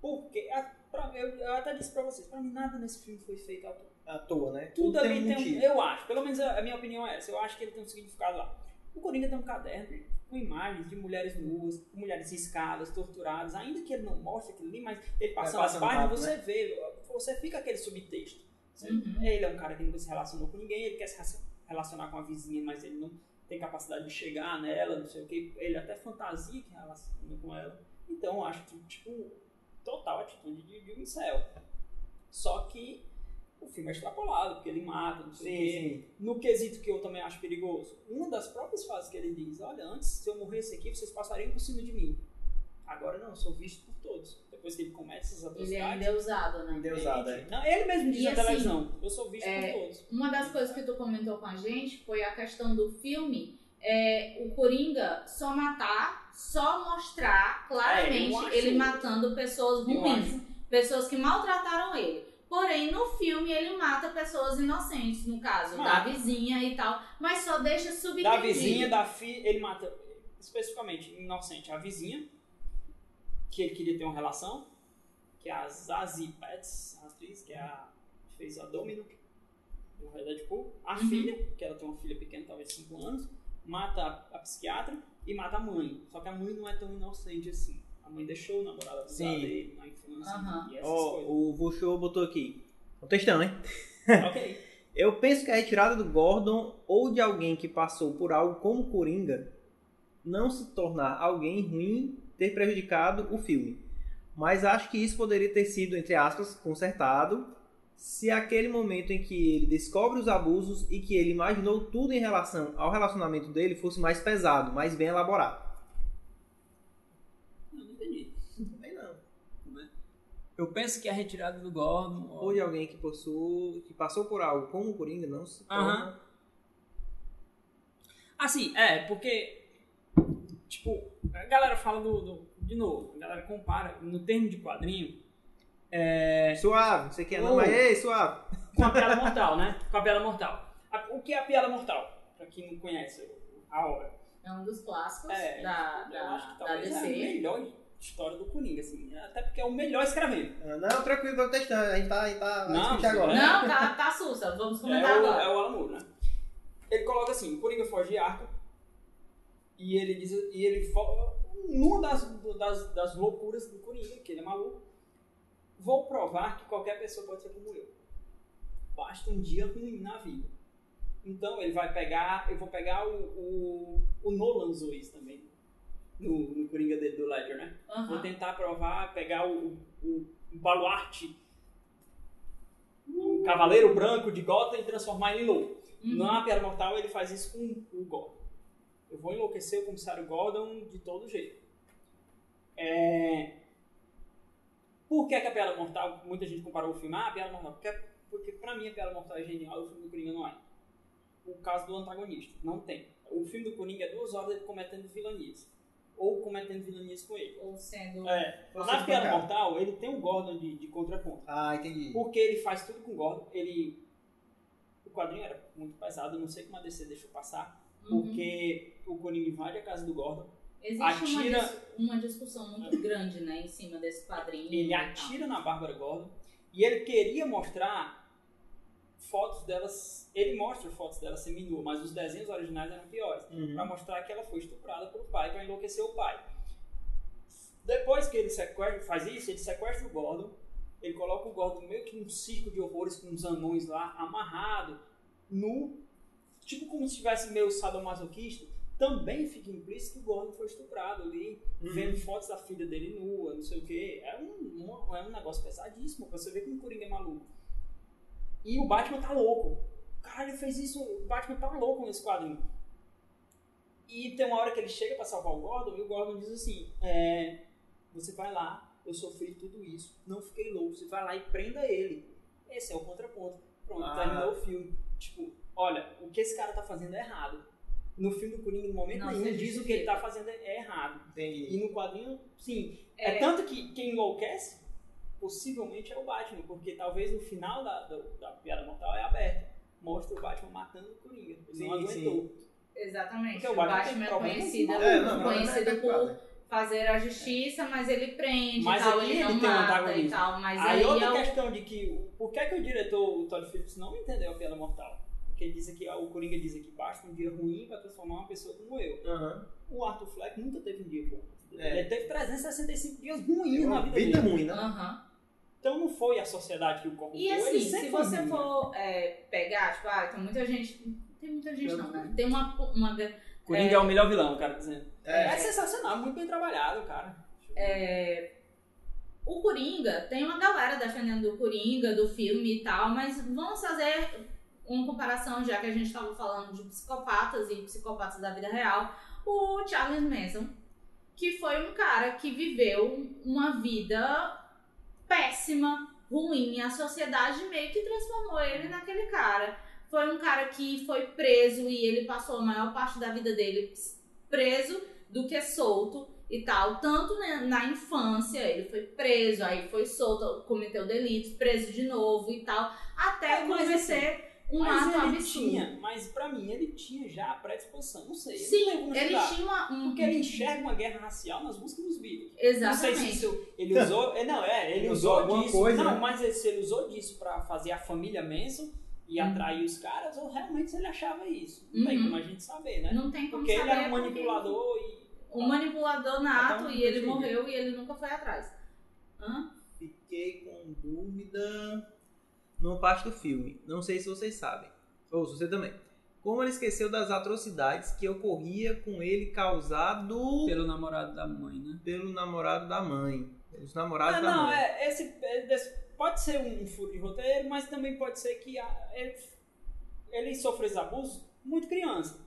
Speaker 3: Porque, a- pra- eu, eu até disse pra vocês, pra mim nada nesse filme foi feito à toa.
Speaker 2: À toa, né?
Speaker 3: Tudo
Speaker 2: tem
Speaker 3: ali
Speaker 2: um
Speaker 3: tem um, eu acho, pelo menos a, a minha opinião é essa, eu acho que ele tem um significado lá. O Coringa tem um caderno com imagens de mulheres nuas, mulheres riscadas, torturadas, ainda que ele não mostre aquilo ali, mas ele passando
Speaker 2: Vai
Speaker 3: as páginas, você vê, você fica aquele subtexto.
Speaker 1: Uhum.
Speaker 3: Ele é um cara que nunca se relacionou com ninguém, ele quer se raci- relacionar com a vizinha, mas ele não, tem capacidade de chegar nela, não sei o que, ele até fantasia que relaciona com ela. Então eu acho que, tipo, total atitude de, de um incel. Só que o filme é extrapolado, porque ele mata, não sei o quê. No quesito que eu também acho perigoso, uma das próprias fases que ele diz, olha, antes, se eu morresse aqui, vocês passariam por cima de mim. Agora não, eu sou visto por todos. Depois que ele comete essas
Speaker 1: Ele
Speaker 3: atrocidades...
Speaker 1: ainda é usado, né?
Speaker 2: Endeusado, é.
Speaker 3: Não, ele mesmo diz
Speaker 1: E
Speaker 3: na
Speaker 1: assim,
Speaker 3: televisão, eu sou visto
Speaker 1: é,
Speaker 3: por todos.
Speaker 1: Uma das coisas que tu comentou com a gente foi a questão do filme, é, o Coringa só matar, só mostrar claramente
Speaker 3: É, eu acho-
Speaker 1: ele matando pessoas ruins, pessoas que maltrataram ele. Porém, no filme ele mata pessoas inocentes, no caso, da
Speaker 3: Mata.
Speaker 1: vizinha e tal, mas só deixa subentendido.
Speaker 3: Da vizinha, da filha, ele mata especificamente inocente a vizinha, que ele queria ter uma relação, que é a Zazie Betts, a atriz, que é a que fez a Domino do Red Deadpool, a
Speaker 1: Uhum.
Speaker 3: filha, que ela tem uma filha pequena, talvez de 5 anos, mata a, a psiquiatra e mata a mãe. Só que a mãe não é tão inocente assim. A mãe deixou o namorado abusar
Speaker 2: Sim.
Speaker 3: dele na infância
Speaker 1: Aham.
Speaker 3: e essas
Speaker 2: Ó,
Speaker 3: coisas.
Speaker 2: o Vuxô botou aqui. Textão, hein?
Speaker 3: Ok.
Speaker 2: Eu penso que a retirada do Gordon ou de alguém que passou por algo como Coringa não se tornar alguém ruim ter prejudicado o filme. Mas acho que isso poderia ter sido, entre aspas, consertado se aquele momento em que ele descobre os abusos e que ele imaginou tudo em relação ao relacionamento dele fosse mais pesado, mais bem elaborado.
Speaker 3: Eu não entendi.
Speaker 2: Também não.
Speaker 3: Eu penso que a retirada do Gordon.
Speaker 2: Ou de alguém que, possui, que passou por algo como Coringa não se torna...
Speaker 3: Aham. Assim, é, porque. Tipo, a galera fala do. do- de novo, a galera compara no termo de quadrinho é,
Speaker 2: Suave, não sei o que, não, mas ei, suave.
Speaker 3: com a piada mortal, né? Com a piada mortal. A- o que é a piada mortal? Pra quem não conhece a obra.
Speaker 1: É um dos clássicos
Speaker 3: É,
Speaker 1: da,
Speaker 3: eu
Speaker 1: da,
Speaker 3: acho que
Speaker 1: da
Speaker 3: talvez é a
Speaker 1: DC.
Speaker 3: melhor história do Coringa, assim. Até porque é o melhor escrevendo.
Speaker 2: Ah, Não, tranquilo, tô testando. A gente tá, a gente tá
Speaker 3: Não, sim,
Speaker 2: agora.
Speaker 3: é.
Speaker 1: Não, tá, tá sussa. Vamos
Speaker 3: É
Speaker 1: comentar
Speaker 3: o,
Speaker 1: agora.
Speaker 3: é o Alan Moore, né? Ele coloca assim, o Coringa foge de arco e ele diz, e ele numa das, das, das loucuras do Coringa, que ele é maluco, vou provar que qualquer pessoa pode ser como eu. Basta um dia ruim na vida. Então ele vai pegar, eu vou pegar o, o, o Nolan isso também no, no Coringa dele do Ledger, né?
Speaker 1: Aham.
Speaker 3: Vou tentar provar, pegar o, o, o baluarte do Cavaleiro Branco de Gotham e transformar ele em louco.
Speaker 1: Uhum.
Speaker 3: Na Piada Mortal ele faz isso com o Gordon. Eu vou enlouquecer o comissário Gordon de todo jeito. É... Por que, que a Piada Mortal, muita gente comparou o filme, ah, a Piada Mortal, porque, porque pra mim a Piada Mortal é genial e o filme do Coringa não é. O caso do antagonista, não tem. O filme do Coringa é duas horas ele cometendo vilanias. Ou cometendo vilanias com ele.
Speaker 1: Ou sendo.
Speaker 3: É, na Piada. Mortal, ele tem um Gordon de, de contraponto.
Speaker 2: Ah, entendi.
Speaker 3: Porque ele faz tudo com o Gordon. Ele. O quadrinho era muito pesado, não sei como a DC deixou passar.
Speaker 1: Uhum.
Speaker 3: Porque o Coringa invade a casa do Gordon,
Speaker 1: Existe
Speaker 3: atira-
Speaker 1: uma, dis- uma discussão muito grande, né, em cima desse quadrinho.
Speaker 3: ele atira na Bárbara Gordon e ele queria mostrar fotos delas. Ele mostra fotos dela seminua, mas os desenhos originais eram piores.
Speaker 2: Uhum.
Speaker 3: Pra mostrar que ela foi estuprada pelo pai, pra enlouquecer o pai. Depois que ele sequestra, faz isso, ele sequestra o Gordon, ele coloca o Gordon meio que num circo de horrores com uns anões lá, amarrado, nu, tipo como se estivesse meio sadomasoquista, também fica implícito que o Gordon foi estuprado ali,
Speaker 2: Uhum.
Speaker 3: vendo fotos da filha dele nua, não sei o que. É um, um- é um negócio pesadíssimo, pra você ver como o Coringa é maluco. E o Batman tá louco. Cara, ele fez isso, o Batman tá louco nesse quadrinho. E tem uma hora que ele chega pra salvar o Gordon e o Gordon diz assim: é, Você vai lá, eu sofri tudo isso, não fiquei louco, você vai lá e prenda ele. Esse é o contraponto. Pronto,
Speaker 2: Ah.
Speaker 3: terminou o filme. Tipo, olha, o que esse cara tá fazendo é errado. No filme do Coringa, no momento
Speaker 1: Não,
Speaker 3: nenhum,
Speaker 1: você
Speaker 3: diz o que ele tá fazendo é errado.
Speaker 2: Entendi.
Speaker 3: E no quadrinho, sim. É,
Speaker 1: É.
Speaker 3: tanto que quem enlouquece, possivelmente é o Batman, porque talvez no final da, da, da piada mortal é aberta. Mostra o Batman matando o Coringa. Ele
Speaker 2: Sim,
Speaker 3: não aguentou.
Speaker 1: Exatamente.
Speaker 3: Porque
Speaker 1: o
Speaker 3: Batman
Speaker 1: é
Speaker 3: com
Speaker 1: conhecido.
Speaker 2: É, não,
Speaker 1: conhecido
Speaker 2: não,
Speaker 1: por
Speaker 2: não,
Speaker 1: fazer a justiça, mas ele prende
Speaker 3: Mas
Speaker 1: e tal, ele não
Speaker 3: ele tem um
Speaker 1: mata e tal. Mas
Speaker 3: Aí
Speaker 1: aí,
Speaker 3: outra
Speaker 1: é o-
Speaker 3: questão de que, o- por que, que o diretor, o Todd Phillips, não entendeu a piada mortal? Porque ele diz aqui, o Coringa diz aqui, basta um dia ruim pra transformar uma pessoa como eu.
Speaker 2: Aham.
Speaker 3: O Arthur Fleck nunca teve um dia bom.
Speaker 2: É.
Speaker 3: Ele teve 365 dias ruins
Speaker 2: Uma
Speaker 3: na vida,
Speaker 2: vida
Speaker 3: dele.
Speaker 2: ruim, né?
Speaker 1: Aham.
Speaker 3: Então não foi a sociedade que o corrompeu.
Speaker 1: E assim, se você
Speaker 3: ruim, né?
Speaker 1: for é, pegar, tipo, ah, tem muita gente tem muita gente não, né? Tem uma. uma
Speaker 3: Coringa é, o melhor vilão, o cara dizendo.
Speaker 2: É.
Speaker 3: É, sensacional, muito bem trabalhado, cara.
Speaker 1: é, o Coringa, tem uma galera defendendo o Coringa, do filme e tal, mas vamos fazer uma comparação, já que a gente estava falando de psicopatas e psicopatas da vida real. O Charles Manson, que foi um cara que viveu uma vida péssima, ruim, a sociedade meio que transformou ele naquele cara. Foi um cara que foi preso e ele passou a maior parte da vida dele preso do que solto e tal. Tanto na, na infância, ele foi preso, aí foi solto, cometeu delitos, preso de novo e tal, até
Speaker 3: É, mas
Speaker 1: cometer um
Speaker 3: mas
Speaker 1: ato
Speaker 3: ele
Speaker 1: absurdo.
Speaker 3: tinha, mas pra mim ele tinha já a predisposição, não sei. não
Speaker 1: Sim,
Speaker 3: como
Speaker 1: ele
Speaker 3: estudar.
Speaker 1: tinha uma, um.
Speaker 3: Porque ele enxerga uma guerra racial nas músicas dos Beatles. Não
Speaker 1: Exatamente.
Speaker 3: sei se isso ele usou. é, Não, é, ele
Speaker 2: Ele
Speaker 3: usou,
Speaker 2: usou alguma
Speaker 3: disso.
Speaker 2: coisa,
Speaker 3: não,
Speaker 2: né?
Speaker 3: mas se ele usou disso pra fazer a família Manson e
Speaker 1: Uhum.
Speaker 3: atrair os caras, ou realmente ele achava isso. Não
Speaker 1: Uhum.
Speaker 3: tem como a gente saber, né?
Speaker 1: Não tem como
Speaker 3: Porque
Speaker 1: saber.
Speaker 3: ele era um
Speaker 1: porque
Speaker 3: manipulador e.
Speaker 1: Um manipulador nato
Speaker 3: Então,
Speaker 1: e ele morreu e ele nunca foi atrás. Hã?
Speaker 2: Fiquei com dúvida numa parte do filme. Não sei se vocês sabem. Ou se você também. Como ele esqueceu das atrocidades que ocorria com ele causado
Speaker 3: Pelo namorado da mãe, né?
Speaker 2: pelo namorado da mãe. Pelos namorados
Speaker 3: Ah,
Speaker 2: da
Speaker 3: não,
Speaker 2: mãe.
Speaker 3: é, esse, é pode ser um furo de roteiro, mas também pode ser que a- ele, ele sofreu esses abusos muito criança.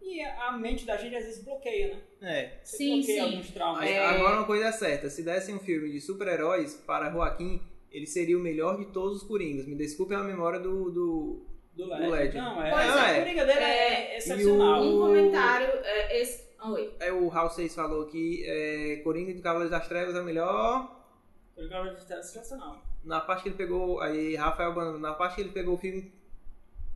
Speaker 3: E a mente da gente às vezes bloqueia, né?
Speaker 2: É.
Speaker 3: Você
Speaker 1: Sim,
Speaker 3: bloqueia
Speaker 1: sim.
Speaker 3: alguns traumas.
Speaker 2: Mas
Speaker 1: É.
Speaker 2: agora uma coisa é certa. Se dessem um filme de super-heróis para Joaquim, ele seria o melhor de todos os Coringas. Me desculpe a memória do... do...
Speaker 3: Do
Speaker 2: Do
Speaker 3: LED. Não, é.
Speaker 2: Pois
Speaker 3: a
Speaker 2: é.
Speaker 3: coringa dele é,
Speaker 1: É,
Speaker 3: excepcional.
Speaker 2: e
Speaker 1: Um
Speaker 2: o-
Speaker 1: comentário. É, esse... Oi.
Speaker 2: É, o Raul 6 falou que é, Coringa de Cavaleiros das Trevas é o melhor
Speaker 3: Coringa é sensacional.
Speaker 2: na parte que ele pegou, aí Rafael Bano, na parte que ele pegou o filme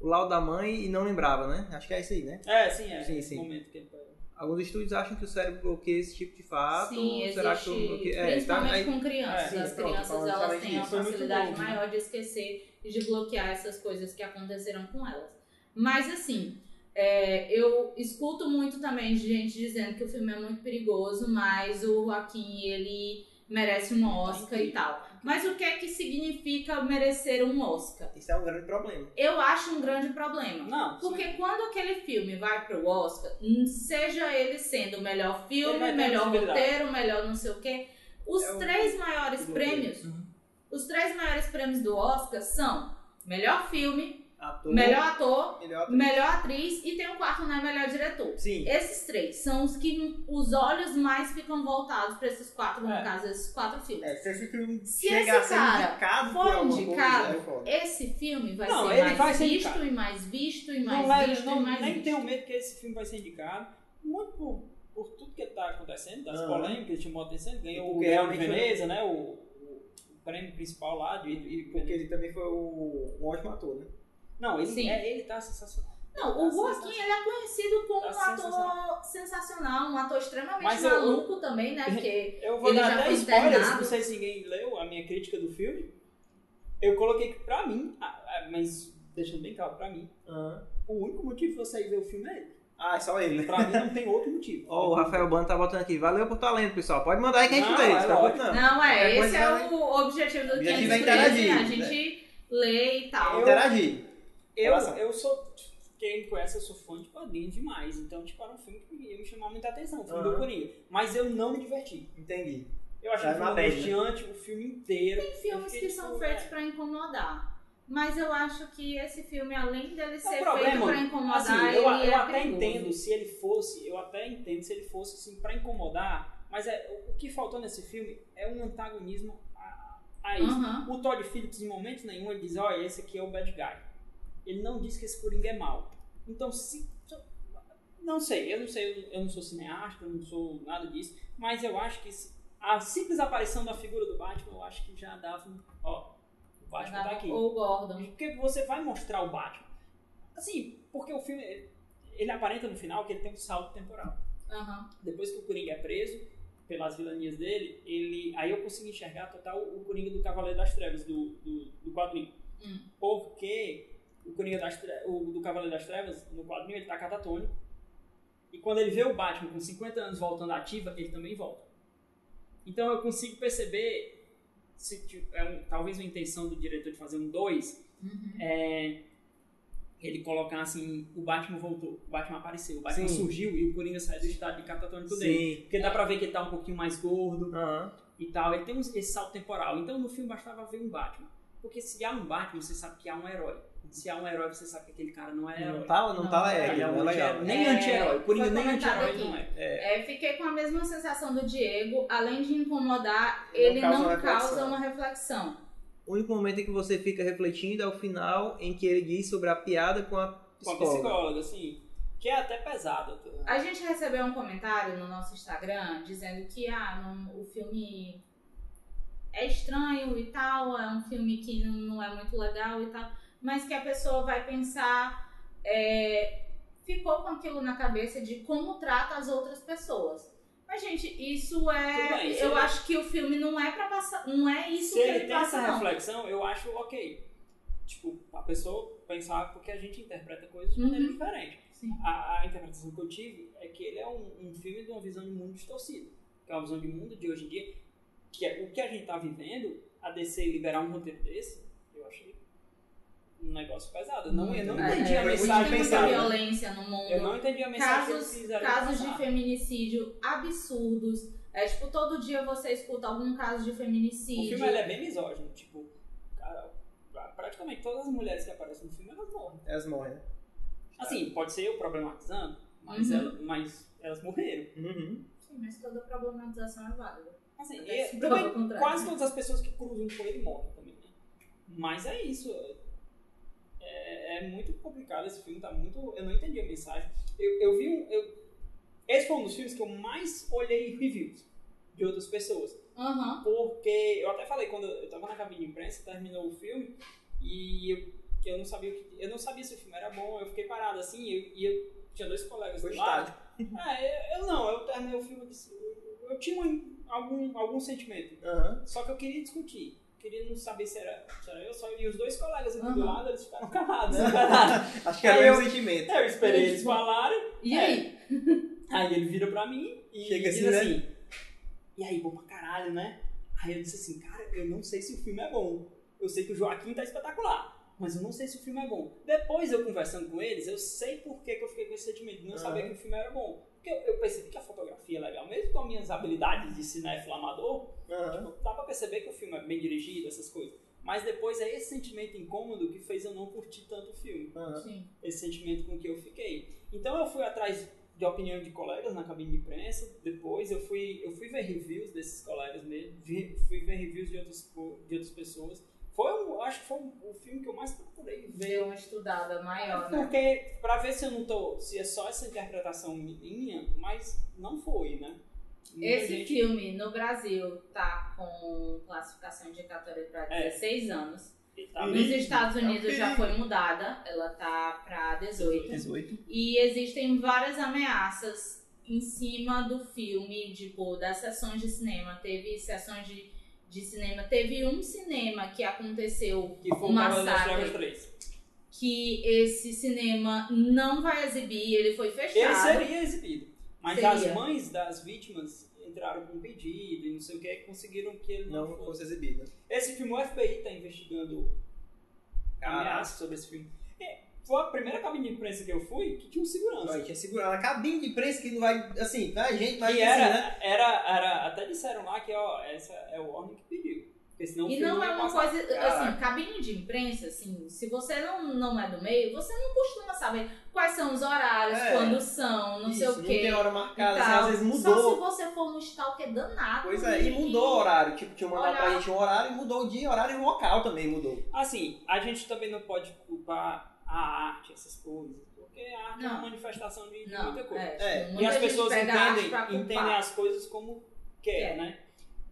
Speaker 2: O Laudo da Mãe e não lembrava, né? Acho que é isso aí, né?
Speaker 3: É, sim, é.
Speaker 2: Sim,
Speaker 3: esse
Speaker 2: sim.
Speaker 3: momento que ele pega.
Speaker 2: Alguns estúdios acham que o cérebro bloqueia esse tipo de fato.
Speaker 1: Sim,
Speaker 2: Será
Speaker 1: existe.
Speaker 2: que o bloqueia? É, tá,
Speaker 1: principalmente
Speaker 2: aí,
Speaker 1: com crianças.
Speaker 3: É,
Speaker 1: As
Speaker 2: pronto,
Speaker 1: crianças elas têm uma facilidade maior de esquecer e de bloquear essas coisas que aconteceram com elas. Mas assim, é, eu escuto muito também de gente dizendo que o filme é muito perigoso, mas o Joaquim ele merece um Oscar e tal. Mas o que é que significa merecer um Oscar?
Speaker 2: isso é um grande problema.
Speaker 1: Eu acho um grande problema.
Speaker 3: Não,
Speaker 1: Porque
Speaker 3: sim.
Speaker 1: quando aquele filme vai pro Oscar, seja ele sendo o melhor filme, melhor roteiro, melhor não sei o quê, os
Speaker 2: É o-
Speaker 1: três maiores prêmios,
Speaker 2: Uhum.
Speaker 1: os três maiores prêmios do Oscar são melhor filme,
Speaker 2: Ator,
Speaker 1: melhor ator,
Speaker 2: melhor ator.
Speaker 1: melhor atriz e tem o quarto, né, melhor diretor.
Speaker 2: Sim.
Speaker 1: Esses três são os que os olhos mais ficam voltados para esses quatro, no
Speaker 3: É.
Speaker 1: caso, esses quatro filmes.
Speaker 2: É, se esse filme
Speaker 1: Se
Speaker 2: chegar a
Speaker 1: esse
Speaker 2: ser
Speaker 1: cara
Speaker 2: indicado
Speaker 1: for indicado,
Speaker 2: coisa, é.
Speaker 1: Esse filme vai
Speaker 3: Não,
Speaker 1: ser mais
Speaker 3: vai ser
Speaker 1: visto
Speaker 3: indicado.
Speaker 1: e mais visto e mais
Speaker 3: Não,
Speaker 1: visto
Speaker 3: não,
Speaker 1: e mais
Speaker 3: nem
Speaker 1: visto.
Speaker 3: tenho medo que esse filme vai ser indicado. Muito por, por tudo que está acontecendo, das
Speaker 2: Ah.
Speaker 3: polêmicas que chamou a atenção. Ele Ganhou o Leão de Veneza, né? O, o- prêmio principal lá. De,
Speaker 2: E, e porque ele também foi o, um ótimo ator, né?
Speaker 3: Não, ele,
Speaker 1: Sim.
Speaker 3: é, ele tá sensacional.
Speaker 1: Não, o
Speaker 3: Tá
Speaker 1: Joaquim
Speaker 3: sensacional.
Speaker 1: ele é conhecido como
Speaker 3: Tá
Speaker 1: um ator sensacional, um ator extremamente
Speaker 3: Mas eu-
Speaker 1: maluco também, né? Porque
Speaker 3: Eu vou
Speaker 1: Ele
Speaker 3: dar
Speaker 1: já
Speaker 3: até spoilers, não sei se ninguém leu a minha crítica do filme. Eu coloquei que pra mim, ah, ah, mas deixando bem claro, pra mim, o único motivo de você ir ver o filme é ele.
Speaker 2: Ah, é só ele, né?
Speaker 3: Pra mim não tem outro motivo.
Speaker 2: Ó, o Rafael Bano tá botando aqui. Valeu por talento, pessoal. Pode mandar aí que a gente
Speaker 3: Não,
Speaker 2: lê.
Speaker 3: é lógico.
Speaker 2: não.
Speaker 1: Não, é,
Speaker 2: Qualquer
Speaker 1: esse é
Speaker 2: vai-
Speaker 1: o objetivo do
Speaker 2: O objetivo
Speaker 1: 513,
Speaker 2: é interagir,
Speaker 1: a gente lê e tal.
Speaker 3: Eu-
Speaker 2: Interagir.
Speaker 3: Eu, eu sou. Quem me conhece, eu sou fã de quadrinhos demais. Então, tipo, era um filme que ia me chamar muita atenção, o filme
Speaker 2: Aham.
Speaker 3: do Coringa. Mas eu não me diverti.
Speaker 2: Entendi.
Speaker 3: Eu achei
Speaker 2: né?
Speaker 3: angustiante o filme inteiro.
Speaker 1: Tem filmes que são
Speaker 3: tipo,
Speaker 1: feitos
Speaker 3: é.
Speaker 1: pra incomodar. Mas eu acho que esse filme, além dele ser feito
Speaker 3: problema,
Speaker 1: pra incomodar,
Speaker 3: Assim, eu,
Speaker 1: ele
Speaker 3: eu
Speaker 1: é
Speaker 3: até
Speaker 1: perigoso.
Speaker 3: entendo se ele fosse, eu até entendo se ele fosse assim pra incomodar, mas é, o, que faltou nesse filme é um antagonismo a, a isso.
Speaker 1: Aham.
Speaker 3: O Todd Phillips em momento nenhum ele diz, olha, esse aqui é o bad guy. Ele não diz que esse Coringa é mau. Então, se não sei, eu não sei, eu, não sou cineasta, eu não sou nada disso, mas eu acho que a simples aparição da figura do Batman, eu acho que já dava, um- ó, o Batman tá aqui.
Speaker 1: Ou o Gordon.
Speaker 3: Porque você vai mostrar o Batman. Assim, porque o filme, ele- ele aparenta no final que ele tem um salto temporal.
Speaker 1: Aham.
Speaker 3: Depois que o Coringa é preso, pelas vilanias dele, ele, aí eu consegui enxergar total o Coringa do Cavaleiro das Trevas, do, do, do quadrinho.
Speaker 1: Hum.
Speaker 3: Porque o Coringa das o, do Cavaleiro das Trevas, no quadrinho, ele tá catatônico. E quando ele vê o Batman com 50 anos voltando à ativa, ele também volta. Então eu consigo perceber, se, ti- é um- talvez uma intenção do diretor de fazer um 2,
Speaker 1: Uhum.
Speaker 3: é, ele colocar assim, o Batman voltou, o Batman apareceu, o Batman
Speaker 2: Sim.
Speaker 3: surgiu e o Coringa saiu do estado de catatônico
Speaker 2: Sim.
Speaker 3: dele. Porque dá pra ver que ele tá um pouquinho mais gordo
Speaker 2: Aham.
Speaker 3: e tal, ele tem uns- esse salto temporal. Então no filme bastava ver um Batman. Porque se há um Batman, você sabe que há um herói. Se há um herói, você sabe que aquele cara não é herói.
Speaker 2: Não tá, não
Speaker 1: Não,
Speaker 2: tá
Speaker 1: é,
Speaker 2: é,
Speaker 3: Ele é
Speaker 2: não
Speaker 3: um
Speaker 2: é legal.
Speaker 3: nem
Speaker 1: É,
Speaker 3: anti-herói. O Coringa
Speaker 1: foi
Speaker 3: nem anti-herói ele não
Speaker 1: aqui.
Speaker 3: é.
Speaker 1: É, fiquei com a mesma sensação do Diego, além de incomodar,
Speaker 2: Ele
Speaker 1: ele
Speaker 2: não causa
Speaker 1: não
Speaker 2: uma
Speaker 1: causa
Speaker 2: reflexão.
Speaker 1: uma reflexão.
Speaker 2: O único momento em que você fica refletindo é o final em que ele diz sobre a piada com a
Speaker 3: Com a
Speaker 2: psicóloga.
Speaker 3: psicóloga, assim, que é até pesado.
Speaker 1: A gente recebeu um comentário no nosso Instagram dizendo que ah, não- o filme é estranho e tal, é um filme que não, não é muito legal e tal, mas que a pessoa vai pensar, é, ficou com aquilo na cabeça de como trata as outras pessoas. Mas, gente, isso é.
Speaker 3: Bem,
Speaker 1: eu
Speaker 3: ele-
Speaker 1: acho que o filme não é pra passar. Não é isso
Speaker 3: Se
Speaker 1: que
Speaker 3: ele
Speaker 1: ele
Speaker 3: tem
Speaker 1: passa,
Speaker 3: essa
Speaker 1: não.
Speaker 3: reflexão, eu acho ok. Tipo, a pessoa pensar porque a gente interpreta coisas de
Speaker 1: Uhum.
Speaker 3: maneira diferente. A, a interpretação que eu tive é que ele é um, um filme de uma visão de mundo distorcida. Que é uma visão de mundo de hoje em dia. Que é o que a gente tá vivendo, a DC liberar um roteiro desse, eu achei um negócio pesado. Eu não, eu não
Speaker 1: É,
Speaker 3: entendi a
Speaker 1: é,
Speaker 3: mensagem
Speaker 1: Tem muita violência no mundo.
Speaker 3: Eu não entendi a mensagem que
Speaker 1: casos, casos de feminicídio absurdos. É tipo, todo dia você escuta algum caso de
Speaker 3: O
Speaker 1: feminicídio.
Speaker 3: filme ele é bem misógino. Tipo, cara, pra- praticamente todas as mulheres que aparecem no filme, elas morrem.
Speaker 2: Elas morrem, né?
Speaker 3: Assim, pode ser eu problematizando, mas,
Speaker 1: Uhum.
Speaker 3: ela- mas elas morreram.
Speaker 2: Uhum.
Speaker 1: Sim, mas toda problematização é válida.
Speaker 3: Assim, também quase todas as pessoas que cruzam com ele morrem também, né? Mas é isso. É, é muito complicado esse filme, tá muito. Eu não entendi a mensagem. Eu, eu vi um. eu- esse foi um dos filmes que eu mais olhei reviews de outras pessoas.
Speaker 1: Aham.
Speaker 3: Porque eu até falei, quando eu tava na cabine de imprensa, terminou o filme, e eu, que eu não sabia o que. Eu não sabia se o filme era bom, eu fiquei parado assim, e eu, e eu tinha dois colegas
Speaker 2: Foi
Speaker 3: do lado. É, eu, eu não, eu terminei o filme eu, eu tinha um- algum, algum sentimento.
Speaker 2: Aham.
Speaker 3: Só que eu queria discutir. Queria não saber se era, se era eu só. E os dois colegas aqui do
Speaker 1: Aham.
Speaker 3: lado, eles ficaram calados.
Speaker 2: Acho que era
Speaker 3: Aí
Speaker 2: o mesmo sentimento.
Speaker 3: eu esperei eles falarem.
Speaker 1: E
Speaker 3: É.
Speaker 1: aí?
Speaker 3: Aí ele vira pra mim e
Speaker 2: Chega
Speaker 3: diz
Speaker 2: assim, né?
Speaker 3: assim: E aí, bom pra caralho, né? Aí eu disse assim: Cara, eu não sei se o filme é bom. Eu sei que o Joaquim tá espetacular, mas eu não sei se o filme é bom. Depois eu conversando com eles, eu sei por que, que eu fiquei com esse sentimento de não
Speaker 2: Aham.
Speaker 3: saber que o filme era bom. Porque eu, eu percebi que a fotografia é legal, mesmo com as minhas habilidades de cinéfilo amador,
Speaker 2: Aham.
Speaker 3: tipo, dá pra perceber que o filme é bem dirigido, essas coisas. Mas depois é esse sentimento incômodo que fez eu não curtir tanto o filme.
Speaker 1: Sim.
Speaker 3: esse sentimento com que eu fiquei. Então eu fui atrás de opinião de colegas na cabine de imprensa, depois eu fui, eu fui ver reviews desses colegas mesmo, vi- fui ver reviews de outras, de outras pessoas. Foi um, acho que foi o filme que eu mais procurei ver.
Speaker 1: Deu uma estudada maior, né?
Speaker 3: Porque, pra ver se eu não tô, se é só essa interpretação minha, mas não foi, né? Muita
Speaker 1: Esse
Speaker 3: gente-
Speaker 1: filme no Brasil tá com classificação indicatória para
Speaker 3: É.
Speaker 1: 16 anos.
Speaker 3: Tá
Speaker 1: Nos
Speaker 3: bem-
Speaker 1: Estados
Speaker 2: É um
Speaker 1: Unidos já foi mudada, ela tá para 18.
Speaker 2: 18.
Speaker 1: E existem várias ameaças em cima do filme, tipo, das sessões de cinema. Teve sessões de, de cinema. Teve um cinema que aconteceu
Speaker 3: Que foi das
Speaker 1: massacre.
Speaker 3: Trevas 3.
Speaker 1: que esse cinema não vai exibir, ele foi
Speaker 3: Ele
Speaker 1: fechado.
Speaker 3: seria exibido. Mas
Speaker 1: Seria.
Speaker 3: as mães das vítimas entraram com pedido e não sei o que, conseguiram que ele não,
Speaker 2: Não
Speaker 3: fosse.
Speaker 2: exibida.
Speaker 3: Esse filme, o FBI está investigando
Speaker 2: Caraca.
Speaker 3: ameaças sobre esse filme. Foi a primeira cabine de imprensa que eu fui que tinha um segurança.
Speaker 2: Aí tinha segurar na cabine de imprensa que não vai, assim, a gente, vai
Speaker 3: Que
Speaker 2: assim,
Speaker 3: era,
Speaker 2: né?
Speaker 3: era, era, até disseram lá que, ó, essa é o Warner que pediu. Porque senão o
Speaker 1: E não é uma
Speaker 3: passar.
Speaker 1: coisa,
Speaker 2: Caraca.
Speaker 1: assim, cabine de imprensa, assim, se você não, não é do meio, você não costuma saber quais são os horários,
Speaker 2: É.
Speaker 1: quando são, não sei
Speaker 2: Isso,
Speaker 1: o
Speaker 2: não
Speaker 1: quê.
Speaker 2: tem hora
Speaker 1: e
Speaker 2: marcada, assim, às vezes
Speaker 1: Só se
Speaker 2: mudou.
Speaker 1: você for no stalker danado.
Speaker 2: Pois é, e mudou o horário. Tipo, tinha mandado pra
Speaker 1: Olha-
Speaker 2: gente um horário e mudou o dia, horário e o local também mudou.
Speaker 3: Assim, a gente também não pode culpar a arte, essas coisas. Porque a arte é
Speaker 1: Não.
Speaker 3: uma manifestação de, de muita coisa.
Speaker 1: é,
Speaker 2: É,
Speaker 1: muita
Speaker 3: E as pessoas entendem, entendem as coisas como quer, né?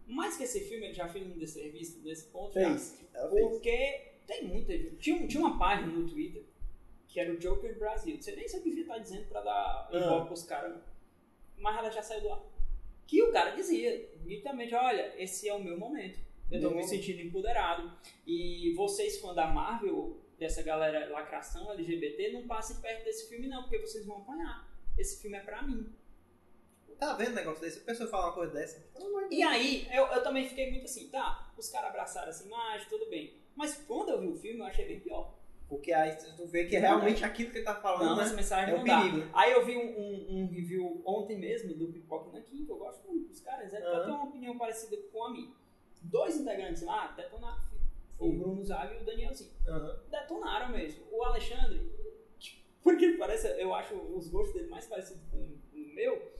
Speaker 3: Mais que esse filme, ele já fez um desserviço nesse ponto.
Speaker 2: Fez. fez.
Speaker 3: Porque tem muita gente. Tinha, tinha uma página no Twitter que era o Joker Brasil. Não sei nem se eu devia estar dizendo pra dar
Speaker 2: Ah.
Speaker 3: ibope pros caras, mas ela já saiu do ar. Que o cara dizia, nitidamente, olha, esse é o meu momento. Eu tô
Speaker 2: Meu
Speaker 3: me sentindo empoderado. E vocês, fãs da Marvel, dessa galera lacração LGBT, não passem perto desse filme, não, porque vocês vão apanhar. Esse filme é pra mim.
Speaker 2: Tá vendo um negócio desse? A pessoa fala uma coisa dessa.
Speaker 3: E aí, eu, eu também fiquei muito assim, tá, os caras abraçaram essa imagem, tudo bem. Mas quando eu vi o filme, eu achei bem pior.
Speaker 2: Porque aí tu vê que é realmente aquilo que ele tá falando,
Speaker 3: Não,
Speaker 2: né?
Speaker 3: essa mensagem
Speaker 2: É
Speaker 3: dá.
Speaker 2: perigo. né?
Speaker 3: Aí eu vi um, um- um review ontem mesmo do Pipoca Nankin, que eu gosto muito dos caras, ele
Speaker 2: Aham.
Speaker 3: tem uma opinião parecida com a minha. Dois integrantes lá detonaram. Foi o. Bruno Zago e o Danielzinho.
Speaker 2: Aham.
Speaker 3: Detonaram mesmo. O Alexandre, porque parece, eu acho os gostos dele mais parecidos com o meu,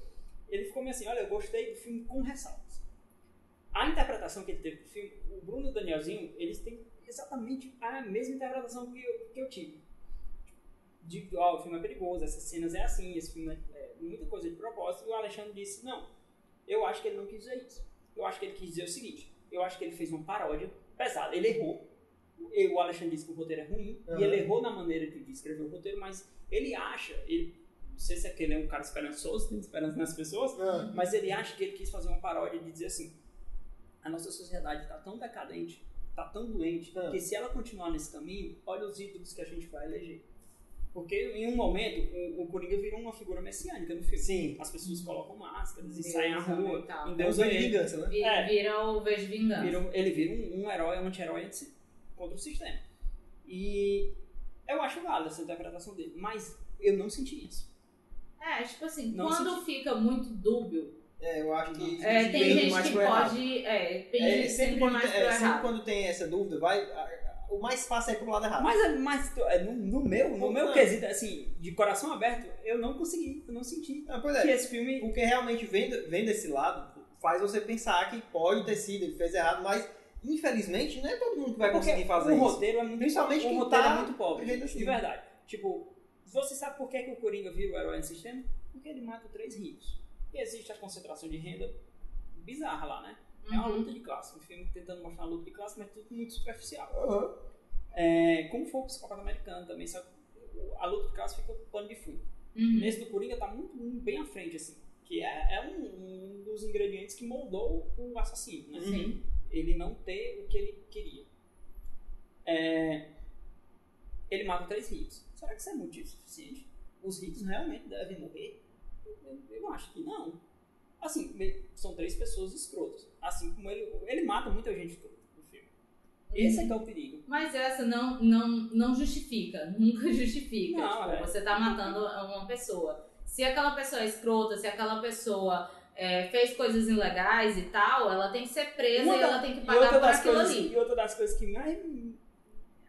Speaker 3: ele ficou meio assim, olha, eu gostei do filme com ressalvas. A interpretação que ele teve do filme, o Bruno e o Danielzinho, eles têm exatamente a mesma interpretação que eu, que eu tive. De ó, o filme é perigoso, essas cenas é assim, esse filme é, é muita coisa de propósito. E o Alexandre disse, não, eu acho que ele não quis dizer isso. Eu acho que ele quis dizer o seguinte, eu acho que ele fez uma paródia pesada, ele errou. O Alexandre disse que o roteiro é ruim,
Speaker 2: Aham.
Speaker 3: e ele errou na maneira de escrever o roteiro, mas ele acha, ele, não sei se é que ele é um cara esperançoso, tem esperança nas pessoas,
Speaker 2: Ah,
Speaker 3: mas ele acha que ele quis fazer uma paródia de dizer assim: a nossa sociedade está tão decadente, está tão doente,
Speaker 2: Ah.
Speaker 3: que se ela continuar nesse caminho, olha os ídolos que a gente vai eleger. Porque em um momento o, o Coringa virou uma figura messiânica no filme.
Speaker 2: Sim.
Speaker 3: As pessoas colocam máscaras e
Speaker 1: Deus
Speaker 3: saem à rua.
Speaker 1: e tal.
Speaker 3: em
Speaker 2: É um
Speaker 3: Deus
Speaker 2: de
Speaker 3: ele.
Speaker 2: vingança, né?
Speaker 1: Vi-
Speaker 3: É.
Speaker 1: Vira o Vejo Vingança.
Speaker 3: Vira- ele vira um, um herói, um anti-herói anti- contra o sistema. E eu acho válida essa interpretação dele, mas eu não senti isso.
Speaker 1: É, tipo assim,
Speaker 3: Não
Speaker 1: quando
Speaker 3: senti.
Speaker 1: fica muito dúbio,
Speaker 2: É, eu acho que.
Speaker 1: é, tem gente
Speaker 2: mais
Speaker 1: que
Speaker 2: errado.
Speaker 1: pode. É, pende
Speaker 2: É,
Speaker 1: sempre,
Speaker 2: sempre,
Speaker 1: mais
Speaker 2: tem- é, sempre quando tem essa dúvida, vai. O mais fácil é ir pro lado errado.
Speaker 3: Mas, é- mas é, no, no meu, no meu
Speaker 2: Não.
Speaker 3: quesito, assim, de coração aberto, eu não consegui, eu não senti
Speaker 2: Ah, pois
Speaker 3: que
Speaker 2: é.
Speaker 3: esse filme.
Speaker 2: Porque realmente vendo, vendo esse lado, faz você pensar que pode ter sido, ele fez errado, mas infelizmente não é todo mundo que vai
Speaker 3: Porque
Speaker 2: conseguir fazer
Speaker 3: o
Speaker 2: isso.
Speaker 3: roteiro é muito
Speaker 2: Principalmente
Speaker 3: o roteiro
Speaker 2: tá
Speaker 3: é muito pobre,
Speaker 2: assim.
Speaker 3: de verdade. Tipo, você sabe por que, que o Coringa vira o herói no sistema? Porque ele mata três ricos. E existe a concentração de renda bizarra lá, né? É uma
Speaker 1: Uhum.
Speaker 3: luta de classe. Um filme tentando mostrar uma luta de classe, mas tudo muito superficial.
Speaker 2: Aham.
Speaker 3: É, como foi o psicopata americano também, só a luta de classe fica pano de fundo.
Speaker 1: Uhum.
Speaker 3: Nesse do Coringa tá muito, muito bem à frente, assim. Que é, é um, um dos ingredientes que moldou o assassino, né?
Speaker 2: Uhum.
Speaker 3: Ele não ter o que ele queria. É, ele mata três ricos. Será que isso é motivo suficiente? Os ricos realmente devem morrer? Eu, eu acho que não. Assim, são três pessoas escrotas. Assim como ele, ele mata muita gente no filme. Esse é que é o perigo.
Speaker 1: Mas essa não, não, não justifica, nunca justifica.
Speaker 3: Não,
Speaker 1: tipo,
Speaker 3: é.
Speaker 1: Você tá matando uma pessoa. Se aquela pessoa é escrota, se aquela pessoa é, fez coisas ilegais e tal, ela tem que ser presa
Speaker 3: Uma
Speaker 1: e
Speaker 3: da-
Speaker 1: ela tem que pagar por aquilo
Speaker 3: coisas,
Speaker 1: ali.
Speaker 3: e outra das coisas que mais.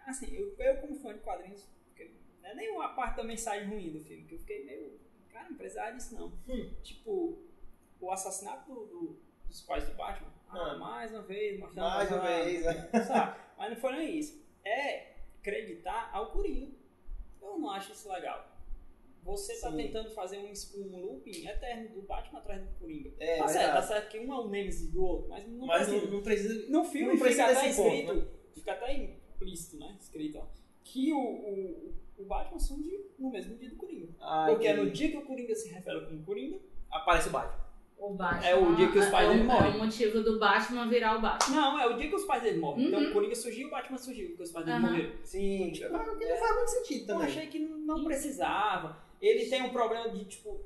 Speaker 3: Assim, eu, eu como fã de quadrinhos, não é nem uma parte da mensagem ruim do filme, que eu fiquei meio. Cara, não precisava disso não.
Speaker 2: Hum.
Speaker 3: Tipo, o assassinato do- do- dos pais do Batman. Ah,
Speaker 2: Ah.
Speaker 3: mais uma vez, mostrando.
Speaker 2: Mais uma vez, né?
Speaker 3: sabe? Mas não foi nem isso. É acreditar ao Coringa. Eu não acho isso legal. Você tá
Speaker 2: Sim.
Speaker 3: tentando fazer um, um looping eterno do Batman atrás do Coringa.
Speaker 2: É,
Speaker 3: tá certo, tá certo que um é o Nemesis do outro, mas não
Speaker 2: Mas
Speaker 3: precisa.
Speaker 2: não, não precisa.
Speaker 3: No filme
Speaker 2: Não
Speaker 3: fica até
Speaker 2: ponto,
Speaker 3: escrito, fica até implícito, né? Escrito, ó, que o, o, o Batman surge no mesmo dia do Coringa.
Speaker 2: Ah,
Speaker 3: Porque é
Speaker 2: entendi.
Speaker 3: no dia que o Coringa se revela como Coringa,
Speaker 2: Aparece o Batman.
Speaker 1: O Batman,
Speaker 3: É o dia que os pais
Speaker 1: é
Speaker 3: dele morrem.
Speaker 1: É o motivo do Batman virar o Batman.
Speaker 3: não, é o dia que os pais dele morrem. Então
Speaker 1: Uhum.
Speaker 3: o Coringa surgiu e o Batman surgiu, porque os pais dele
Speaker 1: Aham.
Speaker 3: morreram.
Speaker 2: Sim,
Speaker 3: Tipo,
Speaker 2: mas o que não faz muito sentido
Speaker 3: Eu
Speaker 2: também.
Speaker 3: achei que não precisava. Ele tem um problema de, tipo,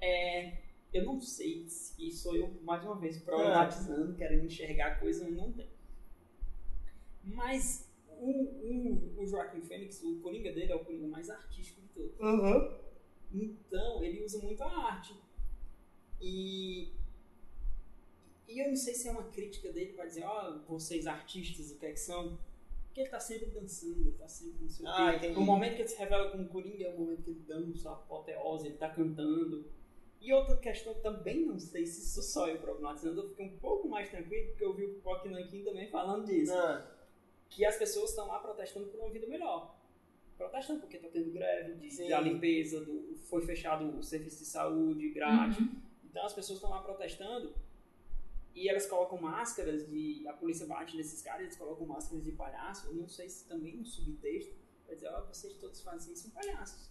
Speaker 3: é, eu não sei se sou eu, mais uma vez, problematizando, querendo enxergar a coisa onde não tem. Mas o, o, o Joaquim Fênix, o Coringa dele é o Coringa mais artístico de todos.
Speaker 2: Aham.
Speaker 3: Então, ele usa muito a arte. E, e eu não sei se é uma crítica dele para dizer, ó, vocês artistas, o que é que são? Porque ele tá sempre dançando, ele tá sempre não sei o
Speaker 2: Ah,
Speaker 3: quê.
Speaker 2: entendi.
Speaker 3: O momento que ele se revela como Coringa é o momento que ele dança, a apoteose, ele tá cantando. E outra questão também, não sei se isso só eu problematizando, eu fiquei um pouco mais tranquilo, porque eu vi o Pipoque Nankin também falando disso
Speaker 2: Ah,
Speaker 3: que as pessoas estão lá protestando por uma vida melhor. Protestando porque está tendo greve de, da limpeza, do, foi fechado o serviço de saúde grátis.
Speaker 1: Uhum.
Speaker 3: Então as pessoas estão lá protestando e elas colocam máscaras de. A polícia bate nesses caras, eles colocam máscaras de palhaço. Eu não sei se também no subtexto vai dizer, ó, vocês todos fazem isso, são palhaços.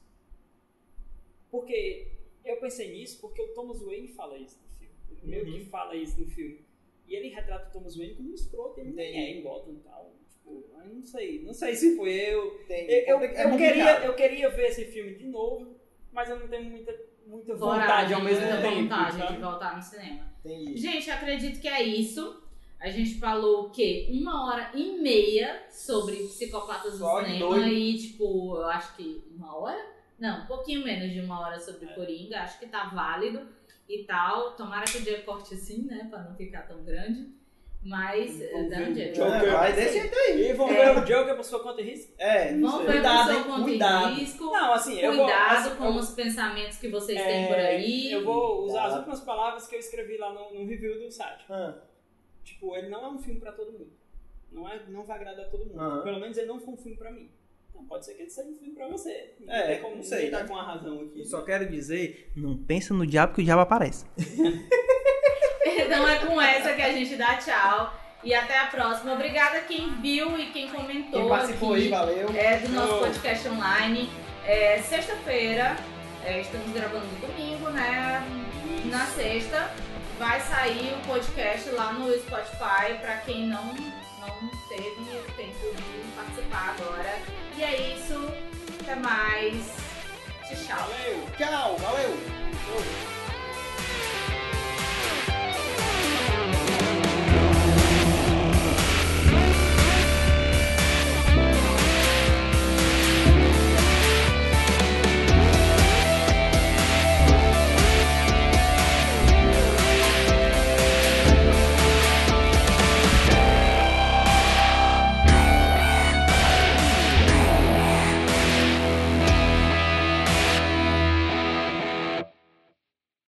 Speaker 3: Porque eu pensei nisso porque o Thomas Wayne fala isso no filme. Ele meio
Speaker 2: Uhum.
Speaker 3: que fala isso no filme. E ele retrata o Thomas Wayne como um escroto, ele nem é em Gotham e tal. Tipo, eu não sei, não sei se foi eu. Eu, eu,
Speaker 2: É
Speaker 3: eu queria, eu queria ver esse filme de novo, mas eu não tenho muita, muita vontade
Speaker 1: Coragem,
Speaker 3: ao mesmo
Speaker 1: muita
Speaker 3: tempo.
Speaker 1: vontade
Speaker 3: sabe?
Speaker 1: de voltar no cinema.
Speaker 2: Entendi.
Speaker 1: Gente, acredito que é isso. A gente falou o quê? Uma hora e meia sobre psicopatas do
Speaker 2: Só de
Speaker 1: cinema
Speaker 2: doido.
Speaker 1: e, tipo, eu acho que uma hora? Não, um pouquinho menos de uma hora sobre
Speaker 3: É.
Speaker 1: Coringa. Acho que tá válido e tal. Tomara que o dia corte assim, né? Pra não ficar tão grande. Mas, eh, jeito.
Speaker 3: Joker.
Speaker 2: vai desse jeito aí.
Speaker 3: E vamos
Speaker 1: É.
Speaker 3: ver o Joker por sua conta e risco?
Speaker 2: É, não sei.
Speaker 1: ver
Speaker 3: Cuidado, hein? Cuidado.
Speaker 1: de risco.
Speaker 3: Não, assim, eu vou...
Speaker 1: Cuidado
Speaker 3: assim,
Speaker 1: com
Speaker 3: eu-
Speaker 1: os pensamentos que vocês
Speaker 3: é,
Speaker 1: têm por aí.
Speaker 3: Eu vou usar as
Speaker 2: Tá.
Speaker 3: últimas palavras que eu escrevi lá no, no review do site.
Speaker 2: Ah,
Speaker 3: Tipo, ele não é um filme pra todo mundo. Não, é, não vai agradar todo mundo.
Speaker 2: Aham.
Speaker 3: Pelo menos ele não foi um filme pra mim. Então pode ser que ele seja um filme pra você.
Speaker 2: É,
Speaker 3: tem como
Speaker 2: não sei,
Speaker 3: tá com a razão aqui.
Speaker 2: eu só quero dizer, não pensa no diabo que o diabo aparece.
Speaker 1: Então é com essa que a gente dá tchau. E até a próxima. Obrigada quem viu e quem comentou
Speaker 2: Quem participou
Speaker 1: aqui
Speaker 2: aí, valeu.
Speaker 1: é, do nosso
Speaker 3: Show.
Speaker 1: podcast online. É, Sexta-feira, é, estamos gravando no domingo, né? Na sexta vai sair o podcast lá no Spotify para quem não, não teve tempo de participar agora. E é isso. Até mais. Tchau.
Speaker 3: Valeu!
Speaker 2: Tchau, valeu.